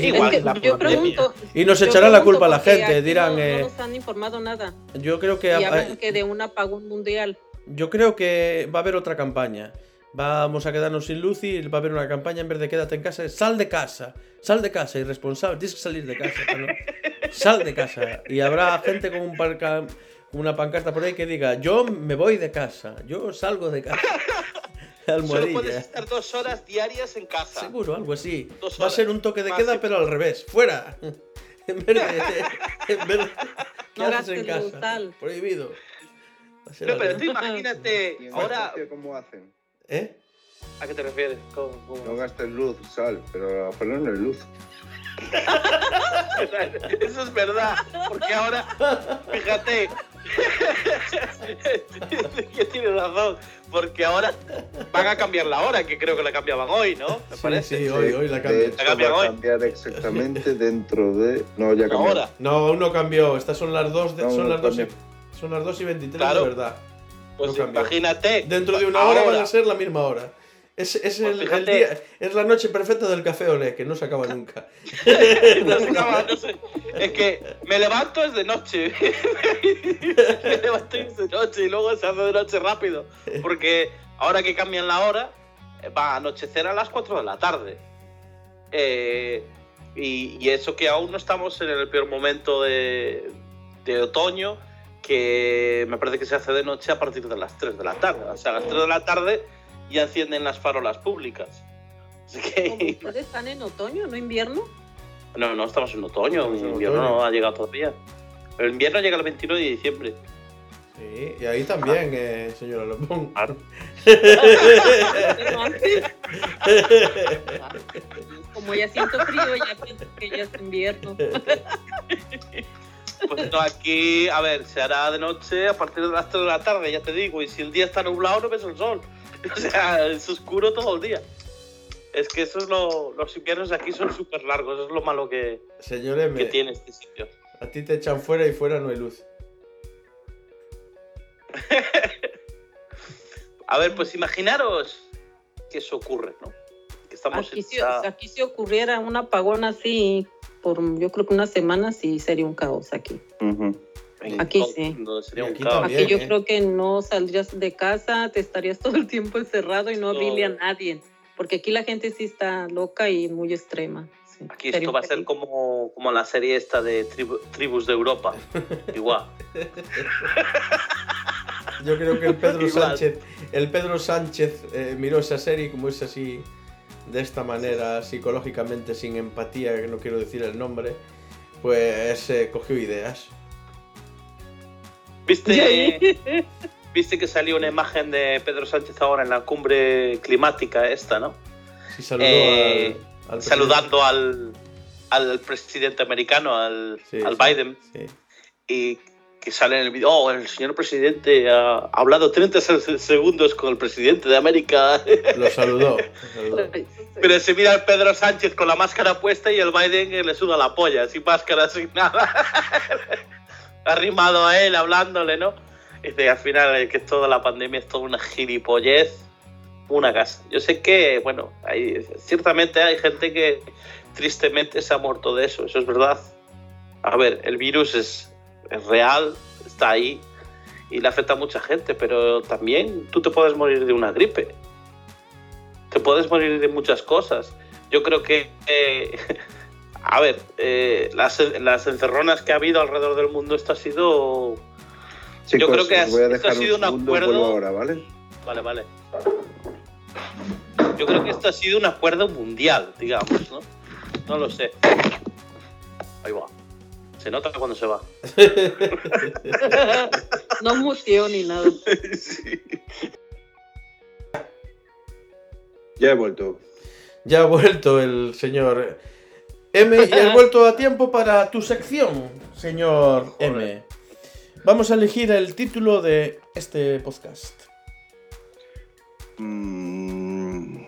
Igual, yo pregunto. Y nos yo echarán la culpa a la gente, dirán, No, eh, no nos han informado nada. Yo creo que Y hablan que de un apagón mundial. Yo creo que va a haber otra campaña. Vamos a quedarnos sin luz y va a haber una campaña en vez de quédate en casa, sal de casa, sal de casa, irresponsable, tienes que salir de casa, ¿no? sal de casa. Y habrá gente con un parca- con una pancarta por ahí que diga, yo me voy de casa, yo salgo de casa. Solo puedes Almohadilla. estar dos horas diarias en casa. Seguro, algo así. Dos Va a ser un toque de Más queda, pero al revés, fuera. En vez de, en vez de No quedarse en casa. Prohibido. Va a ser No, pero tú imagínate, ¿Y en ahora... Cómo hacen? ¿Eh? ¿A qué te refieres? ¿Cómo- cómo? No gastes luz, sal, pero a ponerle luz. Eso es verdad, porque ahora, fíjate, que tiene razón, porque ahora van a cambiar la hora, que creo que la cambiaban hoy, ¿no? Me Sí, parece. sí, hoy, hoy la De cambio. hecho, La cambian va a hoy. cambiar exactamente dentro de... No, ya cambió. Ahora, No, aún no cambió. Estas son las 2 de, No, son no las 2 y, cambió. son las 2 y 23 Claro. de verdad. pues No imagínate. Dentro de una hora ahora, van a ser la misma hora. Es, es, Pues el, el fíjate. día, es la noche perfecta del café olé, que no se acaba nunca. No se acaba, no sé. Es que me levanto es de noche. me levanto y es de noche y luego se hace de noche rápido. Porque ahora que cambian la hora, eh, va a anochecer a las 4 de la tarde. Eh, y, y eso que aún no estamos en el peor momento de, de otoño, que me parece que se hace de noche a partir de las 3 de la tarde. O sea, a las 3 de la tarde ya encienden las farolas públicas. Así que... ustedes están en otoño, no invierno. No, no, estamos en otoño, Estamos en invierno otoño. no ha llegado todavía. El invierno llega el 29 de diciembre. Sí, y ahí también, eh, señora Lopón. Claro. Antes, como ya siento frío, ya pienso que ya es invierno. Pues no, aquí, a ver, se hará de noche a partir de las 3 de la tarde, ya te digo, y si el día está nublado no ves el sol. O sea, es oscuro todo el día. Es que eso es lo, los inviernos de aquí son súper largos, eso es lo malo que, Señor que tiene este sitio. a ti te echan fuera y fuera no hay luz. A ver, pues imaginaros que eso ocurre, ¿no? Que estamos Aquí en si, esa- aquí si ocurriera un apagón así, por yo creo que unas semanas, sí sería un caos aquí. Ujú. en aquí sí. mundo, sería un aquí caos. también. Aquí yo ¿eh? creo que no saldrías de casa, te estarías todo el tiempo encerrado y no No. a nadie. Porque aquí la gente sí está loca y muy extrema. sí. Aquí esto va a ser como, como la serie esta de tribu- Tribus de Europa. Igual. Yo creo que el Pedro Igual. Sánchez, el Pedro Sánchez eh, miró esa serie como es así, de esta manera, psicológicamente sin empatía, que no quiero decir el nombre, pues eh, cogió ideas. ¿Viste, ¿Viste que salió una imagen de Pedro Sánchez ahora en la cumbre climática esta, ¿no? Sí, saludó Eh, al, al Saludando al, al presidente americano, al, Sí, al sí. Biden, presidente. y que sale en el video, oh, el señor presidente ha hablado 30 se- segundos con el presidente de América. Sí, lo saludó. lo saludó. Pero se mira al Pedro Sánchez con la máscara puesta y el Biden le suda la polla, sin máscara, sin nada. Arrimado a él, hablándole, ¿no? Y dice, al final, eh, que toda la pandemia es toda una gilipollez, una casa. Yo sé que, bueno, ciertamente hay gente que tristemente se ha muerto de eso, eso es verdad. A ver, el virus es, es real, está ahí y le afecta a mucha gente, pero también tú te puedes morir de una gripe te puedes morir de muchas cosas. Yo creo que, eh, a ver, eh, las, las encerronas que ha habido alrededor del mundo, esto ha sido... Chicos, creo que os has- voy a esto ha sido un acuerdo- ahora, ¿vale? Vale, vale. Yo creo que esto ha sido un acuerdo mundial, digamos, ¿no? No lo sé. Ahí va. Se nota cuando se va. no muteo ni nada. Sí. Ya he vuelto. Ya ha vuelto el señor M y has vuelto a tiempo para tu sección, señor M. Vamos a elegir el título de este podcast. Mm,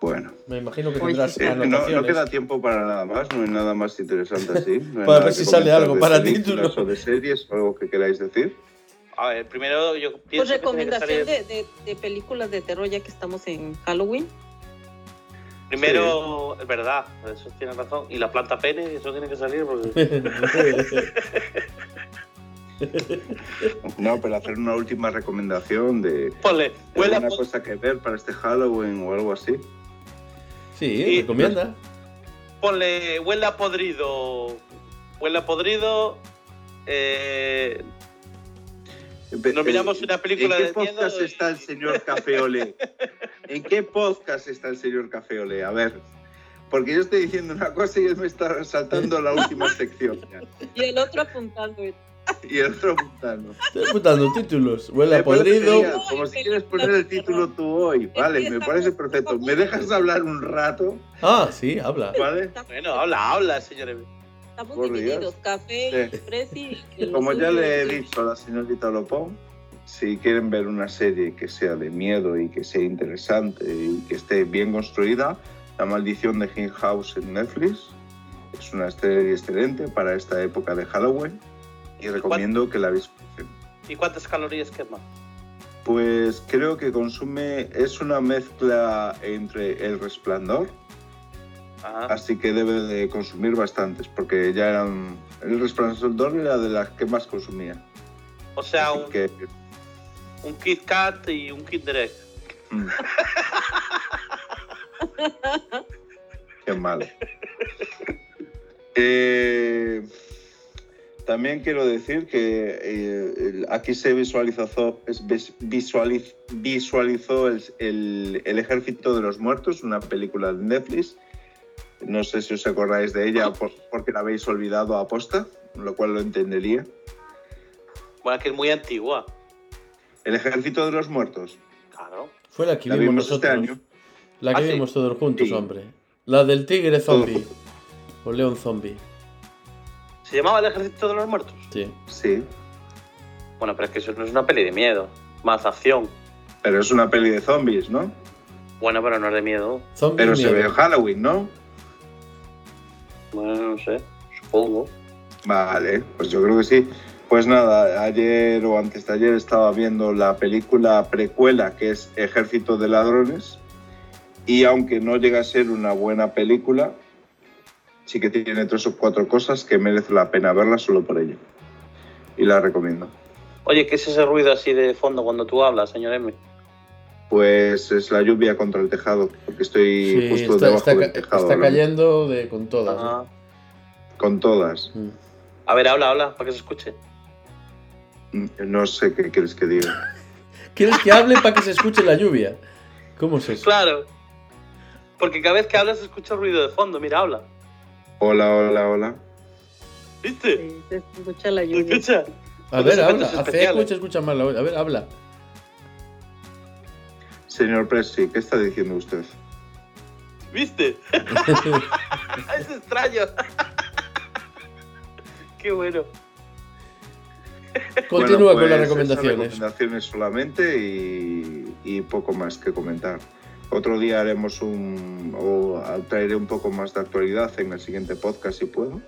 bueno. Me imagino que tendrás. Eh, no, no queda tiempo para nada más, no hay nada más interesante así. No Para ver que si sale algo para título. O de series, algo que queráis decir. A ver, primero yo pienso Pues que tiene que recomendación salir- de, de- de películas de terror ya que estamos en Halloween. Primero, es verdad, eso tiene razón. Y la planta pene, eso tiene que salir porque. No, pero hacer una última recomendación de, Ponle, de huele a alguna pod- cosa que ver para este Halloween o algo así. sí, Y- recomienda. ponle huele a podrido. Huele a podrido. Eh, nos miramos una película ¿En qué de podcast y- está el señor Café Olé? ¿En qué podcast está el señor Café Olé? A ver, porque yo estoy diciendo una cosa y él me está saltando la última sección. Y el otro apuntando. Y el otro apuntando. Estoy apuntando títulos. Huele a podrido. Como si quieres poner el título tú hoy. Vale, me parece perfecto. ¿Me dejas hablar un rato? Ah, sí, habla. ¿Vale? Bueno, habla, habla, señores. Estamos Por Dios. divididos, café, Sí. Presi. y Como ya le he dicho a la señorita Lopón, si quieren ver una serie que sea de miedo y que sea interesante y que esté bien construida, La maldición de Hill House en Netflix es una serie excelente para esta época de Halloween y recomiendo que la veáis. ¿Y cuántas calorías quema? Pues creo que consume, es una mezcla entre El Resplandor, Ajá. así que debe de consumir bastantes, porque ya eran, El Resplandor era de las que más consumía. O sea, un, que, un Kit Kat y un Kit Egg. mm. Qué malo. Eh, también quiero decir que eh, aquí se visualizó, visualiz- visualizó el, el- El Ejército de los Muertos, una película de Netflix. No sé si os acordáis de ella por- porque la habéis olvidado a posta, lo cual lo entendería. Bueno, que es muy antigua. El Ejército de los Muertos. Claro. Fue la que La vimos vimos este año. La que Ah, sí. vimos todos juntos, Sí. hombre. La del tigre zombie. O león zombie. ¿Se llamaba El Ejército de los Muertos? Sí. Sí, Bueno, pero es que eso no es una peli de miedo. Más acción. pero es una peli de zombies, ¿no? Bueno, pero no es de miedo. Zombie Pero se ve en Halloween, ¿no? Bueno, no sé. Supongo. Vale, pues yo creo que sí. Pues nada, ayer o antes de ayer estaba viendo la película precuela que es Ejército de Ladrones y aunque no llega a ser una buena película, sí que tiene tres o cuatro cosas que merece la pena verla solo por ello. Y la recomiendo. Oye, ¿qué es ese ruido así de fondo cuando tú hablas, señor M? Pues es la lluvia contra el tejado, porque estoy Sí, justo está, debajo está del tejado. está cayendo de, con todas. Con todas. Mm. A ver, habla, habla, para que se escuche. Mm, No sé qué quieres que diga. ¿Quieres que hable para que se escuche la lluvia? ¿Cómo es eso? Claro. Porque cada vez que hablas se escucha ruido de fondo. Mira, habla. Hola, hola, hola. ¿Viste? Sí, se escucha la ¿Se lluvia. escucha? A ver, habla. Hace se escucha mal. A ver, habla. Señor Presi, ¿qué está diciendo usted? ¿Viste? es extraño. Qué bueno. Continúa Bueno, con las pues, recomendaciones. recomendaciones solamente y, y poco más que comentar. Otro día haremos un. o traeré un poco más de actualidad en el siguiente podcast, si puedo.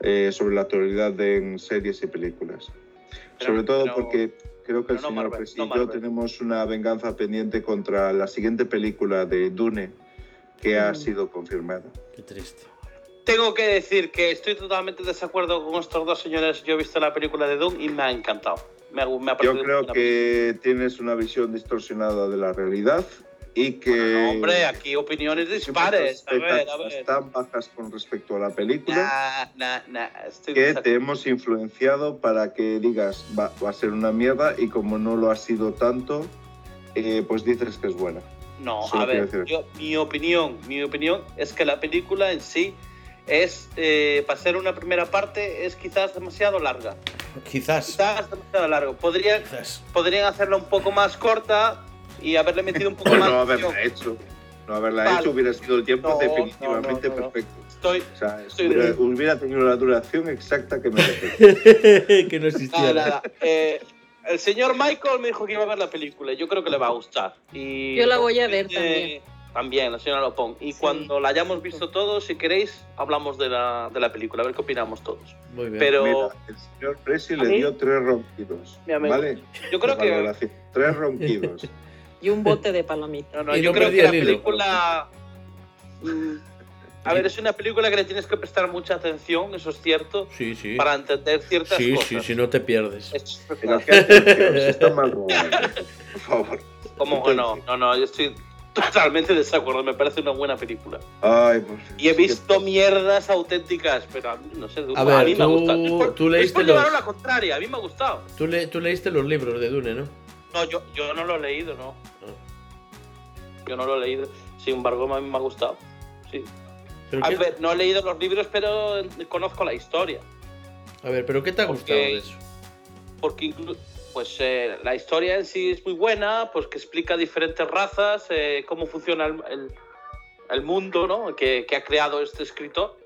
eh, sobre la actualidad de en series y películas. Pero- sobre todo pero- porque creo que el no señor Marvel, Presi no y yo Marvel. tenemos una venganza pendiente contra la siguiente película de Dune que ha sido confirmada. Qué triste. Tengo que decir que estoy totalmente de desacuerdo con estos dos señores. Yo he visto la película de Doom y me ha encantado. Me ha, me ha Yo creo que tienes una visión distorsionada de la realidad y que... película- No, hombre, aquí opiniones dispares. A ver, a ver. tan bajas con respecto a la película Nah, nah, nah. Estoy que te hemos influenciado para que digas va, va a ser una mierda y como no lo ha sido tanto, eh, pues dices que es buena. No, Solo a ver, quiero decir. yo- mi opinión, mi opinión es que la película en sí es, eh, para ser una primera parte, es quizás demasiado larga. Quizás. Quizás demasiado largo. Podrían, Quizás. podrían hacerla un poco más corta y haberle metido un poco Pues más. no haberla hecho. No haberla Vale. hecho hubiera sido el tiempo No, definitivamente no, no, no. perfecto. Estoy. O sea, Estoy hubiera, de- hubiera tenido la duración exacta que merece. que no Nada, nada. Eh, el señor Michael me dijo que iba a ver la película. Yo creo que le va a gustar. Y Yo la voy a ver eh, también. También, la señora Lopón. Y Sí. cuando la hayamos visto todos, si queréis, hablamos de la, de la película, a ver qué opinamos todos. Muy bien. Pero Mira, el señor Presi ¿A le mí? dio tres ronquidos. ¿Vale? yo creo que. Tres ronquidos. Y un bote de palomitas. No, no, Y yo no creo perdí que la hilo. película. mm, a ver, es una película que le tienes que prestar mucha atención, eso es cierto, Sí, sí. para entender ciertas Sí, cosas. sí, si no te pierdes. Es- está mal. Por favor. como que no, no, no, yo estoy totalmente de desacuerdo, me parece una buena película. Ay, pues. Y he visto mierdas auténticas, pero a mí, no sé, A a, ver, mí me ha tú- gustado. Es por- tú es leíste por llevaron los- la contraria, a mí me ha gustado. Tú, le- tú leíste los libros de Dune, ¿no? No, yo, yo no lo he leído, no. Yo no lo he leído. Sin embargo, a mí me ha gustado. Sí. ¿Pero A qué, ver, no he leído los libros, pero conozco la historia. a ver, ¿pero qué te ha porque- gustado de eso? Porque pues eh, la historia en sí es muy buena, pues que explica diferentes razas, eh, cómo funciona el, el- el mundo ¿no? que, que ha creado este escritor.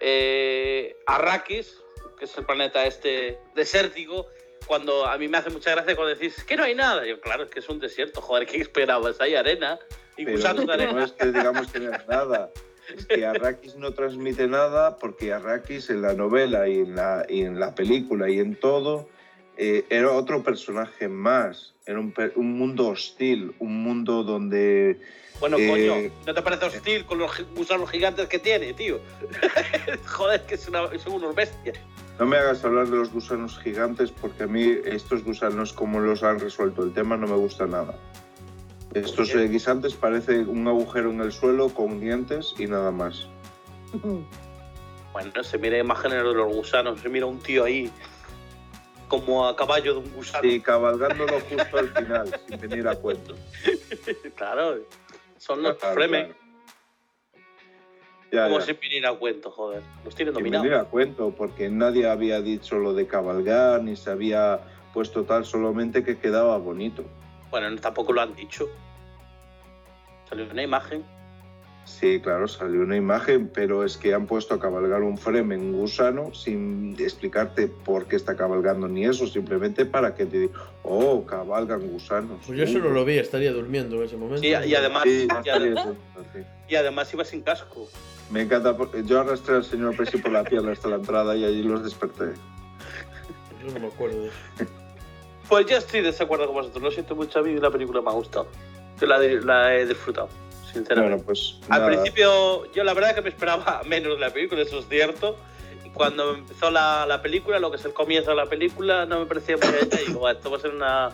Eh, Arrakis, que es el planeta este desértico, cuando a mí me hace mucha gracia cuando decís que no hay nada. Yo, claro, es que es un desierto, joder, ¿qué esperabas? Hay arena y Pero gusanos de no arena. es que digamos que no es nada. Es que Arrakis no transmite nada porque Arrakis en la novela y en la, y en la película y en todo eh, era otro personaje más. Era un, un mundo hostil, un mundo donde Bueno, Eh, coño, ¿no te parece hostil con los gusanos gigantes que tiene, tío? joder, que es una- son unos bestias. No me hagas hablar de los gusanos gigantes porque a mí estos gusanos como los han resuelto el tema no me gusta nada. Estos eh, guisantes parece un agujero en el suelo con dientes y nada más. Bueno, se mira imágenes de los gusanos, se mira un tío ahí como a caballo de un gusano. Y cabalgándolo justo al final, sin venir a cuento. Claro, son los Claro, Fremen, claro. Ya, como ya. sin venir a cuento, joder. Los tienen Sin dominados. venir a cuento, porque nadie había dicho lo de cabalgar, ni se había puesto tal, solamente que quedaba bonito. Bueno, tampoco lo han dicho. Salió una imagen. Sí, claro, salió una imagen, pero es que han puesto a cabalgar un Fremen, un gusano, sin explicarte por qué está cabalgando ni eso, simplemente para que te diga, oh, cabalgan gusanos. Pues yo eso no lo vi, estaría durmiendo en ese momento. Sí, y además, Sí, y además iba sin casco. Me encanta, porque yo arrastré al señor Presi por la pierna hasta la entrada y allí los desperté. Yo no me acuerdo. Pues yo estoy de desacuerdo con vosotros. Lo siento mucho, a mí la película me ha gustado. Yo la, la he disfrutado, sinceramente. Bueno, pues Al principio, yo la verdad que me esperaba menos de la película, eso es cierto. Y cuando empezó la, la película, lo que es el comienzo de la película, no me parecía muy hecha. Y digo, "Buah, esto va a ser una,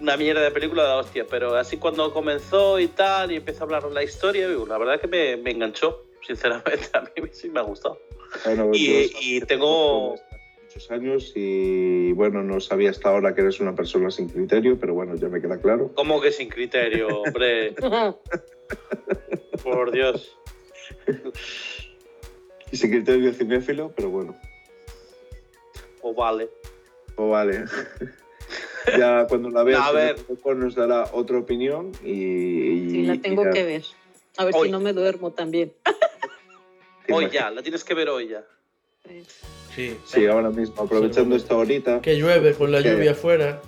una mierda de película de la hostia. Pero así cuando comenzó y tal, y empezó a hablar la historia, digo, la verdad que me, me enganchó, sinceramente. A mí sí me ha gustado. Bueno, Y- y tengo- muchos años y bueno, no sabía hasta ahora que eres una persona sin criterio, pero bueno, ya me queda claro. ¿Cómo que sin criterio, hombre? Por Dios. Y sin criterio cinéfilo, pero bueno, O vale. pues vale. ya cuando la veas, A ver. nos dará otra opinión y... y- Sí, la tengo y que ver. A ver Hoy. si no me duermo también. Hoy ya, la tienes que ver hoy ya. Sí. Sí, ahora mismo, aprovechando esta horita. Que llueve con la lluvia afuera.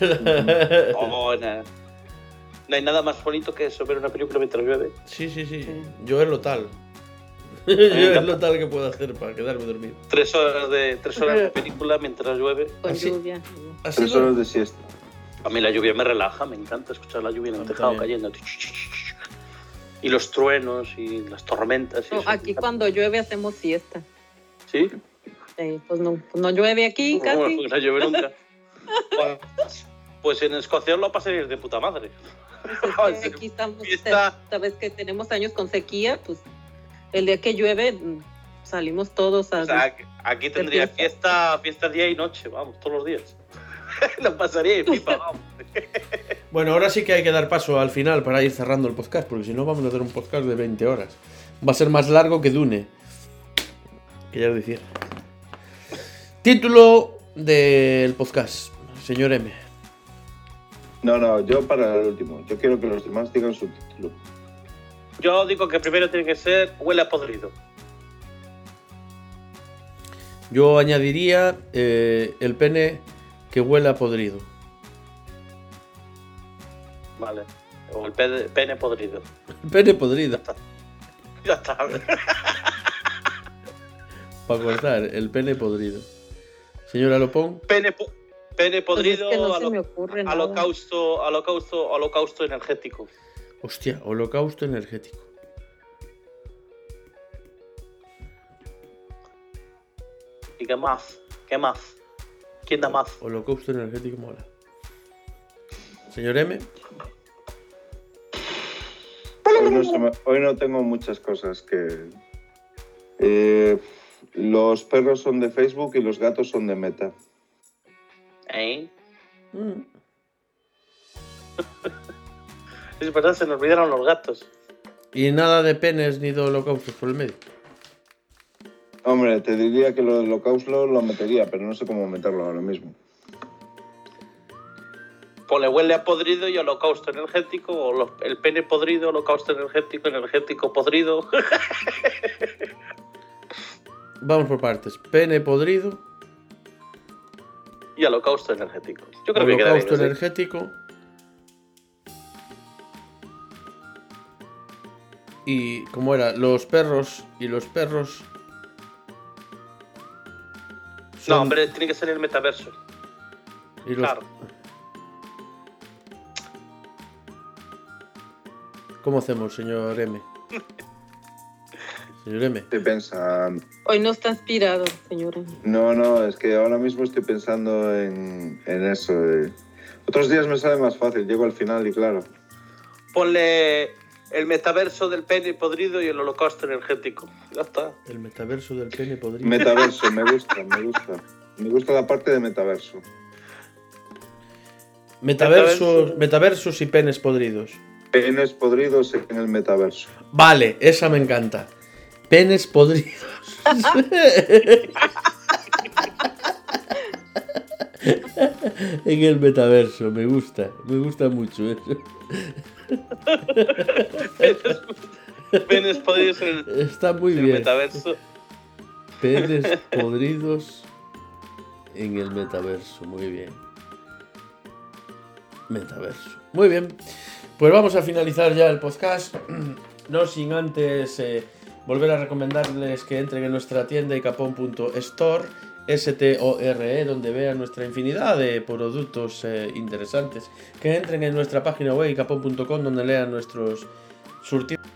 Oh, No hay nada más bonito que eso, ver una película mientras llueve. Sí, sí, sí. Sí. Yo es lo tal. Yo es lo tal que puedo hacer para quedarme dormido. Tres horas de, tres horas de película mientras llueve. Con Así- lluvia. Tres sido- horas de siesta. A mí la lluvia me relaja, me encanta escuchar la lluvia en el tejado cayendo. Y los truenos y las tormentas. y No, aquí cuando llueve hacemos siesta. ¿Sí? Eh, pues no, pues no llueve aquí casi. No llueve nunca. Bueno, Pues en Escocia lo pasaréis de puta madre. Pues es que aquí estamos, Fiesta. sabes que tenemos años con sequía, pues el día que llueve mm, salimos todos a... O sea, aquí- tendría fiesta, fiesta día y noche, vamos, todos los días. lo pasaría pipa, vamos. Bueno, ahora sí que hay que dar paso al final para ir cerrando el podcast, porque si no vamos a hacer un podcast de 20 horas. Va a ser más largo que Dune. Que ya lo decía. Título del podcast, señor M. No, no, yo para el último. Yo quiero que los demás digan su título. Yo digo que primero tiene que ser huele a podrido. Yo añadiría eh, el pene que huele a podrido. Vale. O el pene, podrido. Pene podrido. Ya está. Para cortar, el pene podrido. Señora Lopón. Pene, pene podrido, holocausto, holocausto, holocausto energético. Hostia, holocausto energético. ¿Y qué más? ¿Qué más? ¿Quién da más? Holocausto energético mola. Señor M. Hoy no, se me- hoy no tengo muchas cosas que... Eh, los perros son de Facebook y los gatos son de Meta. ¿Eh? Mm. Es verdad, se nos olvidaron los gatos. Y nada de penes ni de holocaustos por el medio. Hombre, te diría que lo del holocausto lo metería, pero no sé cómo meterlo ahora mismo. Pues le huele a podrido y holocausto energético, o los- el pene podrido, holocausto energético, energético podrido. Vamos por partes. Pene podrido, y holocausto energético. Yo creo que queda bien. holocausto así. energético. Y como era, los perros y los perros. No, hombre, tiene que ser el metaverso. y los- Claro. ¿Cómo hacemos, señor M? Señor M. Estoy pensando... Hoy no está inspirado, señora. No, no, es que ahora mismo estoy pensando en, en eso. eh. Otros días me sale más fácil, llego al final y claro. Ponle el metaverso del pene podrido y el holocausto energético. Ya está. El metaverso del pene podrido. Metaverso, me gusta, me gusta. Me gusta la parte de metaverso. Metaversos, metaversos y penes podridos. Penes podridos en el metaverso. Vale, esa me encanta. Penes podridos. en el metaverso, me gusta, me gusta mucho eso. Penes podridos en el, Está muy en el bien. metaverso. Penes podridos en el metaverso, muy bien. Metaverso. Muy bien. Pues vamos a finalizar ya el podcast. No sin antes eh, volver a recomendarles que entren en nuestra tienda icapón.store, S-T-O-R-E, donde vean nuestra infinidad de productos eh, interesantes. Que entren en nuestra página web icapón.com, donde lean nuestros surtidos